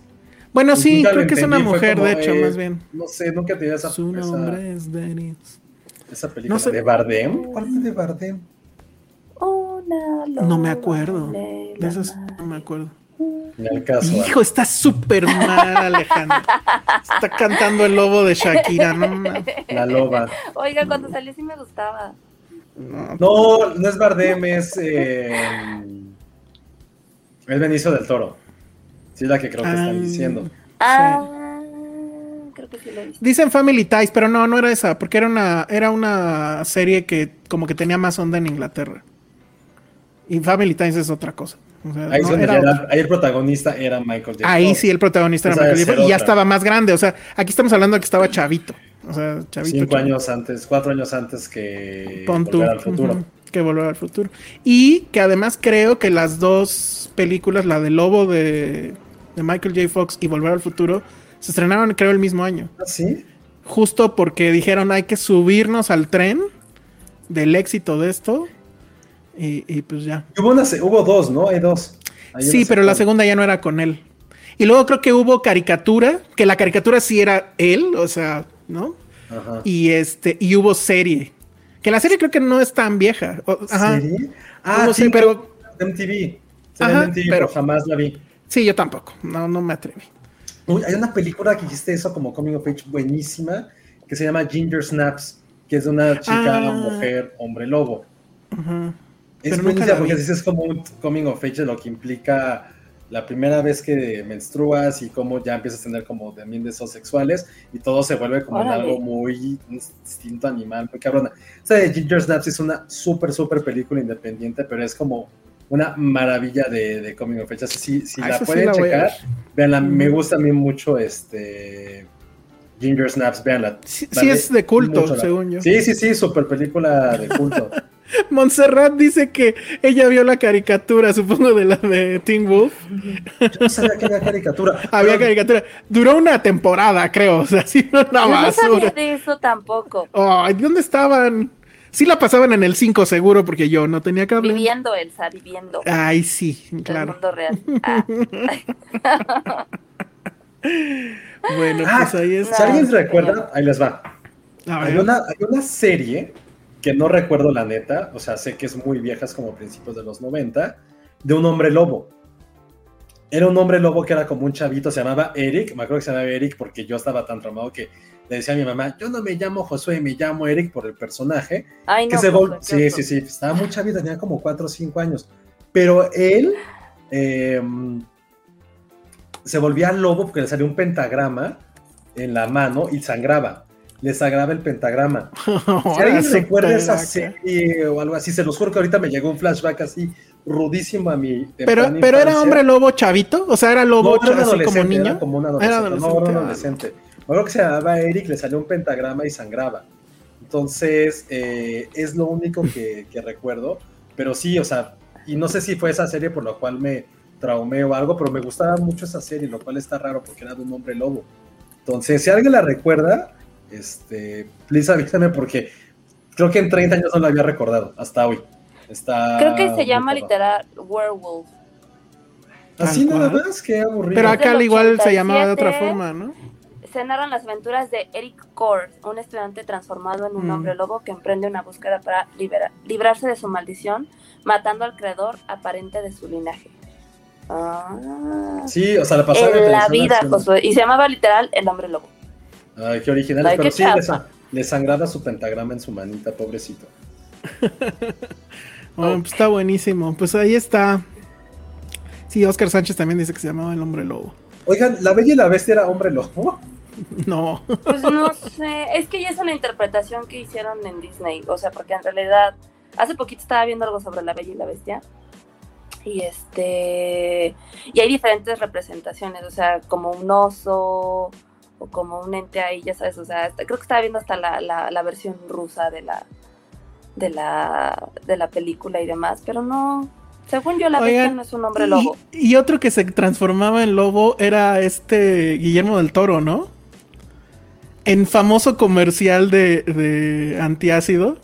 Bueno, Y sí, creo que es una mujer, como, de hecho, eh, más bien. No sé, nunca tenía esa, Su esa, nombre es Denise. esa película. no sé. ¿De Bardem? ¿Cuál fue de Bardem? No me acuerdo. de esas no me acuerdo. Al caso. Hijo, está súper mal, Alejandro. Está cantando el lobo de Shakira, no. La loba. Oiga, cuando salió sí me gustaba. No, no es Bardem, es. Eh, es Benicio del Toro. Sí, la que creo que Ah. están diciendo. Ah, creo que sí. Dicen Family Ties, pero no, no era esa, porque era una, era una serie que como que tenía más onda en Inglaterra. Y Family Ties es otra cosa. O sea, Ahí, es no, donde era era- otra. ahí el protagonista era Michael J. Ahí sí el protagonista era Michael J. y ya estaba más grande. O sea, aquí estamos hablando de que estaba chavito. O sea, chavito. Cinco chavito. años antes, cuatro años antes que Volver al futuro. que volver al futuro. Y que además creo que las dos películas, la de Lobo de, de Michael J. Fox y Volver al futuro, se estrenaron creo el mismo año. ¿Ah, sí? Justo porque dijeron hay que subirnos al tren del éxito de esto. Y, y pues ya. Hubo, una, hubo dos, ¿no? Hay dos. Hay Sí, pero la segunda ya no era con él. Y luego creo que hubo caricatura, que la caricatura sí era él, o sea, ¿no? Ajá. Y este, y hubo serie. Que la serie creo que no es tan vieja. O- ajá. ¿Serie? Ah, No sí, sé, pero MTV. Ajá, MTV, pero- pero jamás la vi. sí, yo tampoco. No, no me atreví. Uy, hay una película que hiciste eso como Coming of Age buenísima, que se llama Ginger Snaps, que es de una chica, Ah. mujer, hombre lobo. Ajá. Es Pero nunca la porque dices como un coming of age de lo que implica la primera vez que menstruas y cómo ya empiezas a tener como también deseos sexuales y todo se vuelve como en algo muy un instinto animal, muy cabrona. O sea, de Ginger Snaps es una súper, súper película independiente, pero es como una maravilla de, de coming of age. Así, si, si Ah, la esa sí pueden la checar, veanla, me gusta a mí mucho este Ginger Snaps, véanla. Sí, sí es de culto, según yo. Sí, sí, sí, super película de culto. <laughs> Montserrat dice que ella vio la caricatura, supongo, de la de Teen Wolf. Yo no sabía que había caricatura. <laughs> Había caricatura. Duró una temporada, creo. O sea, <laughs> sí, una Yo no sabía basura. de eso tampoco. Ay, ¿dónde estaban? Sí la pasaban en el 5 seguro, porque yo no tenía cable. Viviendo, Elsa, viviendo. Ay, sí, El claro. mundo real. Ah. <laughs> Bueno, Ah, pues ahí es. Si alguien No, recuerda, ahí les va. Hay una, hay una serie que no recuerdo la neta, o sea, sé que es muy vieja, es como principios de los 90, de un hombre lobo. Era un hombre lobo que era como un chavito, se llamaba Eric, me acuerdo que se llamaba Eric porque yo estaba tan traumado que le decía a mi mamá, yo no me llamo Josué, me llamo Eric por el personaje, Ay, que no. se Josué, sí, sí, sí, estaba muy chavito, tenía como 4 o 5 años, pero él eh, se volvía lobo porque le salió un pentagrama en la mano y sangraba, le sangraba el pentagrama. <laughs> Si Ahora alguien recuerda esa serie o algo así, se los juro que ahorita me llegó un flashback así rudísimo a mi Pero, pero era hombre lobo chavito, o sea, era lobo No, era así como adolescente, niño. Era como un Era adolescente. adolescente, No, era un adolescente. Acuerdo que se llamaba Eric, le salió un pentagrama y sangraba. Entonces, eh, es lo único que, <laughs> que recuerdo. Pero sí, o sea, y no sé si fue esa serie por la cual me traumé o algo, pero me gustaba mucho esa serie, lo cual está raro porque era de un hombre lobo. Entonces, si alguien la recuerda, este, please avísame porque creo que en 30 años no la había recordado, hasta hoy. Está Creo que se llama literal Werewolf. Así nada más, qué aburrido. Pero acá al igual se llamaba de otra 87. forma, ¿no? Se narran las aventuras de Eric Kors, un estudiante transformado en un Mm. hombre lobo que emprende una búsqueda para libera- librarse de su maldición, matando al creador aparente de su linaje. Ah. Sí, o sea, la pasaba en la vida, Josué. Y se llamaba literal El Hombre Lobo. Ay, qué original. Ay, pero qué sí, le, le sangraba su pentagrama en su manita, pobrecito. <laughs> Oh, pues está buenísimo. Pues ahí está. Sí, Oscar Sánchez también dice que se llamaba el hombre lobo. Oigan, ¿la Bella y la Bestia era hombre lobo? <laughs> No. Pues no sé, es que ya es una interpretación que hicieron en Disney, o sea, porque en realidad hace poquito estaba viendo algo sobre la Bella y la Bestia y este y hay diferentes representaciones, o sea, como un oso o como un ente ahí, ya sabes, o sea, hasta- creo que estaba viendo hasta la, la, la versión rusa de la de la de la película y demás, pero no, según yo la Bestia Oigan, no es un hombre lobo. Y, y otro que se transformaba en lobo era este Guillermo del Toro, ¿no? En famoso comercial de, de antiácido,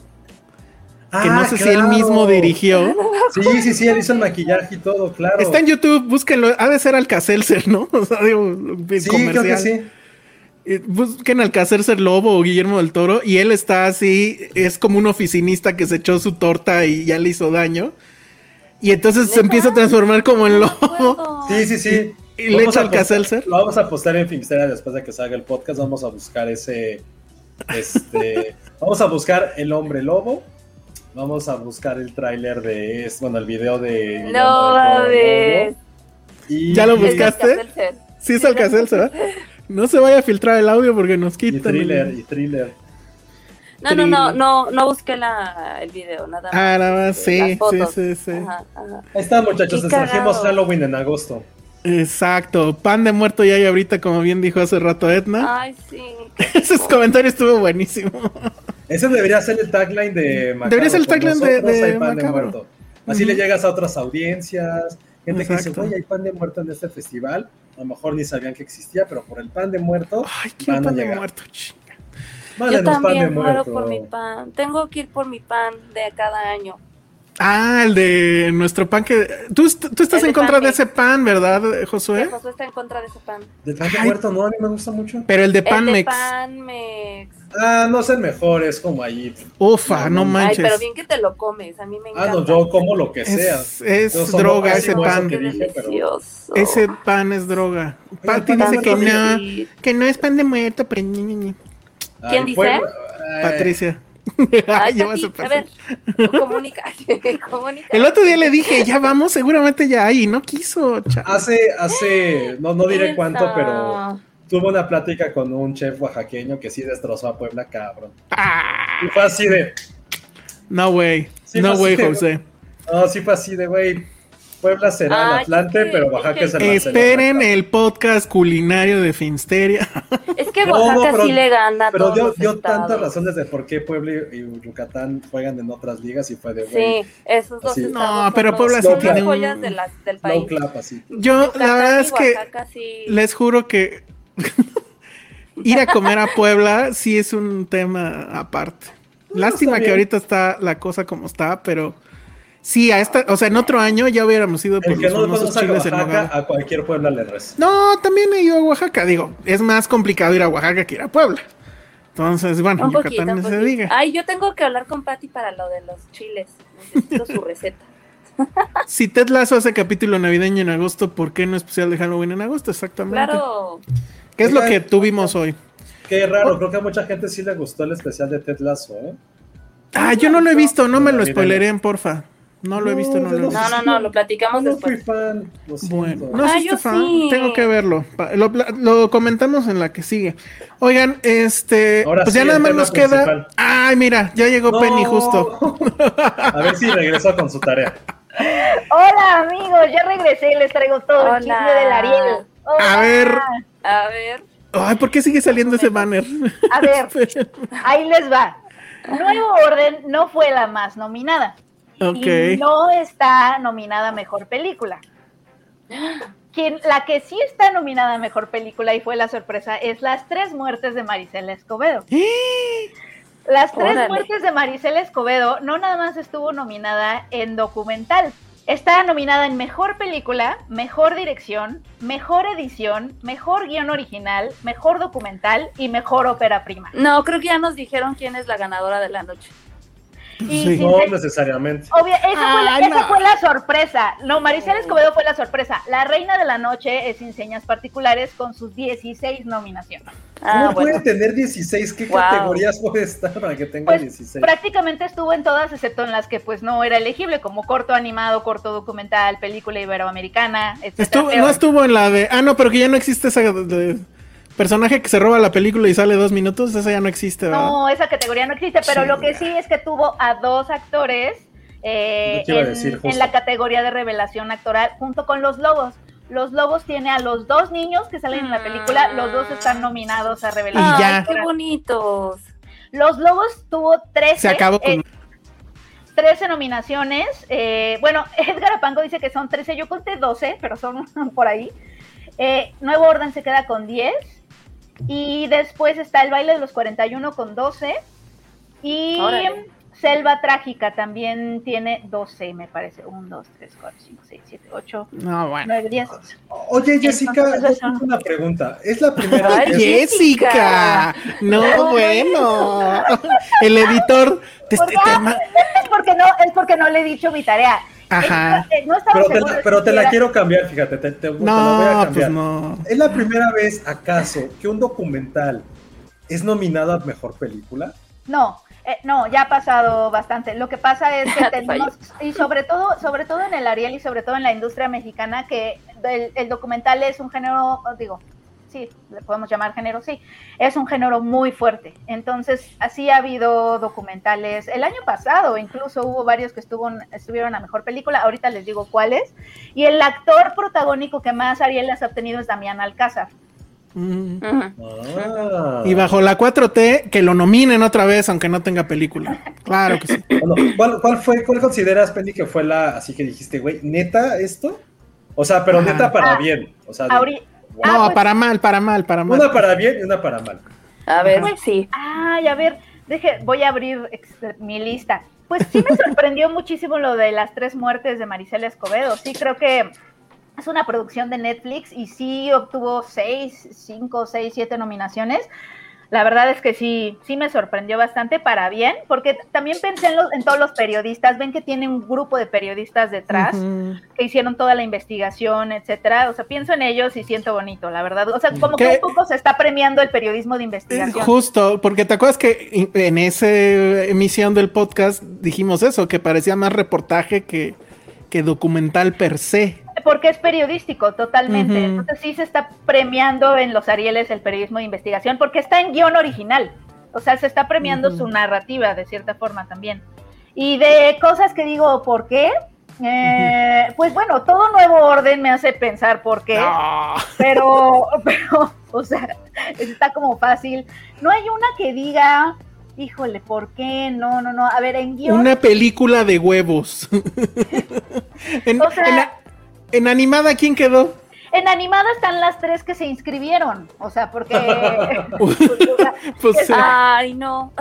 que no Ah, sé si él mismo dirigió. <laughs> Sí, sí, sí, él hizo el maquillaje y todo, claro. Está en YouTube, búsquenlo. Ha de ser Alcacelser, ¿no? <laughs> O sea, digo, Sí, comercial. creo que sí. Busquen Alcacelser Lobo o Guillermo del Toro y él está así, es como un oficinista que se echó su torta y ya le hizo daño. Y entonces se empieza a transformar como en lobo. Sí, sí, sí. Y le Vamos echa a postar- Alcacelser. Lo vamos a postar en Filmsteria después de que salga el podcast. Vamos a buscar ese. Este. <laughs> vamos a buscar El Hombre Lobo. Vamos a buscar el tráiler de. es- Bueno, el video de. No mames. Y, ¿Ya lo buscaste? Sí, es Alcacelser, ¿verdad? <laughs> No se vaya a filtrar el audio porque nos Y quitan. el- thriller, y thriller. No, no, no, no, no busqué la, el video, nada más. Ah, nada más, este, sí, sí, sí, sí. Ajá, ajá. Ahí está, muchachos. Trajimos. Halloween en agosto. Exacto. Pan de muerto ya hay ahorita, como bien dijo hace rato Edna. Ay, sí. <laughs> Ese comentario estuvo buenísimo. Ese debería ser el tagline de Macabro. Debería ser el tagline de- nosotros de hay pan de muerto. Así le Ujú. llegas a otras audiencias. Gente que dice, oye, hay pan de muerto en este festival. A lo mejor ni sabían que existía, pero por el pan de muerto Ay, a pan de llegar. muerto. chinga. Yo Mándenos pan de también muero muerto. por mi pan. Tengo que ir por mi pan de cada año. Ah, el de nuestro pan que... Tú, est- tú estás El de en contra de ese pan, ¿verdad, Josué? Josué está en contra de ese pan. ¿De pan de Ay. muerto? No, a mí me gusta mucho. Pero el de El de Panmex. Ah, no es el mejor, es como ahí. Ufa, no No, no. Ay, manches. pero bien que te lo comes. A mí me Ah, encanta. no, yo como lo que sea. es droga ese pan. dije, pero- delicioso. Ese pan es droga. Pati dice que no, que no es pan de muerto, pero... ¿Quién Ay, dice? fue- <laughs> ay, Patricia. Ay, su a ver, comunica. <laughs> comunica. El otro día le dije, ya vamos, seguramente ya hay, y no quiso. Hace, hace, no, no diré cuánto, pero tuve una plática con un chef oaxaqueño que sí destrozó a Puebla, cabrón. Ah, Y fue así de, no way, Sí, no way, sí. José. no, sí fue así de, güey, Puebla será el Atlante, que- pero Oaxaca es el Esperen el podcast culinario de Finsteria. Es que Oaxaca no, pero- sí le gana Pero dio, dio tantas razones de por qué Puebla y Yucatán juegan en otras ligas y fue de güey. Sí, esos dos Así. estados No, pero Puebla sí tiene un- joyas de la- del Low país. clap así. Yo, la verdad es que sí. les juro que <laughs> ir a comer a Puebla sí es un tema aparte. Lástima que ahorita está la cosa como está, pero sí, a esta, o sea, en otro año ya hubiéramos ido por El que los no famosos a en Oaxaca, a cualquier Puebla le reza. No, también he ido a Oaxaca, digo, es más complicado ir a Oaxaca que ir a Puebla. Entonces, bueno, Un poquito, Yucatán un se diga. Ay, yo tengo que hablar con Patty para lo de los chiles. Necesito su receta. <laughs> Si Ted Lasso hace capítulo navideño en agosto, ¿por qué no especial de Halloween en agosto? Exactamente. Claro. ¿Qué es lo que tuvimos hoy? Qué raro, creo que a mucha gente sí le gustó el especial de Ted Lasso, ¿eh? Ah, yo no lo he visto, no me lo spoileren, porfa. No lo he visto, no lo he No, visto. No, no, no, lo platicamos No fui después. fan, lo. Bueno, no Ah, yo fan, sí. tengo que verlo. Lo, comentamos en la que sigue. Oigan, este, Ahora pues sí, ya nada más nos queda. principal. Ay, mira, ya llegó No. Penny justo. A ver si regresó con su tarea. Hola amigos, ya regresé y les traigo todo el chisme del Ariel. Hola. A ver. A ver. Ay, ¿por qué sigue saliendo ese banner? A ver, <laughs> ahí les va. Nuevo Orden no fue la más nominada. ok. Y no está nominada a Mejor Película. Quien, la que sí está nominada a Mejor Película y fue la sorpresa es Las Tres Muertes de Maricela Escobedo. Las Tres Órale. Muertes de Maricela Escobedo no nada más estuvo nominada en documental. Está nominada en Mejor Película, Mejor Dirección, Mejor Edición, Mejor Guión Original, Mejor Documental y Mejor Ópera Prima. No, creo que ya nos dijeron quién es la ganadora de la noche. Sí. No necesariamente. Esa, fue la, Ay, esa no. fue la sorpresa. No, Maricela Escobedo fue la sorpresa. La reina de la noche es Sin Señas Particulares con sus 16 nominaciones. Ah, ¿Cómo bueno. puede tener 16? ¿Qué Wow. categorías puede estar para que tenga Pues 16? prácticamente estuvo en todas, excepto en las que pues no era elegible, como corto animado, corto documental, película iberoamericana, etc. Estuvo- no estuvo en la de. Ah, no, pero que ya no existe esa de- de personaje que se roba la película y sale dos minutos. Esa ya no existe, ¿verdad? No, esa categoría no existe, pero Sí. lo que sí es que tuvo a dos actores eh, en, decir, justo. en la categoría de revelación actoral junto con los lobos. Los Lobos tiene a los dos niños que salen en la película, los dos están nominados a revelación. Y ya. Ay, qué bonitos. Los Lobos tuvo 13, Se acabó con. eh, 13 nominaciones. eh, bueno, <laughs> Edgar Apango dice que son 13, yo conté 12, pero son <laughs> por ahí. Eh, Nuevo Orden se queda con 10. Y después está el baile de los 41 con 12. Y Órale. Selva Trágica también tiene 12, me parece. 1, 2, 3, 4, 5, 6, 7, 8, No, bueno. 9, 10. Oye, Jessica, yo tengo una pregunta. ¿Es la primera vez? Jessica. No, bueno. El editor de ¿Por qué? tema. Es porque no, es porque no le he dicho mi tarea. Ajá. Es no Pero te, la, pero te quiero cambiar, fíjate, te, te- te la voy a No, cambiar. pues no. ¿Es la primera vez, acaso, que un documental es nominado a mejor película? No, eh, no, ya ha pasado bastante. Lo que pasa es que <laughs> Te tenemos, y sobre todo, sobre todo en el Ariel y sobre todo en la industria mexicana, que el, el documental es un género, digo, sí, le podemos llamar género, sí, es un género muy fuerte. Entonces, así ha habido documentales. El año pasado incluso hubo varios que estuvo, estuvieron a mejor película, ahorita les digo cuáles. Y el actor protagónico que más Ariel les ha obtenido es Damián Alcázar. Mm. Ah. Y bajo la 4T, que lo nominen otra vez, aunque no tenga película. Claro que sí. <laughs> Bueno, ¿cuál, cuál fue, cuál consideras, Penny, que fue la, así que dijiste, güey, neta esto? O sea, pero Ajá. neta para Ah, bien. O sea, de- Ah, No, pues- para mal, para mal, para mal. una para bien y una para mal. A ver, Pues, sí. Ay, a ver, deje, voy a abrir ex- mi lista. Pues sí me <laughs> sorprendió muchísimo lo de las tres muertes de Maricela Escobedo. Sí, creo que es una producción de Netflix y sí obtuvo seis, cinco, seis, siete nominaciones. La verdad es que sí, sí me sorprendió bastante para bien, porque también pensé en, los- en todos los periodistas. Ven que tiene un grupo de periodistas detrás que hicieron toda la investigación, etcétera. O sea, pienso en ellos y siento bonito, la verdad. O sea, como que un poco se está premiando el periodismo de Eh, investigación. Justo, porque te acuerdas que en esa emisión del podcast dijimos eso, que parecía más reportaje que, que documental per se. Porque es periodístico, totalmente. Entonces sí se está premiando en los Arieles el periodismo de investigación, porque está en guion original. O sea, se está premiando su narrativa de cierta forma también. Y de cosas que digo, ¿por qué? Eh, pues bueno, todo nuevo orden me hace pensar por qué, pero, <laughs> pero, o sea, está como fácil. No hay una que diga, híjole, ¿por qué? No, no, no. A ver, en guion. Una película de huevos. <laughs> en, O sea- en a- en animada, ¿quién quedó? En animada están las tres que se inscribieron, o sea, porque... <laughs> <laughs> pues, o sea, Pues sí, Ay, no.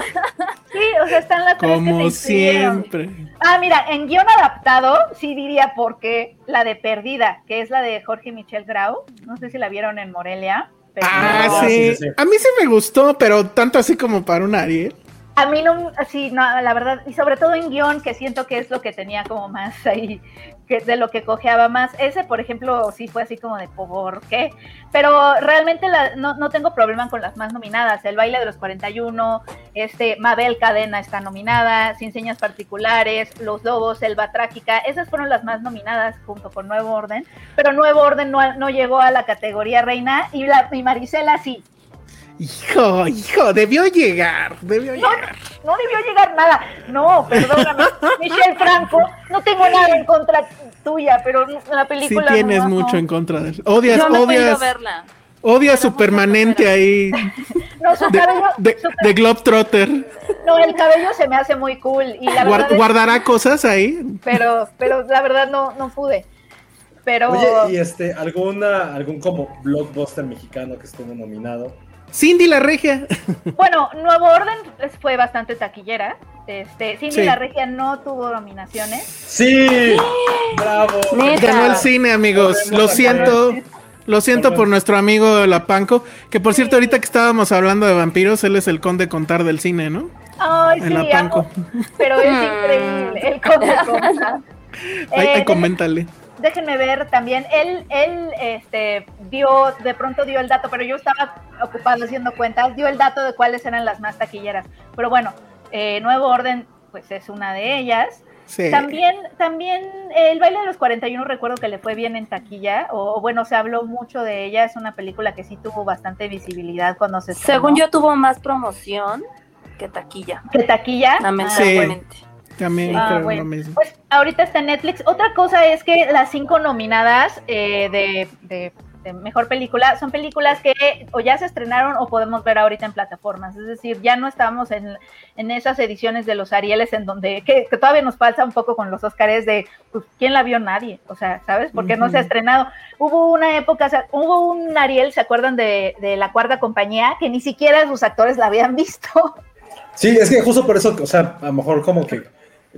sí, o sea, están las tres que se siempre. Ah, mira, en guion adaptado sí diría porque la de Perdida, que es la de Jorge Michel Grau, no sé si la vieron en Morelia. pero- Ah, Ah, sí. sí, sí, sí. A mí sí me gustó, pero tanto así como para un Ariel. A mí no, sí, no, la verdad, y sobre todo en guion, que siento que es lo que tenía como más ahí, que de lo que cojeaba más. Ese, por ejemplo, sí fue así como de por qué. Pero realmente no, no tengo problema con las más nominadas. El baile de los 41, este, Mabel Cadena está nominada, Sin Señas Particulares, Los Lobos, Selva Trágica, esas fueron las más nominadas junto con Nuevo Orden. Pero Nuevo Orden no, no llegó a la categoría reina y, la, y Marisela sí. Hijo, hijo, debió llegar, debió No, llegar. no debió llegar nada. No, perdóname. <laughs> Michelle Franco, no tengo nada en contra tuya, pero la Sí película. tienes no, mucho no. en contra de él. Odias, Yo no odias, verla. odias su permanente ahí <laughs> No, su de, cabello. de, su- de Globetrotter. no, el cabello se me hace muy cool. Y la Guar- verdad es- ¿Guardará cosas ahí? pero, pero la verdad no, no pude. Pero Oye, y este, alguna, algún como blockbuster mexicano que estuvo nominado. Cindy la Regia. bueno, Nuevo Orden fue bastante taquillera. Este, Cindy Sí. la Regia no tuvo nominaciones. ¡Sí! ¡Bravo! Neta. Ganó el cine, amigos. Podemos Lo siento. Lo siento por nuestro amigo Lapanco. Que por cierto, ahorita que estábamos hablando de vampiros, él es el conde contar del cine, ¿no? Ay, En sí, la Panco. amo, pero es increíble. El conde Conta. Ay, Eh, ay, coméntale. Déjenme ver también, él, él este, dio, de pronto dio el dato, pero yo estaba ocupado haciendo cuentas, dio el dato de cuáles eran las más taquilleras. Pero bueno, eh, Nuevo Orden, pues es una de ellas. Sí. También, también eh, el baile de los 41 recuerdo que le fue bien en taquilla, o, o bueno, se habló mucho de ella, es una película que sí tuvo bastante visibilidad cuando se estrenó. Según yo, tuvo más promoción que taquilla. ¿De taquilla? Lamentablemente. También Ah, creo bueno. lo mismo. Pues ahorita está en Netflix. Otra cosa es que las cinco nominadas eh, de, de- de mejor película son películas que o ya se estrenaron o podemos ver ahorita en plataformas. Es decir, ya no estamos en, en esas ediciones de los Arieles en donde que, que todavía nos falta un poco con los Oscars de pues, quién la vio nadie. O sea, ¿sabes? Porque no se ha estrenado. Hubo una época, o sea, hubo un Ariel, ¿se acuerdan de, de la cuarta compañía? Que ni siquiera sus actores la habían visto. Sí, es que justo por eso, o sea, a lo mejor como que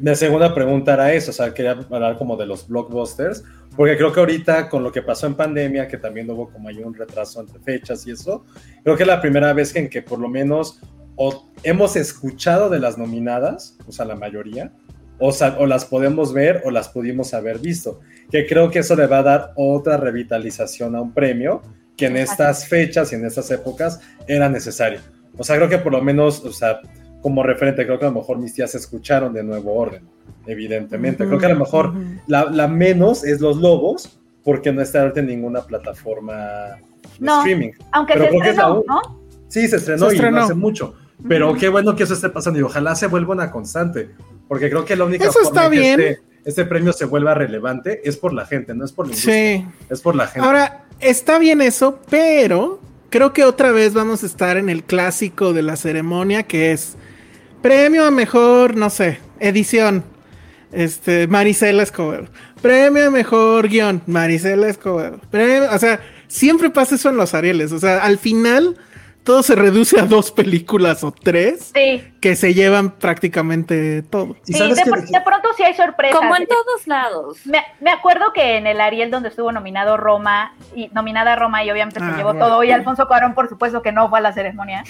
mi segunda pregunta era eso, o sea, quería hablar como de los blockbusters, porque creo que ahorita con lo que pasó en pandemia, que también hubo como hay un retraso entre fechas y eso, creo que es la primera vez en que por lo menos o hemos escuchado de las nominadas, o sea, la mayoría, o, o las podemos ver o las pudimos haber visto, que creo que eso le va a dar otra revitalización a un premio que en estas fechas y en estas épocas era necesario. O sea, creo que por lo menos, o sea, como referente, creo que a lo mejor mis tías escucharon de Nuevo Orden, evidentemente. Creo que a lo mejor la, la menos es Los Lobos, porque no está ahorita en ninguna plataforma de No, streaming. Aunque Pero se estrenó, ¿no? Sí, se estrenó, Se y no hace mucho. Pero qué bueno que eso esté pasando y ojalá se vuelva una constante, porque creo que la única Eso forma está que bien. Este, este premio se vuelva relevante es por la gente, no es por la industria, Sí. es por la gente. Ahora, está bien eso, pero creo que otra vez vamos a estar en el clásico de la ceremonia, que es premio a mejor, no sé, edición. Este, Marisela Escobar. Premio a mejor guion, Marisela Escobar. Premio, o sea, siempre pasa eso en los Arieles. O sea, al final todo se reduce a dos películas o tres Sí. que se llevan prácticamente todo. Y Sí, sabes de, que- pr- de pronto sí hay sorpresas. Como en todos lados. Me, me acuerdo que en el Ariel donde estuvo nominado Roma, y nominada Roma y obviamente Ah, se llevó Roma. todo, y Alfonso Cuarón por supuesto que no fue a la ceremonia.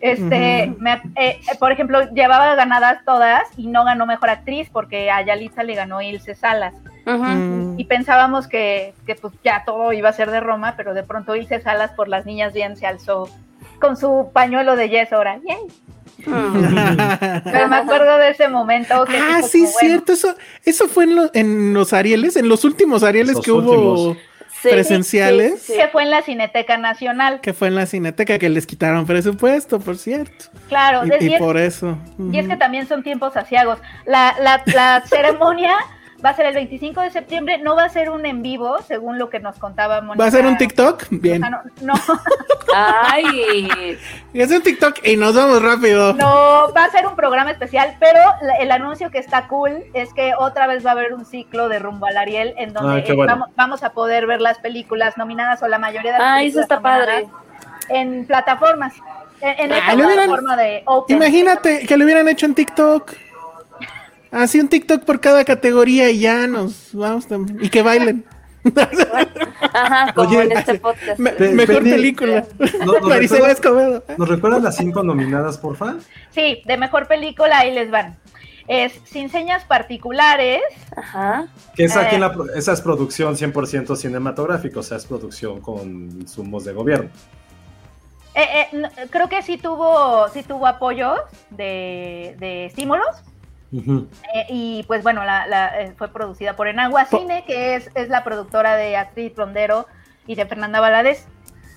Este, me- eh, eh, por ejemplo, llevaba ganadas todas y no ganó Mejor Actriz porque a Yalitza le ganó Ilse Salas. Y pensábamos que, que pues ya todo iba a ser de Roma, pero de pronto Ilse Salas por las niñas bien se alzó con su pañuelo de yes ahora. Yay. Mm. Pero me acuerdo de ese momento. Que Ah, sí, como, bueno, cierto. Eso, eso fue en, lo- en los Arieles, en los últimos Arieles Los que hubo últimos. Sí, presenciales. sí, sí. Que fue en la Cineteca Nacional. que fue en la Cineteca que les quitaron presupuesto, por cierto. Claro, Y, y por eso. Y es que también son tiempos asiagos. La, la, la <laughs> ceremonia Va a ser el 25 de septiembre, no va a ser un en vivo, según lo que nos contaba Mónica. ¿Va a ser un TikTok? Bien. O sea, no, no, Ay, <laughs> Es un TikTok y nos vamos rápido. no, va a ser un programa especial, pero el anuncio que está cool es que otra vez va a haber un ciclo de Rumbo al Ariel en donde Ay, bueno. vamos, vamos a poder ver las películas nominadas o la mayoría de las ay, eso películas está padre. en plataformas. En, en esta Ah, hubieran- plataforma de Open. Imagínate que lo hubieran hecho en TikTok. Así un TikTok por cada categoría y ya nos vamos también. Y que bailen. Ajá, como Oye, en este <laughs> podcast. Me- mejor Penny, película. ¿no- no Marisela recuerdas? Escobedo. ¿Nos recuerdas las cinco nominadas, porfa? Sí, de mejor película, ahí les van. Es Sin Señas Particulares, Ajá. Que es aquí Eh. la, esa es producción 100% cinematográfica, o sea, es producción con insumos de gobierno. Eh, eh, creo que sí tuvo, sí tuvo apoyo de, de estímulos. Eh, y pues bueno, la, la, eh, fue producida por Enagua Cine, que es, es la productora de Actriz Rondero y de Fernanda Valadez.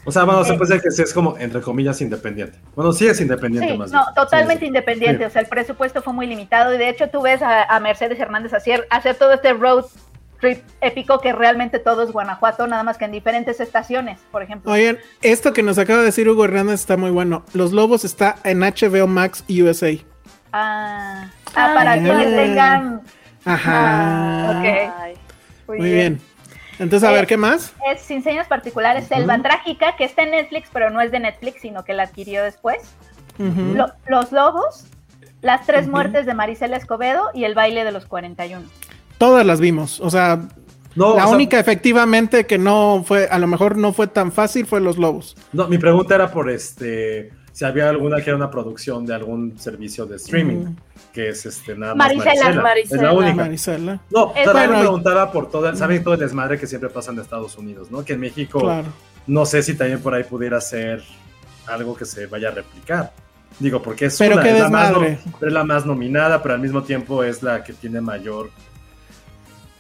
O sea, bueno, se Eh. puede decir que sí es como, entre comillas, independiente. Bueno, sí es independiente Sí, más no, bien. totalmente sí. independiente. Sí. O sea, el presupuesto fue muy limitado. Y de hecho, tú ves a, a Mercedes Hernández hacer, hacer todo este road trip épico que realmente todo es Guanajuato, nada más que en diferentes estaciones, por ejemplo. Oigan, esto que nos acaba de decir Hugo Hernández está muy bueno. Los Lobos está en HBO Max USA. Ah, ah, Ah, para ya. quienes tengan. Ajá. Ah, ok. Muy, Muy bien. Entonces, a Eh, ver, ¿qué más? Es Sin Señas Particulares, Selva Trágica, que está en Netflix, pero no es de Netflix, sino que la adquirió después. Lo- Los Lobos, Las Tres. Muertes de Marisela Escobedo y El Baile de los 41. Todas las vimos. O sea, No, la o sea, única efectivamente que no fue, a lo mejor no fue tan fácil fue Los Lobos. no, mi pregunta era por este, si había alguna que era una producción de algún servicio de streaming, Mm. que es este nada más Marisela, Marisela. Es la única. Marisela. No, Es- también Bueno, me preguntaba por todo, el- saben todo el desmadre que siempre pasa en Estados Unidos, ¿no? Que en México, Claro. no sé si también por ahí pudiera ser algo que se vaya a replicar. Digo, porque es, Pero una, qué es, la más, es la más nominada, pero al mismo tiempo es la que tiene mayor,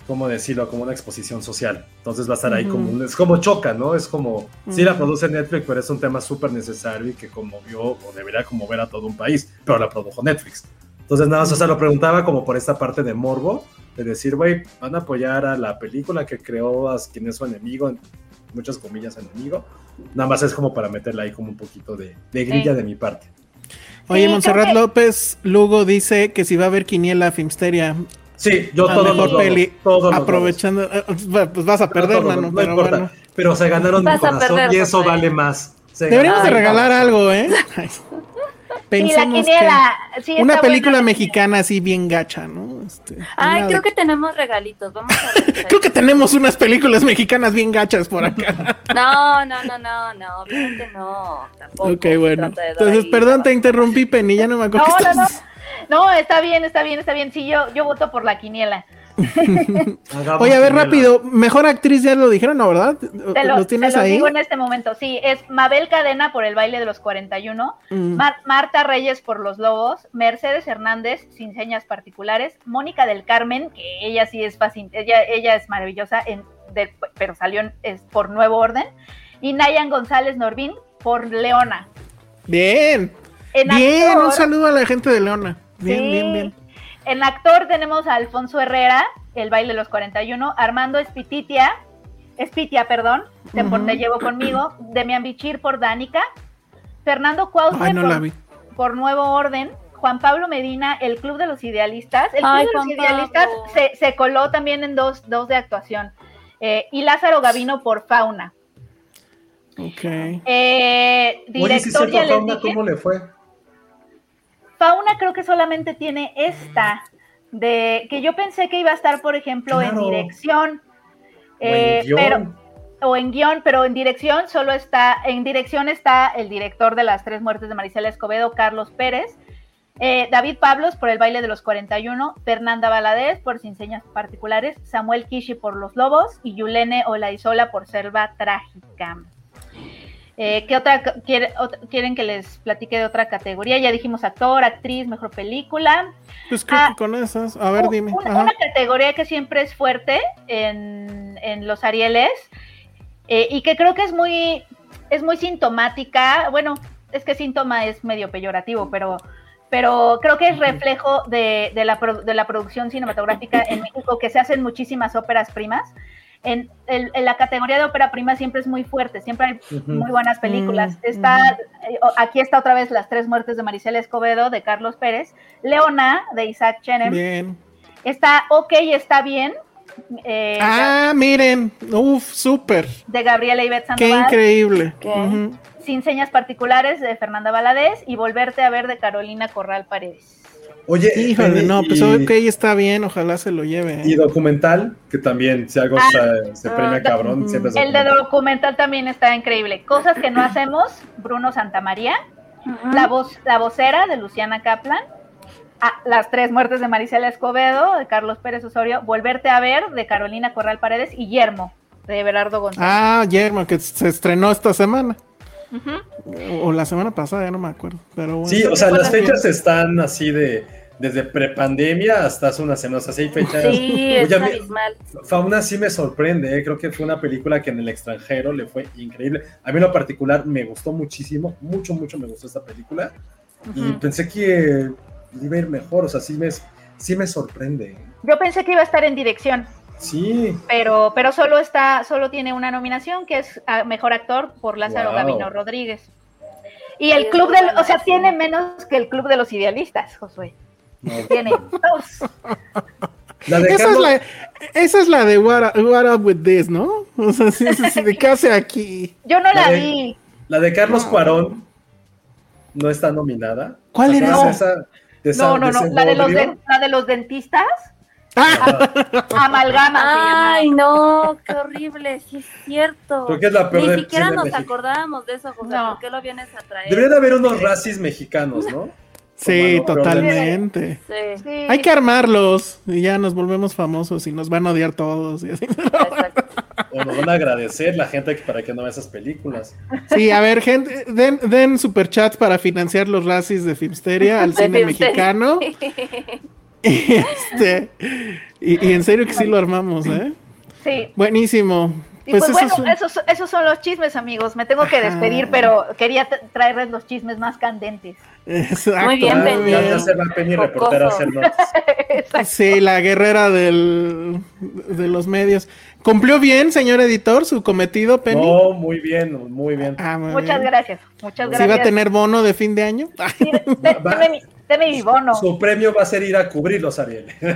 ¿cómo decirlo? Como una exposición social. Entonces va a estar ahí Ujú. como, un- es como choca, ¿no? Es como, sí la produce Netflix, pero es un tema súper necesario y que conmovió o debería conmover a todo un país, pero la produjo Netflix. Entonces nada más, o sea, lo preguntaba como por esta parte de morbo, de decir, güey, van a apoyar a la película que creó a quien es su enemigo, en muchas comillas enemigo. Nada más es como para meterle ahí como un poquito de, de grilla Sí. de mi parte. Oye, Sí, que- López Lugo dice que si va a haber quiniela Filmsteria, Sí, yo a todos mejor los peli, todos aprovechando, eh, pues vas a lobos. perder, mano, no pero importa. bueno. Pero se ganaron mi Vas a corazón perder, y eso vale más. Se Deberíamos de regalar algo, ¿eh? <laughs> Ay, Y la sí, que una película buena. mexicana así bien gacha, ¿no? Este, Ay, creo de- que tenemos regalitos. Vamos a <laughs> creo que tenemos unas películas mexicanas bien gachas por acá. No, no, no, no, no, obviamente no. Tampoco. ok, bueno. Entonces, ahí perdón, te trabajo. interrumpí, Penny, ya no me acuerdo. No, no, está bien, está bien, está bien. Sí, yo, yo voto por la quiniela. Oye, a ver, rápido, mejor actriz ya lo dijeron, ¿no, verdad? Te lo, ¿Lo tienes te lo ahí? digo en este momento. Sí, es Mabel Cadena por el baile de los 41, Mm. Mar- Marta Reyes por los Lobos, Mercedes Hernández sin señas particulares, Mónica del Carmen, que ella sí es fácil, ella, ella es maravillosa, en, de- pero salió en- es por Nuevo Orden, y Nayan González Norbín por Leona. Bien, En bien, actor- un saludo a la gente de Leona. Bien, Sí. bien, bien. En actor tenemos a Alfonso Herrera, El baile de los 41, Armando Espititia, Espitia, perdón, de por Ujú. Te llevo conmigo, Demian Bichir por Dánica, Fernando Cuauhtémoc no por, Nuevo Orden, Juan Pablo Medina, El Club de los Idealistas. El Club Ay, de los Juan Idealistas se, se coló también en dos, dos de actuación. Eh, y Lázaro Gavino por Fauna. Ok. Eh, Oye, director, cierto, ya les Fauna, dije. ¿cómo le fue? Fauna creo que solamente tiene esta, de que yo pensé que iba a estar, por ejemplo, en dirección. O en eh, guion. pero, o en guion, pero en dirección solo está, en dirección está el director de las tres muertes de Marisela Escobedo, Carlos Pérez, eh, David Pablos por el baile de los 41, Fernanda Valadez por Sin Señas Particulares, Samuel Kishi por Los Lobos y Yulene Olaizola por Selva Trágica. Eh, ¿Qué otra quiere- quieren que les platique de otra categoría? Ya dijimos actor, actriz, mejor película. Pues creo Ah, que con esas. A ver, dime. Una, categoría que siempre es fuerte en, en los Arieles eh, y que creo que es muy, es muy sintomática. Bueno, es que síntoma es medio peyorativo, pero pero creo que es reflejo de, de la, de la producción cinematográfica en México, que se hacen muchísimas óperas primas. En, en- en la categoría de ópera prima siempre es muy fuerte, siempre hay muy buenas películas. Mm, Está, eh, o- aquí está otra vez Las tres muertes de Maricela Escobedo, de Carlos Pérez, Leona, de Isaac Chenem, Bien. está Ok, está bien, eh, Ah, miren. Uf, súper. de Gabriela Ivette Qué Sandoval, increíble. ¿Qué? Ujú. Sin señas particulares, de Fernanda Valadez, y Volverte a ver, de Carolina Corral Paredes. Oye, Híjole, no, pues y, ok, está bien, ojalá se lo lleve. y documental, que también, si algo se, se premia Ah, cabrón, siempre es El de documental. también está increíble. Cosas que no hacemos, Bruno Santamaría, la, voz, la vocera de Luciana Kaplan, ah, Las tres muertes de Marisela Escobedo, de Carlos Pérez Osorio, Volverte a ver, de Carolina Corral Paredes, y Yermo, de Berardo González. Ah, Yermo, que se estrenó esta semana. O la semana pasada, ya no me acuerdo. Pero bueno. Sí, o sea, las Bien. fechas están así de desde prepandemia hasta hace unas semanas. O sea, hay fechas. Sí, es abismal. Fauna sí me sorprende, ¿eh? creo que fue una película que en el extranjero le fue increíble. A mí en lo particular me gustó muchísimo, mucho, mucho me gustó esta película. Y pensé que iba a ir mejor, o sea, sí me, sí me sorprende. Yo pensé que iba a estar en dirección, Sí, pero, pero solo está, solo tiene una nominación que es a mejor actor por Lázaro Wow. Gavino Rodríguez. Y el club del, o sea, tiene menos que el club de los idealistas, Josué. no. Tiene dos. <laughs> La de Esa es, la, esa es la de What, What Up With This, ¿no? <laughs> O sea, sí, sí, sí, de qué hace aquí. Yo no la La de- vi. la de Carlos Cuarón no está nominada. ¿Cuál era esa? esa- de esa- No, no, de no. ese La de, los la de los dentistas, amalgama. Ay, no, qué horrible, sí es cierto. Creo que es la peor Ni siquiera nos acordábamos de eso, José. No. ¿Por qué lo vienes a traer? Debería de haber unos racis mexicanos, ¿no? sí, totalmente. Sí, Sí. Hay que armarlos y ya nos volvemos famosos y nos van a odiar todos. y así. exacto. O nos van a agradecer la gente que- para que no vea esas películas. Sí, a ver, gente, den, den superchats para financiar los racis de Filmsteria al De cine Filmsteria. mexicano. <laughs> Y, <laughs> este, y, y en serio que sí lo armamos, ¿eh? Sí. Buenísimo. Y pues, eso bueno, esos, esos son los chismes, amigos. Me tengo que despedir, Ajá. pero quería traerles los chismes más candentes. Exacto, Muy bien, Penny. ya, ya se va Penny reportera a hacer notas. <laughs> Sí, la guerrera del, de los medios. ¿Cumplió bien, señor editor, su cometido, Penny? No, muy bien, muy bien. Ah, muy Muchas bien. gracias. Muchas ¿Sí gracias. va a tener bono de fin de año? Sí, de- mi, deme mi bono. Su premio va a ser ir a cubrirlos, Ariel. <laughs>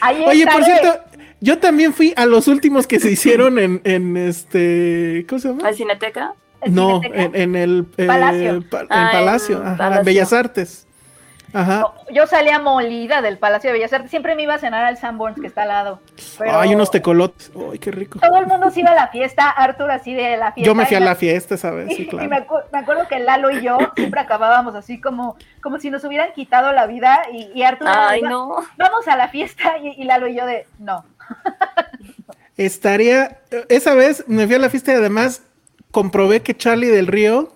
Ahí Oye, por cierto, yo también fui a los últimos que se hicieron en, en este. ¿Cómo se llama? ¿Al Cineteca? ¿En No, Cineteca? en, en el eh, Palacio. pa- en Ah, en Palacio, ajá, Palacio. Bellas Artes. Ajá. Yo salía molida del Palacio de Bellas Artes. Siempre me iba a cenar al Sanborns que está al lado. Pero Hay unos tecolotes. Ay, qué rico. Todo el mundo se iba a la fiesta. Arthur así de la fiesta. Yo me fui a y la fiesta esa vez, sí, y claro. me, acu- me acuerdo que Lalo y yo siempre acabábamos así como, como si nos hubieran quitado la vida y, y Arthur Ay, "Va- no. vamos a la fiesta y, y Lalo y yo de no. Estaría. Esa vez me fui a la fiesta y además comprobé que Charlie del Río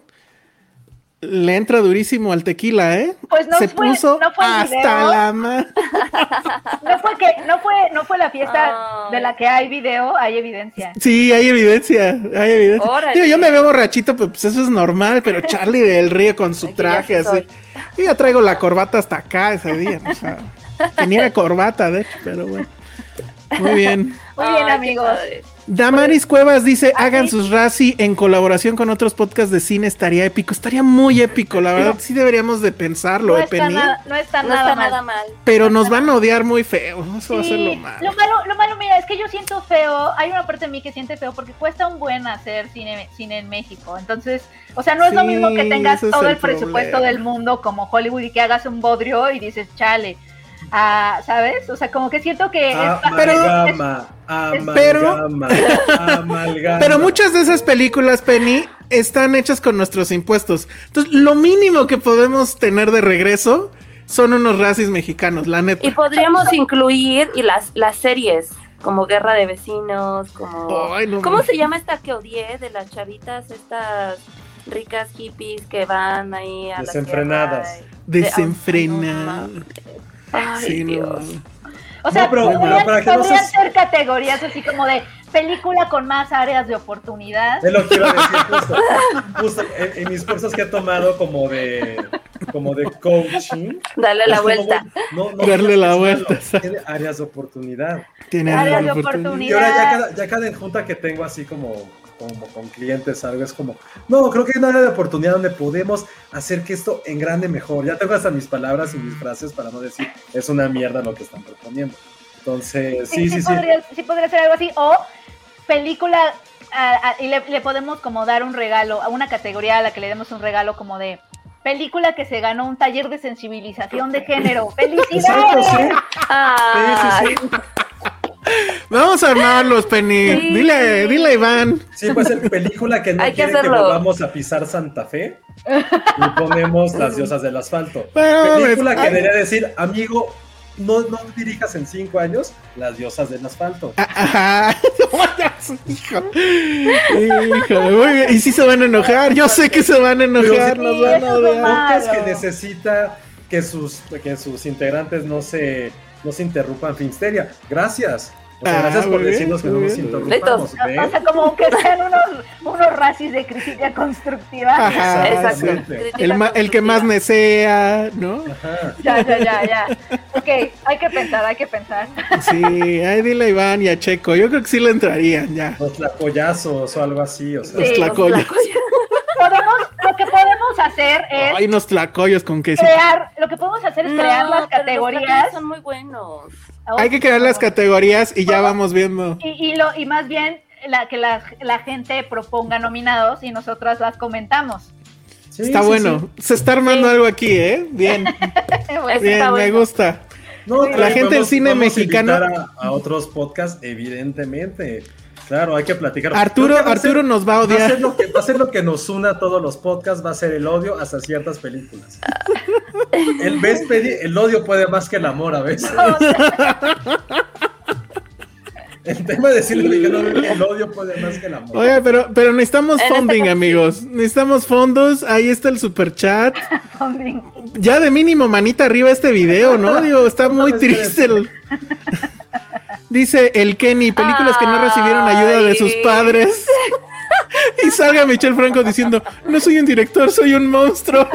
le entra durísimo al tequila, ¿eh? Pues no Se fue- puso no fue hasta video. la ma- <laughs> No fue que, no fue, no fue la fiesta de la que hay video, hay evidencia. Sí, hay evidencia, hay evidencia. Digo, yo me veo borrachito, pero pues eso es normal, pero <laughs> Charlie del Río con su Aquí ya traje así. Yo ya traigo la corbata hasta acá ese día, o sea, tenía corbata, de hecho, pero bueno. Muy bien. Muy bien, Ay, amigos. Damaris Cuevas dice, hagan sus Razi en colaboración con otros podcasts de cine, estaría épico, estaría muy épico, la verdad, sí deberíamos de pensarlo, No eh, está, nada, no está No nada está mal. nada mal. pero nos van a odiar muy feo, eso va a ser lo Sí, malo. lo malo, lo malo, mira, es que yo siento feo, hay una parte de mí que siente feo porque cuesta un buen hacer cine, cine en México. Entonces, o sea, no es lo mismo que tengas todo el el, presupuesto problema. del mundo como Hollywood y que hagas un bodrio y dices, chale, ah, ¿sabes? O sea, como que siento que... Ah, es- Amalgama, Pero- amalgama, amalgama. <laughs> Pero muchas de esas películas, Penny, están hechas con nuestros impuestos. Entonces, lo mínimo que podemos tener de regreso son unos racis mexicanos, la neta. Y podríamos incluir y las, las series, como Guerra de Vecinos, como... Ay, no ¿Cómo se llama esta que odié de las chavitas, estas ricas hippies que van ahí a Desenfrenadas. sierra y- de- Desenfrenada. Ay, Sí, no Dios. mames. O sea, No, pero- podrían, para que no podrían se- ser categorías así como de película con más áreas de oportunidad. Es lo que iba a decir <laughs> justo. Justo en, en mis cursos que he tomado como de como de coaching. Dale es la como, vuelta. güey, No, no, Darle la no, vuelta, no, Tiene áreas de oportunidad. Tiene Áreas de oportunidad. Y ahora ya cada, ya cada junta que tengo así como, como con clientes, algo es como, no, creo que hay una área de oportunidad donde podemos hacer que esto engrande mejor. Ya tengo hasta mis palabras y mis frases para no decir, es una mierda lo que están proponiendo. Entonces, sí, sí, sí. Podría, sí podría ser algo así. O película, ah, y le, le podemos como dar un regalo, a una categoría a la que le demos un regalo como de película que se ganó un taller de sensibilización de género. <laughs> Exacto, sí. ¡Felicidades! Ah, Sí, sí, sí. Vamos a armarlos, Penny. Sí. Dile, dile a Iván. Sí, puede ser película que no Hay que quiere que, hacerlo. volvamos a pisar Santa Fe y ponemos las diosas del asfalto. Película pues, que debería decir, amigo, no, no dirijas en cinco años las diosas del asfalto. Ajá. <laughs> Hijo. Híjole, muy bien. Y sí se van a enojar. Yo sé que se van a enojar. Pero Nos sí, van a es que necesita que sus, que sus integrantes no se, no se interrumpan Finsteria. Gracias. Sea, Ah, gracias por bien, decirnos que no nos bien. interrumpamos. ¿ve? O sea, como que sean unos, unos racis de crítica constructiva. Ajá. Exacto. sí. Crítica El, ma- el que más constructiva. nesea, ¿no? Ajá. Ya, ya, ya, ya. Ok, hay que pensar, hay que pensar. Sí, ahí dile a Iván y a Checo. Yo creo que sí le entrarían ya. Los tlacoyazos o algo así. O sea, Los tlacoyos. Podemos, lo que podemos hacer es Hay unos tlacoyos con queso. crear, lo que podemos hacer es No, crear las pero los categorías. son muy buenos. Hay que crear las categorías y ya vamos viendo. Y, y, lo, y más bien la, que la, la gente proponga nominados y nosotras las comentamos. sí, Está sí, bueno. Se está armando algo aquí, ¿eh? Bien, <laughs> bien, está me bueno. gusta. No, La gente del cine mexicano- a otros podcasts, evidentemente. Claro, hay que platicar. Arturo, Creo que va a ser- Arturo nos va a Va a, ser odiar. lo que, va a ser lo que nos una a todos los podcasts, va a ser el odio hasta ciertas películas. El, el odio puede más que el amor a veces. El tema de decirle que no, el odio puede más que el amor. Oye, pero, pero necesitamos En este funding, amigos. Necesitamos fondos. Ahí está el super chat. Ya de mínimo manita arriba este video, ¿no? <laughs> Digo, está muy triste. el- Dice el Kenny, películas que no recibieron ayuda de sus padres. <laughs> Y salga Michelle Franco diciendo, no soy un director, soy un monstruo.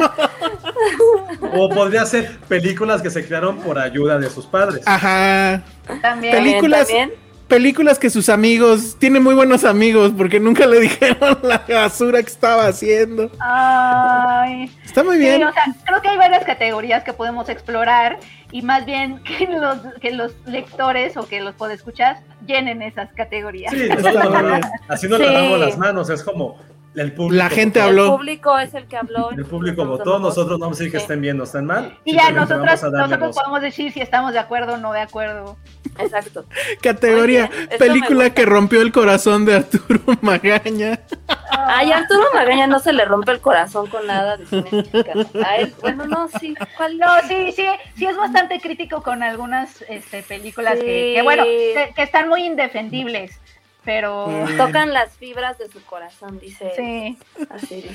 O podría ser películas que se crearon por ayuda de sus padres. Ajá. También. Películas, También. Películas que sus amigos, tiene muy buenos amigos porque nunca le <laughs> dijeron la basura que estaba haciendo. Ay. Está muy Sí, bien. o sea, creo que hay varias categorías que podemos explorar y más bien <laughs> que los, que los lectores o que los podescuchas llenen esas categorías. Sí, no- bien. así nos <laughs> Sí. lavamos las manos, es como el público. La gente votó. habló. El público es el que habló. El público Nosotros votó, nosotros no vamos a decir que estén bien o estén mal. Y ya nosotros voz. podemos decir si estamos de acuerdo o no de acuerdo. Exacto. Categoría, Oye, película que rompió el corazón de Arturo <laughs> Magaña. Ay, a Arturo Magaña no se le rompe el corazón con nada de cine mexicano. A él, bueno, no, sí. ¿Cuál No, sí, sí, sí es bastante crítico con algunas este, películas que, Sí. que, bueno, que, que están muy indefendibles, pero Mm. Tocan las fibras de su corazón, dice. sí, Así dice.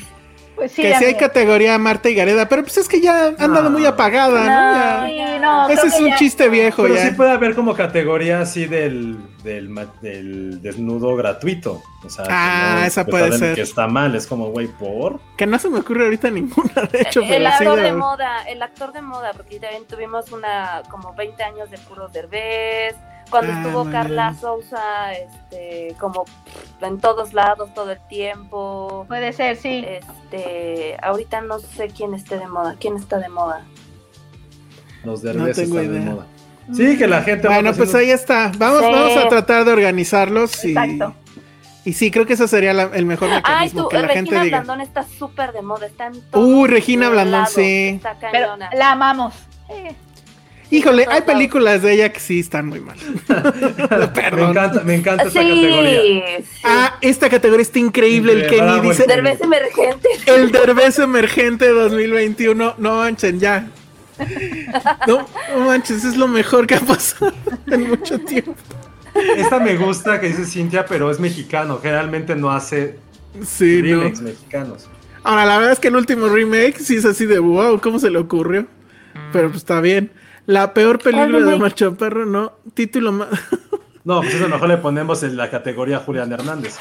pues sí. que si hay categoría Marta y Gareda, pero pues es que ya han dado No. muy apagada, ¿no? No, Ya. Sí, no, Ese es un ya- chiste viejo Pero ya. sí puede haber como categoría así del, del, del desnudo gratuito. O sea, Ah, no- esa que puede está- ser. Que está mal, es como, güey, por. Que no se me ocurre ahorita ninguna, de hecho, el sí. actor de- de moda, el actor de moda, porque también tuvimos una como 20 años de puro derbez. Cuando Ah, estuvo Carla. Sousa, este, como en todos lados, todo el tiempo. Puede ser, sí. Este, ahorita no sé quién esté de moda. ¿Quién está de moda? Los No derbés tengo están de idea. moda. Sí, que la gente. Bueno, pues haciendo- ahí está. Vamos, Sí. vamos a tratar de organizarlos y, Exacto. y sí, creo que ese sería la- el mejor Ay, mecanismo, tú, que la Regina gente diga. Blandón está súper de moda, está en todos Uy, Regina Blandón, sí. Está Pero la amamos. Sí. Híjole, hay películas de ella que sí están muy mal. <laughs> Me Perdón. encanta, me encanta esta Sí, categoría. sí. Ah, esta categoría está increíble. El Kenny el dice: Derbez emergente. El Derbez emergente 2021. No manchen, ya. No, no manches, es lo mejor que ha pasado en mucho tiempo. Esta me gusta que dice Cintia, pero es mexicano. Generalmente no hace Sí, no. remakes mexicanos. Ahora, la verdad es que el último remake sí es así de wow, ¿cómo se le ocurrió? Pero pues está bien. La peor película de Macho Perro, no. Título más. <laughs> No, pues eso mejor le ponemos en la categoría Julián Hernández.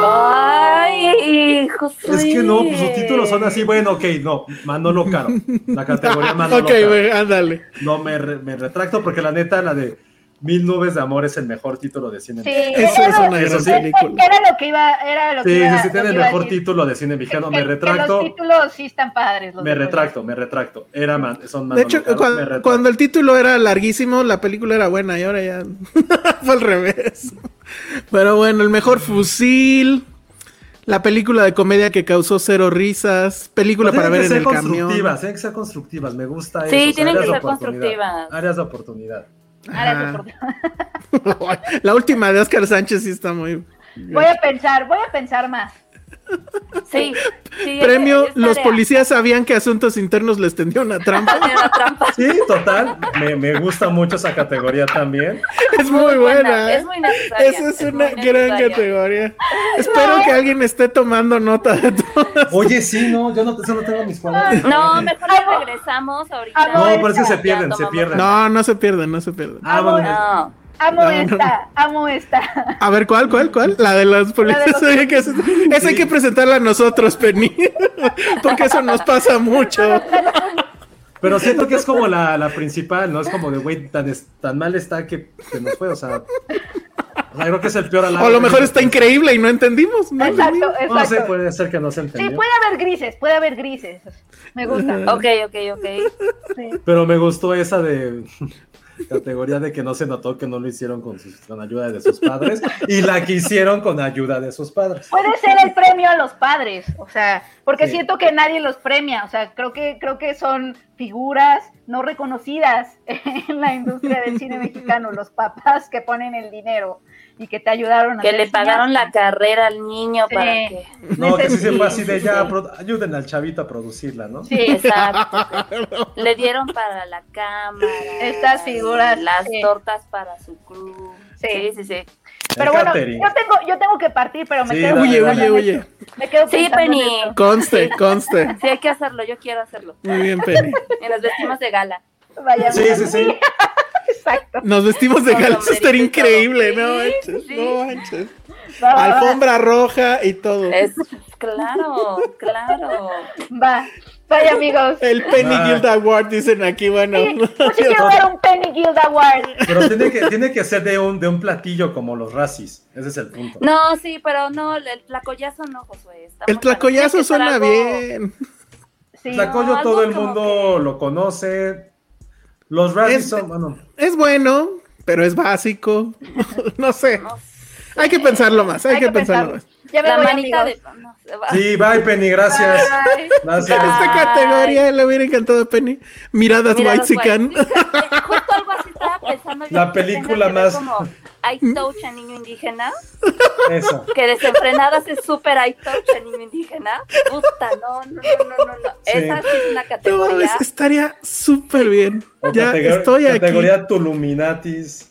Ay, Josué. Es que no, pues sus títulos son así, bueno, ok, no, Manolo Caro. La categoría <laughs> Manolo ok, Caro. güey, ándale. No, me, re- me retracto porque la neta, la de Mil Nubes de Amor es el mejor título de cine. Sí. Eso es una Eso gran sí. película. Era lo que iba, era lo que Sí, iba, sí, sí, tiene el mejor título de cine mexicano. Me que retracto, los títulos sí están padres. los me retracto, me retracto. Era man- son De Manolo hecho, cuando, el título era larguísimo, la película era buena y ahora ya <laughs> fue al revés. Pero bueno, el mejor fusil, la película de comedia que causó cero risas, película para ver tienen en que el ser camión. constructivas, tienen que ser constructivas, me gusta Sí, eso. o sea, tienen que de ser constructivas. Áreas de oportunidad. Ahora soporto. <laughs> La última de Oscar Sánchez sí está muy. Voy a pensar, voy a pensar más. Sí, sí. Premio, es- es los policías sabían que Asuntos Internos les tendió una trampa. Hacer una trampa. Sí, total, me, me gusta mucho esa categoría también. Es muy buena. Es ¿eh? muy necesaria. Esa es una gran categoría. Espero que alguien esté tomando nota de todo. Oye, sí, no, yo no, eso no tengo mis cuadernos. No, mejor regresamos ahorita. No, es que se pierden, se pierden. No, no se pierden, no se pierden. Ah, bueno, No. Amo No, no, esta, amo esta. A ver, ¿cuál, cuál, cuál? La de los policías. Esa hay que presentarla a nosotros, Penny. <laughs> Porque eso nos pasa mucho. pero siento que es como la, la principal, ¿no? Es como de, güey, tan, mal está que, que nos fue, o sea. O sea, creo que es el peor al O a lo mejor está increíble y no entendimos. ¿no? Exacto, No sé, exacto. puede ser que no se Sí, entendió. puede haber grises, puede haber grises. Me gusta. <laughs> Ok, ok, ok. Sí. Pero me gustó esa de categoría de que no se notó que no lo hicieron con, sus- con ayuda de sus padres y la que hicieron con ayuda de sus padres. Puede ser el premio a los padres, o sea, porque Sí. siento que nadie los premia, o sea, creo que creo que son figuras no reconocidas <laughs> en la industria del cine mexicano, los papás que ponen el dinero y que te ayudaron a Que le pagaron la carrera al niño Sí. para que. No, que sí se fue así de sí, ya, ayuden al chavito a producirla, ¿no? Sí, Exacto. <laughs> Le dieron para la cámara. Estas figuras, Las sí. tortas para su crew. Sí. Sí, sí, sí. pero bueno, catering. yo tengo yo tengo que partir, pero me Sí, quedo Huye, huye, huye. Me quedo Sí, Penny. Conste, conste. Sí, hay que hacerlo. Yo quiero hacerlo. Muy bien, Penny. <laughs> Y nos vestimos de gala. Vaya, Sí, sí, sí. <laughs> Exacto. Nos vestimos de gala. Eso estaría increíble, todo. ¿no? Sí, manches, sí. No manches. Va. Alfombra roja y todo. Es, claro, claro. Va. Vaya, amigos. El Penny Ah. Guild Award dicen aquí, bueno. Sí, yo <laughs> quiero dar un Penny Guild Award. Pero tiene que, tiene que ser de un, de un platillo como los racis. Ese es el punto. No, sí, pero no, el tlacoyazo no, Josué. Estamos El tlacoyazo suena algo- bien. Sí. Tlacoyo no, todo el mundo que- lo conoce. Los racis Es- son, bueno, Es bueno, pero es básico. <laughs> no sé. No sé. Hay que pensarlo más, hay, que, pensarlo más. Ya me La voy, manita amigos. de. no. Sí, bye Penny, gracias. Bye. Gracias. Bye. Esta categoría le hubiera encantado a Penny. Miradas Mira, white los white. Justo algo así estaba <laughs> pensando. La película más- Como I touch a niño indígena. Eso. Que desenfrenadas es súper I touch a niño indígena. Puta, no, no, no, no, no. no. Sí. Esa sí es una No, categoría. es- estaría súper bien. O Ya categor- estoy aquí. Categoría Tuluminatis.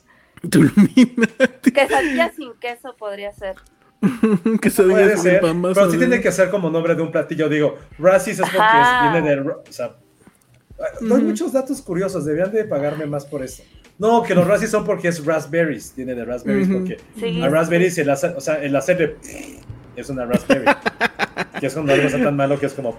Tulminati. Quesadilla sin queso podría ser. <laughs> que se diga ser, pero sí ¿no? tiene que ser como nombre de un platillo. Digo, racis es porque es- viene de. ra- O sea, doy muchos datos curiosos. Deberían de pagarme más por eso. No, que los racis son porque es raspberries. Tiene de raspberries porque Sí. a raspberries el hacer, o sea, el hacer de es una raspberry. <laughs> que es cuando algo está tan malo que es como.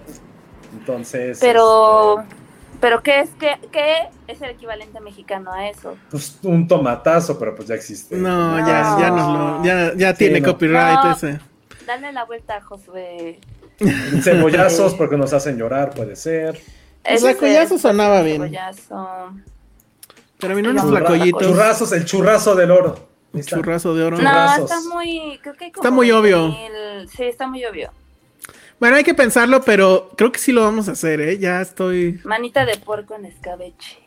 Entonces. Pero, este, pero ¿qué es, qué, qué es el equivalente mexicano a eso? pues, un tomatazo, pero pues ya existe. No, ya, ya lo. Ya, ya Sí, tiene no. copyright No. ese. Dale la vuelta a Josué. <laughs> Cebollazos porque nos hacen llorar, puede ser. El es- sonaba bien. Cebollazo. Pero a mí no unos No, flacollitos. Churrazos, el churrazo del oro. Está. Churrazo de oro. No, Churrazos. está muy, creo que hay como Está muy obvio. 2000 Sí, está muy obvio. Bueno, hay que pensarlo, pero creo que sí lo vamos a hacer, ¿eh? Ya estoy. Manita de puerco en escabeche.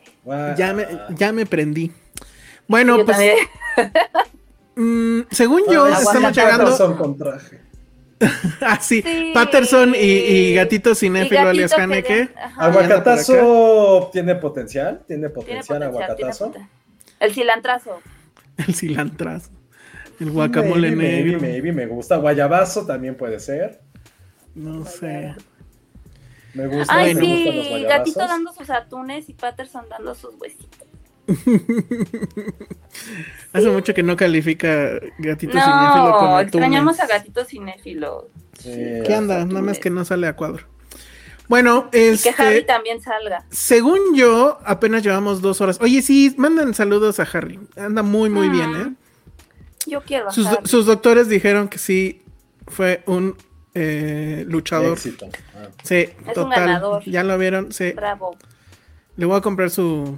Ya me, ya me prendí. Bueno, Yo pues. <laughs> mm, según yo, estamos llegando. Patterson con traje. <laughs> Ah, sí. Sí. Patterson y, y Gatito Cinéfilo Y alias Haneke. Aguacatazo tiene potencial, tiene Tiene potencial, potencial, tiene aguacatazo. potencial. El cilantrazo. El cilantrazo. El guacamole maybe, maybe, negro. maybe, me gusta. Guayabazo también puede ser. No sé. Me gusta. Ay, me sí, gatito dando sus atunes y Patterson dando sus huesitos. <laughs> Hace mucho que no califica gatito cinéfilo con No, extrañamos a gatito cinéfilo. Sí, ¿Qué anda? Nada más que no sale a cuadro. Bueno, Y que Harry este, también salga. según yo, apenas llevamos dos horas. Oye, sí, mandan saludos a Harry. Anda muy, muy bien, ¿eh? Yo quiero a Sus, Harry. sus doctores dijeron que sí fue un eh, luchador. Éxito. Ah. Sí, total. ganador. Ya lo vieron. Sí. Bravo. Le voy a comprar su.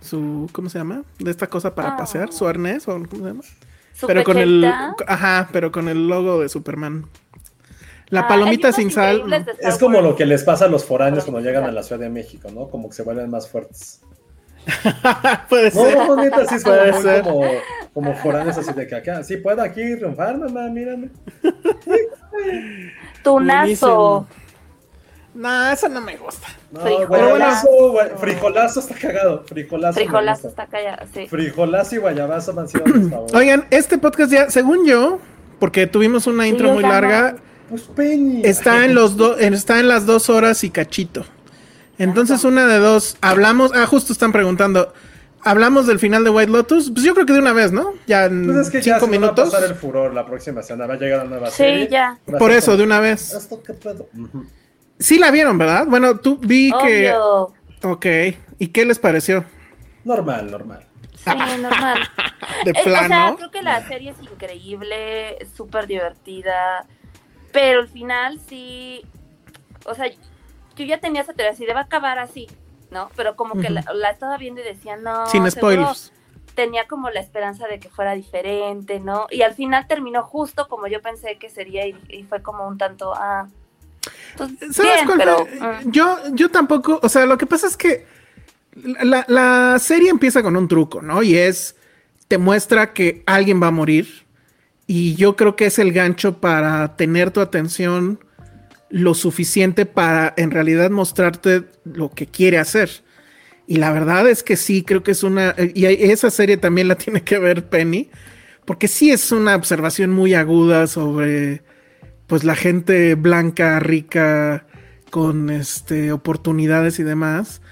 su ¿Cómo se llama? De esta cosa para Ah. pasear. Su arnés. O, ¿Cómo se llama? Su Pero con el. Ajá, pero con el logo de Superman. La Ah, palomita sin sal. Es como lo que les pasa a los foráneos cuando llegan a la Ciudad de México, ¿no? Como que se vuelven más fuertes. <laughs> Puede ser. no, neta, sí <laughs> es como, Puede muy ser. como, como foráneos así de que acá. Sí, puedo aquí triunfar, mamá, mírame. Tunazo. No, eso no me gusta. No, Frijolazo. frijolazo está cagado. Frijolazo. Frijolazo está callado, sí. Frijolazo y guayabazo han sido mis <clears throat> favoritos. Oigan, este podcast ya, según yo, porque tuvimos una intro muy no. larga, Pues Penny. está en los dos, está en las dos horas y cachito. Entonces, una de dos, hablamos, ah, justo están preguntando, ¿hablamos del final de White Lotus? Pues yo creo que de una vez, ¿no? Ya en Pues es que ya cinco se me va a minutos. pasar el furor la próxima semana. Va a llegar la nueva Sí, serie. ya. Va a Por eso, de una vez. ¿Esto qué pedo? Sí la vieron, ¿verdad? Bueno, tú vi que... Obvio. Ok, ¿y qué les pareció? Normal, normal. Sí, normal. <laughs> De Eh, O sea, plano. creo que la serie es increíble, es súper divertida, pero al final sí, o sea, yo ya tenía esa teoría, así de va a acabar así, ¿no? Pero como que la, la estaba viendo y decía, no, Sin spoilers. tenía como la esperanza de que fuera diferente, ¿no? Y al final terminó justo como yo pensé que sería y, y fue como un tanto, ah, pues, ¿Sabes bien, cuál pero... mm. Yo, yo tampoco, o sea, lo que pasa es que la, la serie empieza con un truco, ¿no? Y es, te muestra que alguien va a morir. Y yo creo que es el gancho para tener tu atención lo suficiente para en realidad mostrarte lo que quiere hacer. Y la verdad es que sí, creo que es una... Y esa serie también la tiene que ver Penny, porque sí es una observación muy aguda sobre pues la gente blanca, rica, con este oportunidades y demás.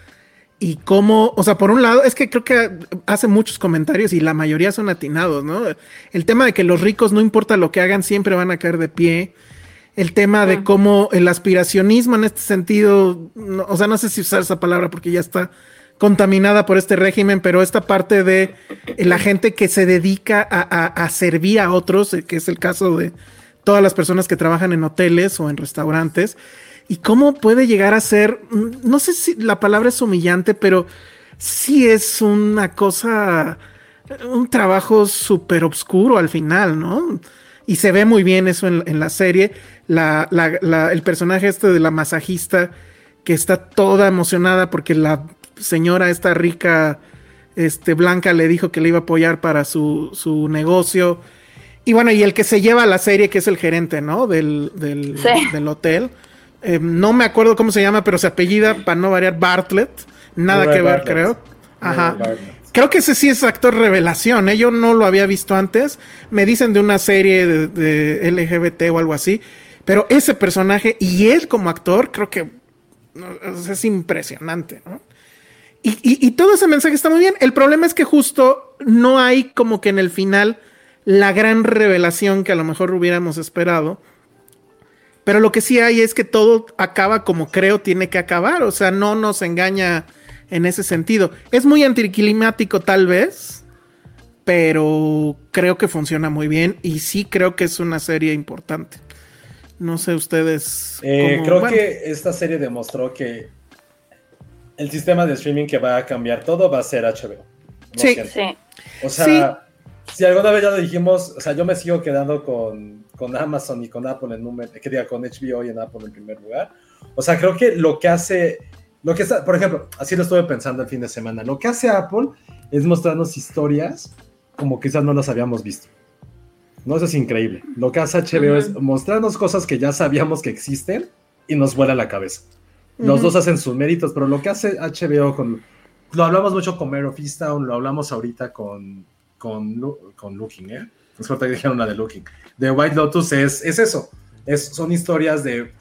Y cómo, o sea, por un lado, es que creo que hace muchos comentarios y la mayoría son atinados, ¿no? El tema de que los ricos, no importa lo que hagan, siempre van a caer de pie. El tema de cómo el aspiracionismo en este sentido, no- o sea, no sé si usar esa palabra porque ya está contaminada por este régimen, pero esta parte de la gente que se dedica a, a- a servir a otros, eh, que es el caso de todas las personas que trabajan en hoteles o en restaurantes, y cómo puede llegar a ser, mm, no sé si la palabra es humillante, pero sí es una cosa, un trabajo súper oscuro al final, ¿no? Y se ve muy bien eso en, en la serie. La, la- la- el personaje este de la masajista que está toda emocionada porque la señora esta rica, este, blanca, le dijo que le iba a apoyar para su, su negocio. Y bueno, y el que se lleva la serie, que es el gerente, ¿no? Del, del, Sí. del hotel. Eh, no me acuerdo cómo se llama, pero se apellida, para no variar, Bartlett. Nada que ver, Bartlett. creo. Ajá. Creo que ese sí es actor revelación, ¿eh? Yo no lo había visto antes. Me dicen de una serie de, de LGBT o algo así. Pero ese personaje y él como actor, creo que es impresionante, ¿no? Y todo ese mensaje está muy bien. El problema es que justo no hay como que en el final la gran revelación que a lo mejor hubiéramos esperado. Pero lo que sí hay es que todo acaba como creo tiene que acabar. O sea, no nos engaña en ese sentido. Es muy anticlimático tal vez, pero creo que funciona muy bien y sí creo que es una serie importante. No sé ustedes. Eh, cómo- creo bueno, que esta serie demostró que el sistema de streaming que va a cambiar todo va a ser HBO. Lo Sí. Sí. O sea, si alguna vez ya lo dijimos, o sea, yo me sigo quedando con, con Amazon y con Apple en número, que diga con HBO y en Apple en primer lugar. O sea, creo que lo que hace, lo que está, por ejemplo, así lo estuve pensando el fin de semana, lo que hace Apple es mostrarnos historias como quizás no las habíamos visto. No, eso es increíble. Lo que hace HBO es mostrarnos cosas que ya sabíamos que existen y nos vuela la cabeza. Los Ujú. dos hacen sus méritos, pero lo que hace HBO con... Lo hablamos mucho con Mare of Easttown, lo hablamos ahorita con, con, con Looking, ¿eh? Es que dijeron una de Looking. De White Lotus es, es eso. Es, son historias de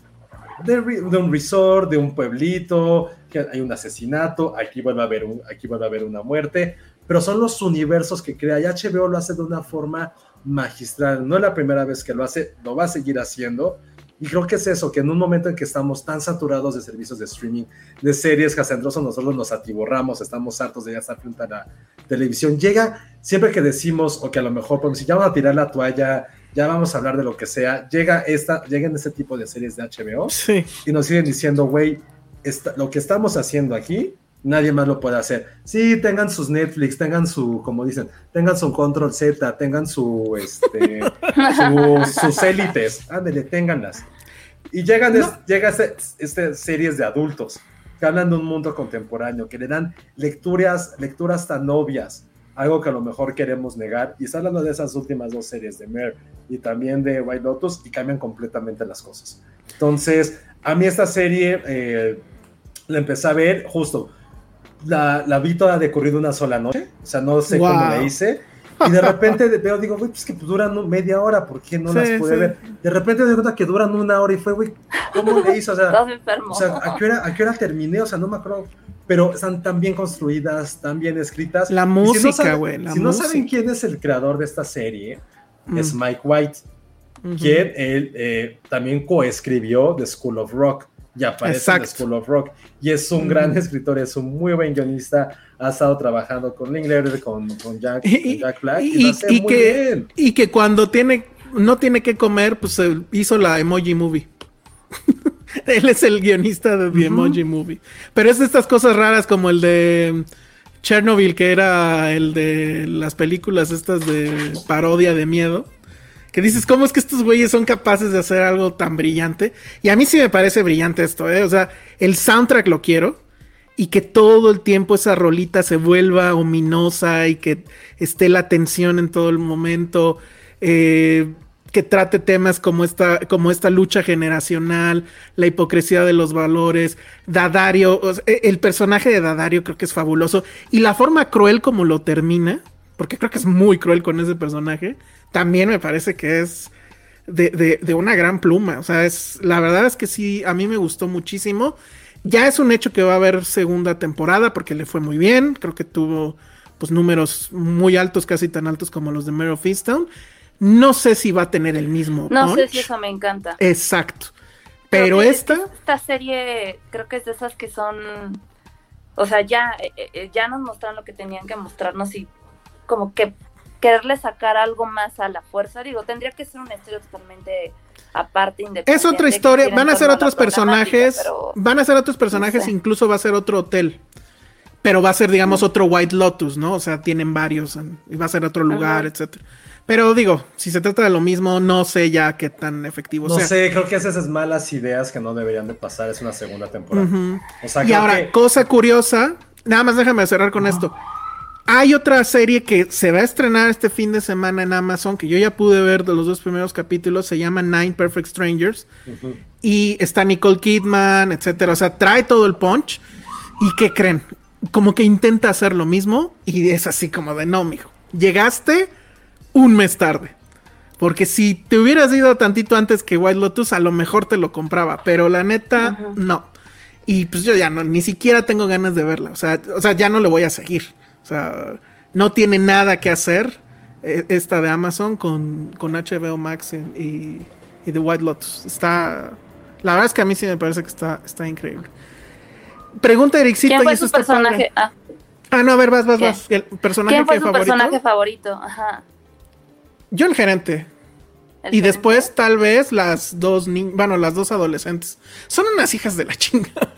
de, de, un resort, de un pueblito, que hay un asesinato, aquí vuelve a haber, un, aquí vuelve a haber una muerte, pero son los universos que crea y HBO lo hace de una forma magistral. No es la primera vez que lo hace, lo va a seguir haciendo. Y creo que es eso, que en un momento en que estamos tan saturados de servicios de streaming, de series casandrosos, nosotros nos atiborramos, estamos hartos de ya estar frente a la televisión. Llega, siempre que decimos, o que a lo mejor, pues, si ya vamos a tirar la toalla, ya vamos a hablar de lo que sea, llega esta, llegan este tipo de series de HBO y nos siguen diciendo, güey, lo que estamos haciendo aquí nadie más lo puede hacer. Sí, tengan sus Netflix, tengan su, como dicen, tengan su Control Z, tengan su, este, <laughs> sus élites, ándale, ténganlas. Y llegan, llega este, este, series de adultos que hablan de un mundo contemporáneo, que le dan lecturas, lecturas tan obvias, algo que a lo mejor queremos negar. Y está hablando de esas últimas dos series de Mer y también de White Lotus y cambian completamente las cosas. Entonces, a mí esta serie eh, la empecé a ver justo la, la vi toda de corrido una sola noche, o sea, no sé cómo la hice. Y de repente veo, digo, güey, pues que duran media hora, ¿por qué no las pude ver? De repente me cuenta que duran una hora y fue, güey, ¿cómo le hizo? O sea, <laughs> o sea ¿a, qué hora, ¿a qué hora terminé? O sea, no me acuerdo. Pero están tan bien construidas, tan bien escritas. La música, güey. Si, no, saben quién es el creador de esta serie, es mm. Mike White, quien él eh, también coescribió The School of Rock y aparece en School of Rock. Y es un gran escritor, es un muy buen guionista. Ha estado trabajando con Linklater, con, con, Jack, Jack, Black. Y, que, y que cuando tiene, no tiene que comer, pues hizo la Emoji Movie. <laughs> Él es el guionista de The Emoji Movie. Pero es de estas cosas raras como el de Chernobyl, que era el de las películas estas de parodia de miedo que dices, ¿cómo es que estos güeyes son capaces de hacer algo tan brillante? Y a mí sí me parece brillante esto, ¿eh? O sea, el soundtrack lo quiero y que todo el tiempo esa rolita se vuelva ominosa y que esté la tensión en todo el momento, eh, que trate temas como esta, como esta lucha generacional, la hipocresía de los valores, Dadario, e, el personaje de Dadario creo que es fabuloso y la forma cruel como lo termina, porque creo que es muy cruel con ese personaje, también me parece que es de, una gran pluma. O sea, es, la verdad es que sí, a mí me gustó muchísimo. Ya es un hecho que va a haber segunda temporada porque le fue muy bien. Creo que tuvo pues números muy altos, casi tan altos como los de Mare of Easttown. No sé si va a tener el mismo. No sé si eso me encanta. Exacto. Pero esta. Esta serie creo que es de esas que son. O sea, ya, eh, eh, ya nos mostraron lo que tenían que mostrarnos y como que quererle sacar algo más a la fuerza. Digo, tendría que ser una historia totalmente aparte, independiente. Es otra historia, van a ser otros personajes, van a ser otros personajes, incluso va a ser otro hotel. Pero va a ser, digamos, otro White Lotus, ¿no? O sea, tienen varios, y va a ser otro lugar, etcétera. Pero digo, si se trata de lo mismo, no sé ya qué tan efectivo no sé, creo que esas malas ideas que no deberían de pasar es una segunda temporada. y ahora, cosa curiosa, nada más déjame cerrar con esto. Hay otra serie que se va a estrenar este fin de semana en Amazon, que yo ya pude ver de los dos primeros capítulos, se llama Nine Perfect Strangers. Y está Nicole Kidman, etcétera. O sea, trae todo el punch. ¿Y qué creen? Como que intenta hacer lo mismo y es así como de no, mijo. Llegaste un mes tarde. Porque si te hubieras ido tantito antes que White Lotus, a lo mejor te lo compraba. Pero la neta, no. Y pues yo ya no, ni siquiera tengo ganas de verla. O sea, o sea, ya no le voy a seguir. O sea, no tiene nada que hacer eh, esta de Amazon con, con HBO Max y, y, The White Lotus. Está. La verdad es que a mí sí me parece que está, está increíble. Pregunta Ericito. ¿Quién fue su personaje? Ah. ah. no, a ver, vas, vas, vas. El personaje ¿Quién fue su personaje favorito? Ajá. Yo el gerente y después tal vez las dos bueno, las dos adolescentes. Son unas hijas de la chingada.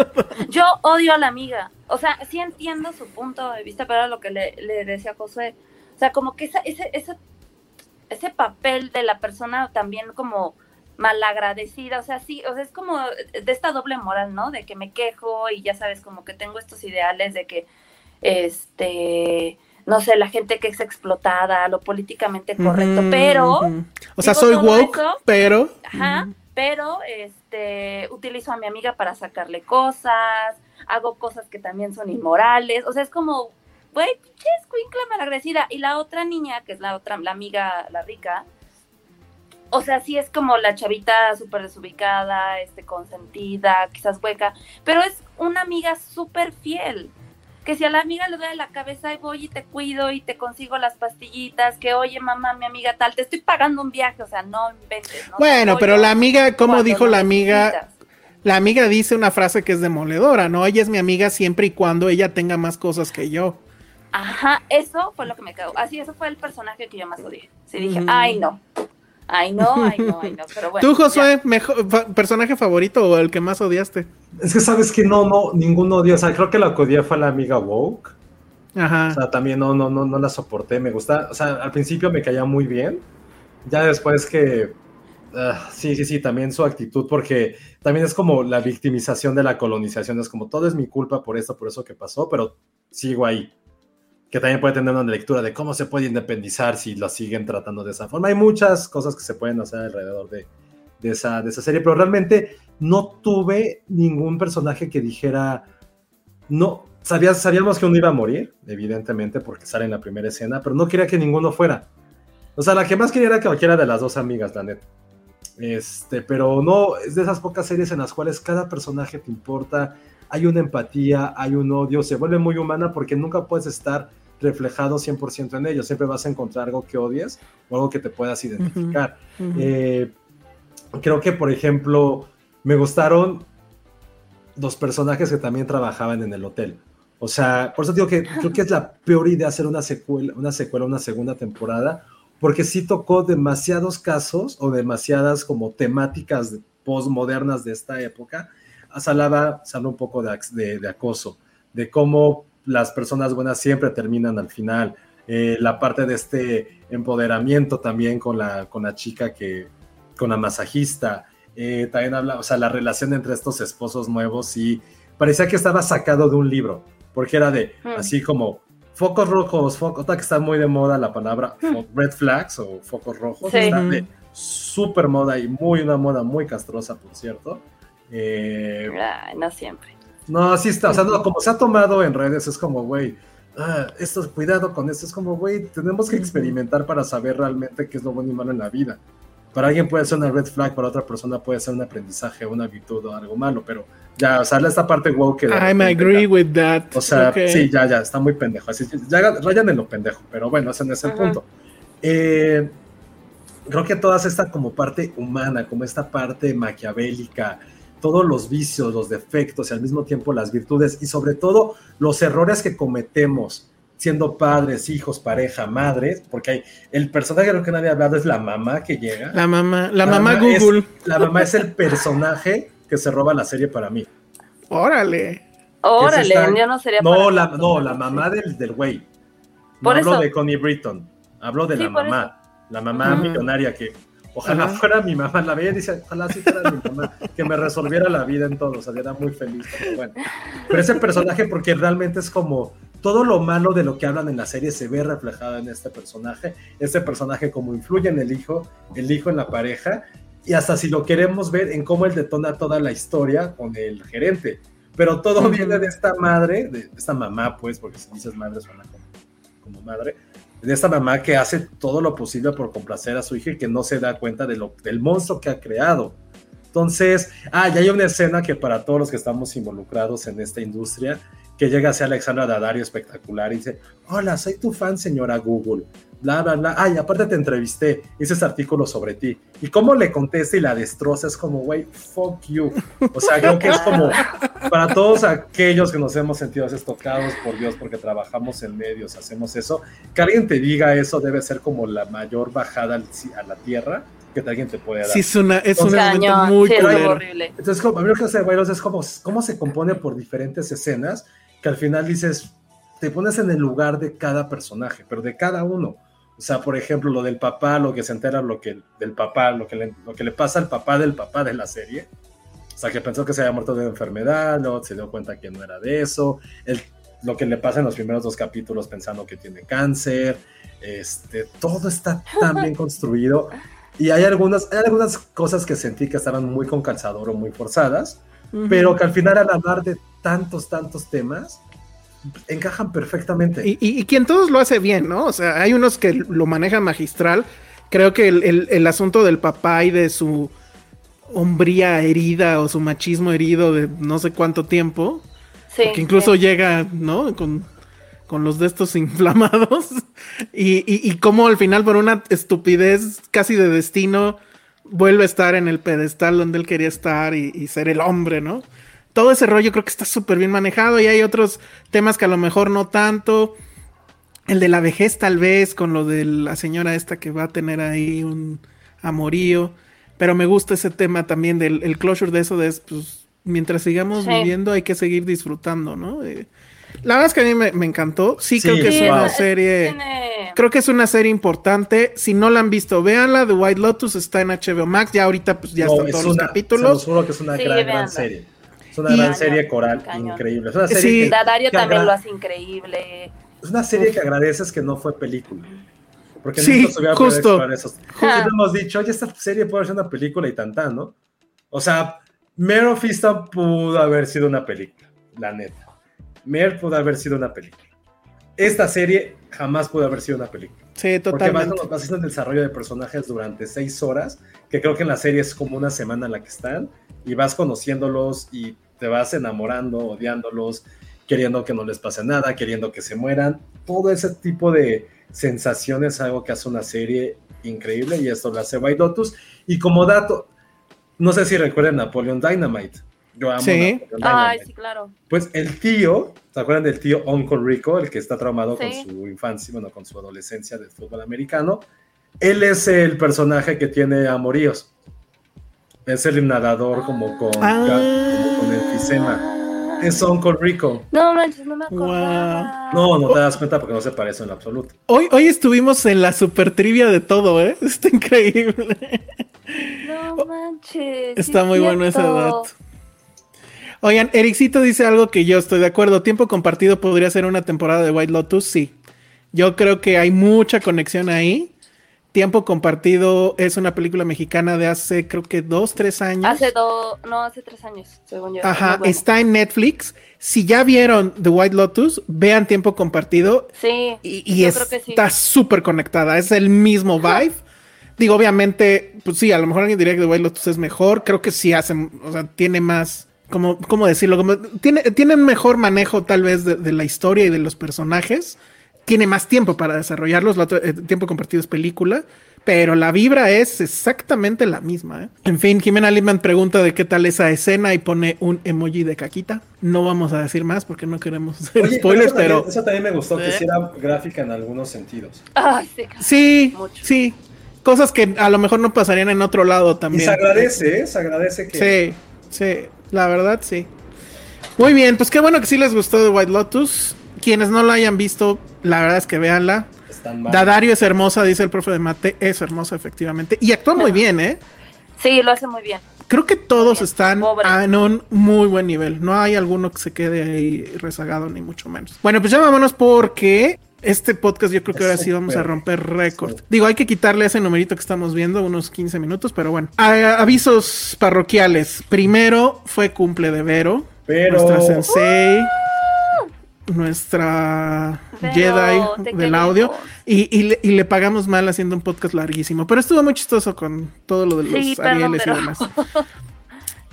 Yo odio a la amiga. O sea, sí entiendo su punto de vista, pero era lo que le, le decía José. O sea, como que ese, ese, ese papel de la persona también como malagradecida, o sea, sí, o sea, es como de esta doble moral, ¿no? De que me quejo y ya sabes, como que tengo estos ideales de que, este, no sé, la gente que es explotada, lo políticamente correcto, pero... O sea, soy woke, pero... Ajá, pero este, utilizo a mi amiga para sacarle cosas, hago cosas que también son inmorales, o sea, es como, güey, pinche escuincla malagradecida. Y la otra niña, que es la otra, la amiga, la rica, o sea, sí es como la chavita súper desubicada, este, consentida, quizás hueca, pero es una amiga súper fiel. Que si a la amiga le duele la cabeza y voy y te cuido y te consigo las pastillitas, que oye mamá, mi amiga tal, te estoy pagando un viaje, o sea, no inventes. ¿no? Bueno, pero la amiga, como dijo la amiga, necesitas. la amiga dice una frase que es demoledora, ¿no? Ella es mi amiga siempre y cuando ella tenga más cosas que yo. Ajá, eso fue lo que me cagó. Así, eso fue el personaje que yo más odié. Sí, dije, ay no, ay no, ay no, ay no, pero bueno. ¿Tú. Josué, mejor, fa- personaje favorito o el que más odiaste? Es que sabes que no, no, ninguno odia. O sea, creo que la que odié fue la amiga Woke. O Ajá. sea, también no, no, no, no la soporté. Me gusta. O sea, al principio me caía muy bien. Ya después que. ah, sí, sí, sí, también su actitud, porque también es como la victimización de la colonización. Es como todo es mi culpa por esto, por eso que pasó, pero sigo ahí. Que también puede tener una lectura de cómo se puede independizar si lo siguen tratando de esa forma. Hay muchas cosas que se pueden hacer alrededor de, de esa, de esa serie, pero realmente no tuve ningún personaje que dijera, no, sabías, sabíamos que uno iba a morir, evidentemente, porque sale en la primera escena, pero no quería que ninguno fuera. O sea, la que más quería era cualquiera de las dos amigas, la neta. Este, pero no, es de esas pocas series en las cuales cada personaje te importa, hay una empatía, hay un odio, se vuelve muy humana porque nunca puedes estar reflejado 100% en ellos, siempre vas a encontrar algo que odies o algo que te puedas identificar. Ujú. Eh, creo que, por ejemplo, me gustaron los personajes que también trabajaban en el hotel. O sea, por eso digo que creo que es la peor idea hacer una secuela, una secuela, una segunda temporada, porque sí tocó demasiados casos o demasiadas como temáticas de- postmodernas de esta época. Se hablaba, se habló un poco de, de- de acoso, de cómo las personas buenas siempre terminan al final. Eh, la parte de este empoderamiento también con la, con la chica que, con la masajista. Eh, también habla, o sea, la relación entre estos esposos nuevos y parecía que estaba sacado de un libro, porque era de Hmm. así como focos rojos, focos, otra que está muy de moda la palabra fo- red flags o focos rojos, Sí. está de súper moda y muy una moda muy castrosa, por cierto. Eh, Ay, no siempre. No, sí está, o sea, no, como se ha tomado en redes, es como, güey, ah, esto, cuidado con esto, es como, güey, tenemos que experimentar para saber realmente qué es lo bueno y malo en la vida. Para alguien puede ser una red flag, para otra persona puede ser un aprendizaje, una virtud o algo malo, pero ya, o sea, esta parte wow que... I'm agree with that. o sea, Ok. sí, ya, ya, está muy pendejo. Así, ya rayan en lo pendejo, pero bueno, ese no es el Ajá. punto. Eh, creo que toda esta como parte humana, como esta parte maquiavélica, todos los vicios, los defectos y al mismo tiempo las virtudes y sobre todo los errores que cometemos siendo padres, hijos, pareja, madres, porque hay, el personaje creo que nadie ha hablado es la mamá que llega. La mamá, la, La mamá mamá es- Google. La mamá es el personaje que se roba la serie para mí. Órale. Órale, esta- yo no sería No, para la, no, la mamá del, del güey. No Por hablo eso. de Connie Britton. Hablo de Sí, la mamá. La mamá millonaria que ojalá Ajá. fuera mi mamá. La veía y dice, ojalá sí fuera mi mamá. Que me resolviera la vida en todo. O sea, era muy feliz. Pero bueno. Pero ese personaje, porque realmente es como todo lo malo de lo que hablan en la serie se ve reflejado en este personaje. Este personaje como influye en el hijo, el hijo en la pareja. Y hasta si lo queremos ver en cómo él detona toda la historia con el gerente. Pero todo viene de esta madre, de esta mamá, pues, porque si dices madre suena como, como madre, de esta mamá que hace todo lo posible por complacer a su hija y que no se da cuenta de lo, del monstruo que ha creado. Entonces, ah, y hay una escena que para todos los que estamos involucrados en esta industria, que llega hacia Alexandra Daddario espectacular y dice, hola, soy tu fan, señora Google, bla, bla, bla, ay, aparte te entrevisté, hice ese artículo sobre ti. Y cómo le contesta y la destroza, es como, güey, fuck you. O sea, creo que es como, para todos aquellos que nos hemos sentido así tocados por Dios porque trabajamos en medios, hacemos eso, que alguien te diga eso debe ser como la mayor bajada a la tierra que alguien te puede dar. Sí, es, una, es un Entonces, momento Cañón, muy sí, horrible. Entonces, como, a mí lo que hace Bailos es como, cómo se compone por diferentes escenas que al final dices, te pones en el lugar de cada personaje, pero de cada uno. O sea, por ejemplo, lo del papá, lo que se entera lo que, del papá, lo que, le, lo que le pasa al papá del papá de la serie. O sea, que pensó que se había muerto de una enfermedad, luego se dio cuenta que no era de eso. El, lo que le pasa en los primeros dos capítulos pensando que tiene cáncer. Este, todo está tan bien <laughs> construido. Y hay algunas, hay algunas cosas que sentí que estaban muy con calzador o muy forzadas, Ujú. pero que al final al hablar de tantos, tantos temas, encajan perfectamente. Y, y- y quien todos lo hace bien, ¿no? O sea, hay unos que lo manejan magistral, Creo que el, el- el asunto del papá y de su hombría herida o su machismo herido de no sé cuánto tiempo, Sí, que incluso sí. llega, ¿no? Con, con los de estos <laughs> inflamados. Y, y, y cómo al final, por una estupidez casi de destino, vuelve a estar en el pedestal donde él quería estar y, y ser el hombre, ¿no? Todo ese rollo creo que está súper bien manejado y hay otros temas que a lo mejor no tanto. El de la vejez tal vez, con lo de la señora esta que va a tener ahí un amorío. Pero me gusta ese tema también del el closure de eso, de pues, mientras sigamos Sí. viviendo hay que seguir disfrutando, ¿no? Eh, la verdad es que a mí me, me encantó. Sí, Sí, creo que es una serie... Tiene- Creo que es una serie importante. Si no la han visto, véanla. The White Lotus está en HBO Max. Ya ahorita pues ya No, están es todos los una- Se capítulos. los juro que es una Sí, gran, serie. Es una Y- gran serie coral cañón. increíble. Es una serie, Sí. que, Dadario que también agra- lo hace increíble. es una serie que agradeces que no fue película. Porque Sí, nunca se hubiera podido justo. esos. Ah. hemos dicho, oye, esta serie puede ser una película y tan tan, ¿no? O sea, Mare of Easttown pudo haber sido una película, la neta. Mare pudo haber sido una película. Esta serie jamás pudo haber sido una película. Sí, Porque vas, totalmente. vas haciendo el desarrollo de personajes durante seis horas, que creo que en la serie es como una semana en la que están, y vas conociéndolos y te vas enamorando, odiándolos, queriendo que no les pase nada, queriendo que se mueran. Todo ese tipo de sensaciones es algo que hace una serie increíble y esto lo hace White Lotus. Y como dato, no sé si recuerdan Napoleon Dynamite. Yo amo Sí. Ay, sí, claro. Pues el tío, ¿se acuerdan del tío Uncle Rico, el que está traumado Sí. con su infancia, bueno, con su adolescencia del fútbol americano? Él es el personaje que tiene amoríos. Es el nadador como con, Ah. como con enfisema. Es Uncle Rico. No manches, no me acordaba. No, no te das cuenta porque no se parece en lo absoluto. Hoy, hoy estuvimos en la super trivia de todo, ¿eh? <laughs> Está increíble. No manches. sí Está es muy bueno ese dato. Oigan, Ericito dice algo que yo estoy de acuerdo. Tiempo compartido podría ser una temporada de White Lotus, sí. Yo creo que hay mucha conexión ahí. Tiempo compartido es una película mexicana de hace, creo que dos, tres años. Hace dos, no, hace tres años, según yo. Ajá, está en Netflix. Si ya vieron The White Lotus, vean Tiempo Compartido. Sí, Y, y yo es- creo que sí. está súper conectada. Es el mismo vibe. Digo, obviamente, pues sí, a lo mejor alguien diría que The White Lotus es mejor. Creo que sí hacen, o sea, tiene más. ¿Cómo, cómo decirlo? Como, tiene, tiene un mejor manejo, tal vez, de, de la historia y de los personajes. Tiene más tiempo para desarrollarlos. La otra- eh, tiempo compartido es película. Pero la vibra es exactamente la misma. ¿eh? En fin, Jimena Lipman pregunta de qué tal esa escena y pone un emoji de caquita. No vamos a decir más porque no queremos hacer Oye, spoilers, eso, también, pero eso también me gustó, que ¿Eh? sí era gráfica en algunos sentidos. Ay, sí. Sí, Mucho. sí. Cosas que a lo mejor no pasarían en otro lado Y también. se agradece, ¿eh? Se agradece que... Sí, sí, la verdad sí. Muy bien, pues qué bueno que sí les gustó de White Lotus. Quienes no la hayan visto, la verdad es que véanla. Dadario es hermosa, dice el profe de mate. Es hermosa, efectivamente. Y actúa muy bien, ¿eh? Sí, lo hace muy bien. Creo que todos Bien, están pobre. en un muy buen nivel. No hay alguno que se quede ahí rezagado, ni mucho menos. Bueno, pues ya vámonos porque este podcast yo creo que ahora sí vamos a romper récord. Digo, hay que quitarle ese numerito que estamos viendo, unos 15 minutos, pero bueno. A- avisos parroquiales. Primero fue cumple de Vero, Pero... nuestra sensei. Nuestra Jedi del audio y, y le, y le pagamos mal haciendo un podcast larguísimo, pero estuvo muy chistoso con todo lo de los Sí, perdón, Arieles y demás.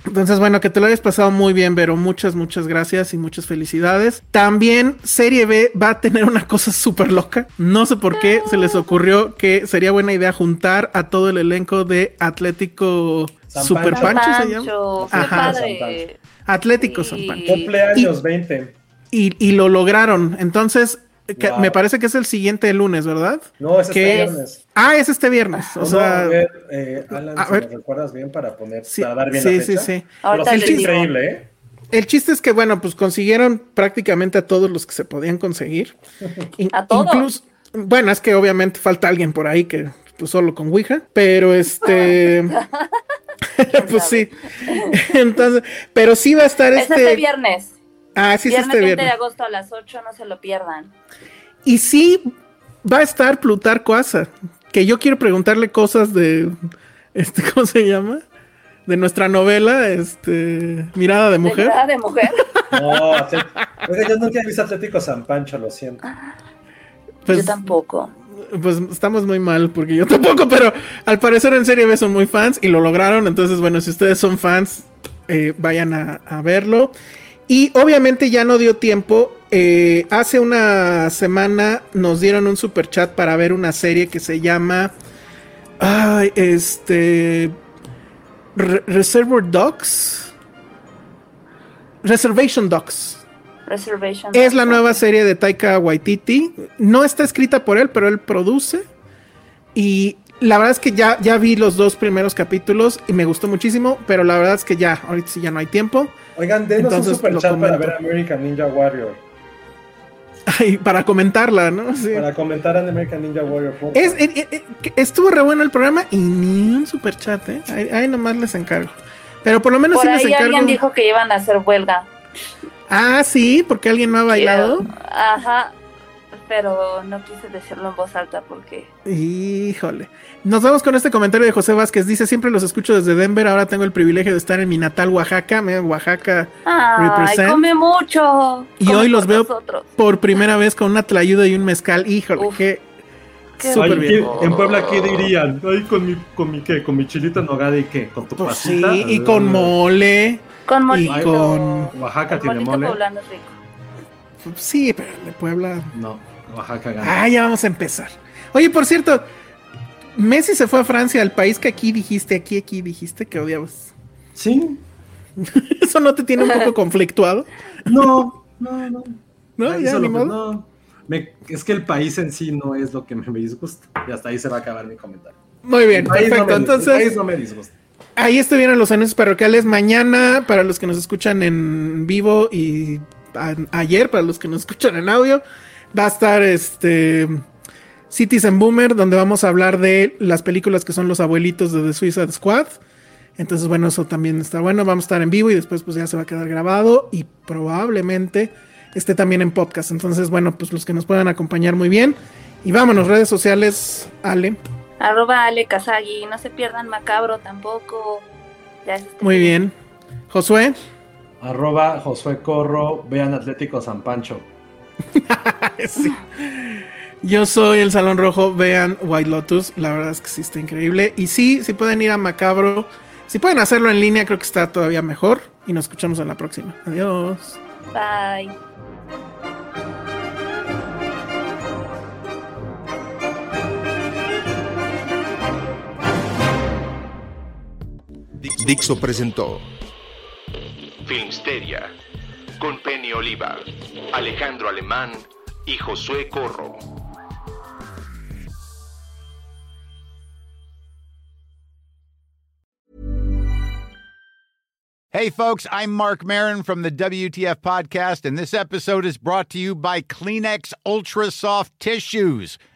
Entonces, bueno, que te lo hayas pasado muy bien, Vero. Muchas, muchas gracias y muchas felicidades. También Serie B va a tener una cosa súper loca. No sé por qué se les ocurrió que sería buena idea juntar a todo el elenco de Atlético San Super Pancho. Pancho, se llama. Ajá. padre. Atlético Sí. San Pancho. Cumpleaños 20. Y, y lo lograron. Entonces, que- Wow. me parece que es el siguiente lunes, ¿verdad? No, es este viernes. Ah, es este viernes. O Vamos a sea, ver, eh, Alan, a si ver. me recuerdas bien para poner, sí, para dar bien sí, la sí, fecha. sí. Sí, increíble, ¿eh? El chiste es que, bueno, pues consiguieron prácticamente a todos los que se podían conseguir. <laughs> In- ¿A todos? incluso- bueno, es que obviamente falta alguien por ahí que pues solo con Ouija, pero este, <laughs> <laughs> pues sí. Entonces, pero sí va a estar Es este. este viernes. Ah, sí, es viernes este 20 de agosto a las 8, no se lo pierdan. Y sí va a estar Plutarco Asa, que yo quiero preguntarle cosas de, este, <laughs> ¿cómo se llama? De nuestra novela, este, Mirada de ¿De Mujer. verdad, de mujer? <laughs> No, Oiga, yo nunca he visto Atlético San Pancho, lo siento. Pues, Yo tampoco. pues estamos muy mal porque yo tampoco, pero al parecer en serie B son muy fans y lo lograron. Entonces, bueno, si ustedes son fans, eh, vayan a, a verlo. Y obviamente ya no dio tiempo. Eh, hace una semana nos dieron un super chat para ver una serie que se llama. Ay, este. Re- Reservoir Dogs. Reservation Dogs. Reservation. Es la nueva serie de Taika Waititi. No está escrita por él, pero él produce. Y la verdad es que ya, ya vi los dos primeros capítulos y me gustó muchísimo, pero la verdad es que ya, ahorita sí ya no hay tiempo. Oigan, denos un Entonces, super lo chat para ver American Ninja Warrior. Ay, para comentarla, ¿no? Sí. Para comentar en American Ninja Warrior. por Es, favor. eh, eh, eh, estuvo re bueno el programa y ni un super chat, ¿eh? Ahí, ahí nomás les encargo. Pero por lo menos Por sí les ahí encargo. alguien dijo que iban a hacer huelga. Ah, sí, porque alguien no ha bailado. Ajá. Pero no quise decirlo en voz alta porque. Híjole. Nos vamos con este comentario de José Vázquez. Dice, siempre los escucho desde Denver, ahora tengo el privilegio de estar en mi natal Oaxaca. Mira, Oaxaca Ay, represent. come mucho. Y Come hoy los por veo nosotros. por primera vez con una tlayuda y un mezcal. Híjole, Uf. qué Qué súper bien. ¿qué- en Puebla, ¿qué dirían? Ay, con mi, con mi, ¿qué? Con mi chilito en nogada y qué? ¿Con tu Pues sí, pasita? y con mole. Con Y molito. con- Oaxaca El tiene mole. poblano rico. Sí, pero el de Puebla. No, Oaxaca. Ah, ya vamos a empezar. Oye, por cierto, Messi se fue a Francia, al país que aquí dijiste, aquí, aquí dijiste que odiabas. Sí. <laughs> ¿Eso no te tiene un poco conflictuado? No, no, no. ¿No? Ya, ni modo. no. Me- es que el país en sí no es lo que me disgusta. Y hasta ahí se va a acabar mi comentario. Muy bien, país no perfecto. me- el país Entonces, no me disgusta. ahí estuvieron los anuncios parroquiales. Mañana, para los que nos escuchan en vivo, y a- ayer, para los que nos escuchan en audio, va a estar este Citizen Boomer, donde vamos a hablar de las películas que son los abuelitos de The Suicide Squad. Entonces, bueno, eso también está bueno. Vamos a estar en vivo y después pues ya se va a quedar grabado y probablemente esté también en podcast. Entonces, bueno, pues los que nos puedan acompañar muy bien. Y vámonos, redes sociales, Ale. Arroba Ale Kazagi. No se pierdan Macabro tampoco. Ya es este Muy bien. Josué. Arroba Josué Corro, vean Atlético San Pancho. <laughs> Sí. Yo soy el Salón Rojo, vean White Lotus, la verdad es que sí está increíble. Y sí, si pueden ir a Macabro, si pueden hacerlo en línea, creo que está todavía mejor. Y nos escuchamos en la próxima. Adiós. Bye. Dixo presentó Filmsteria con Penny Oliva, Alejandro Alemán y Josué Corro. Hey, folks, I'm Mark Marin from the WTF Podcast, and this episode is brought to you by Kleenex Ultra Soft Tissues,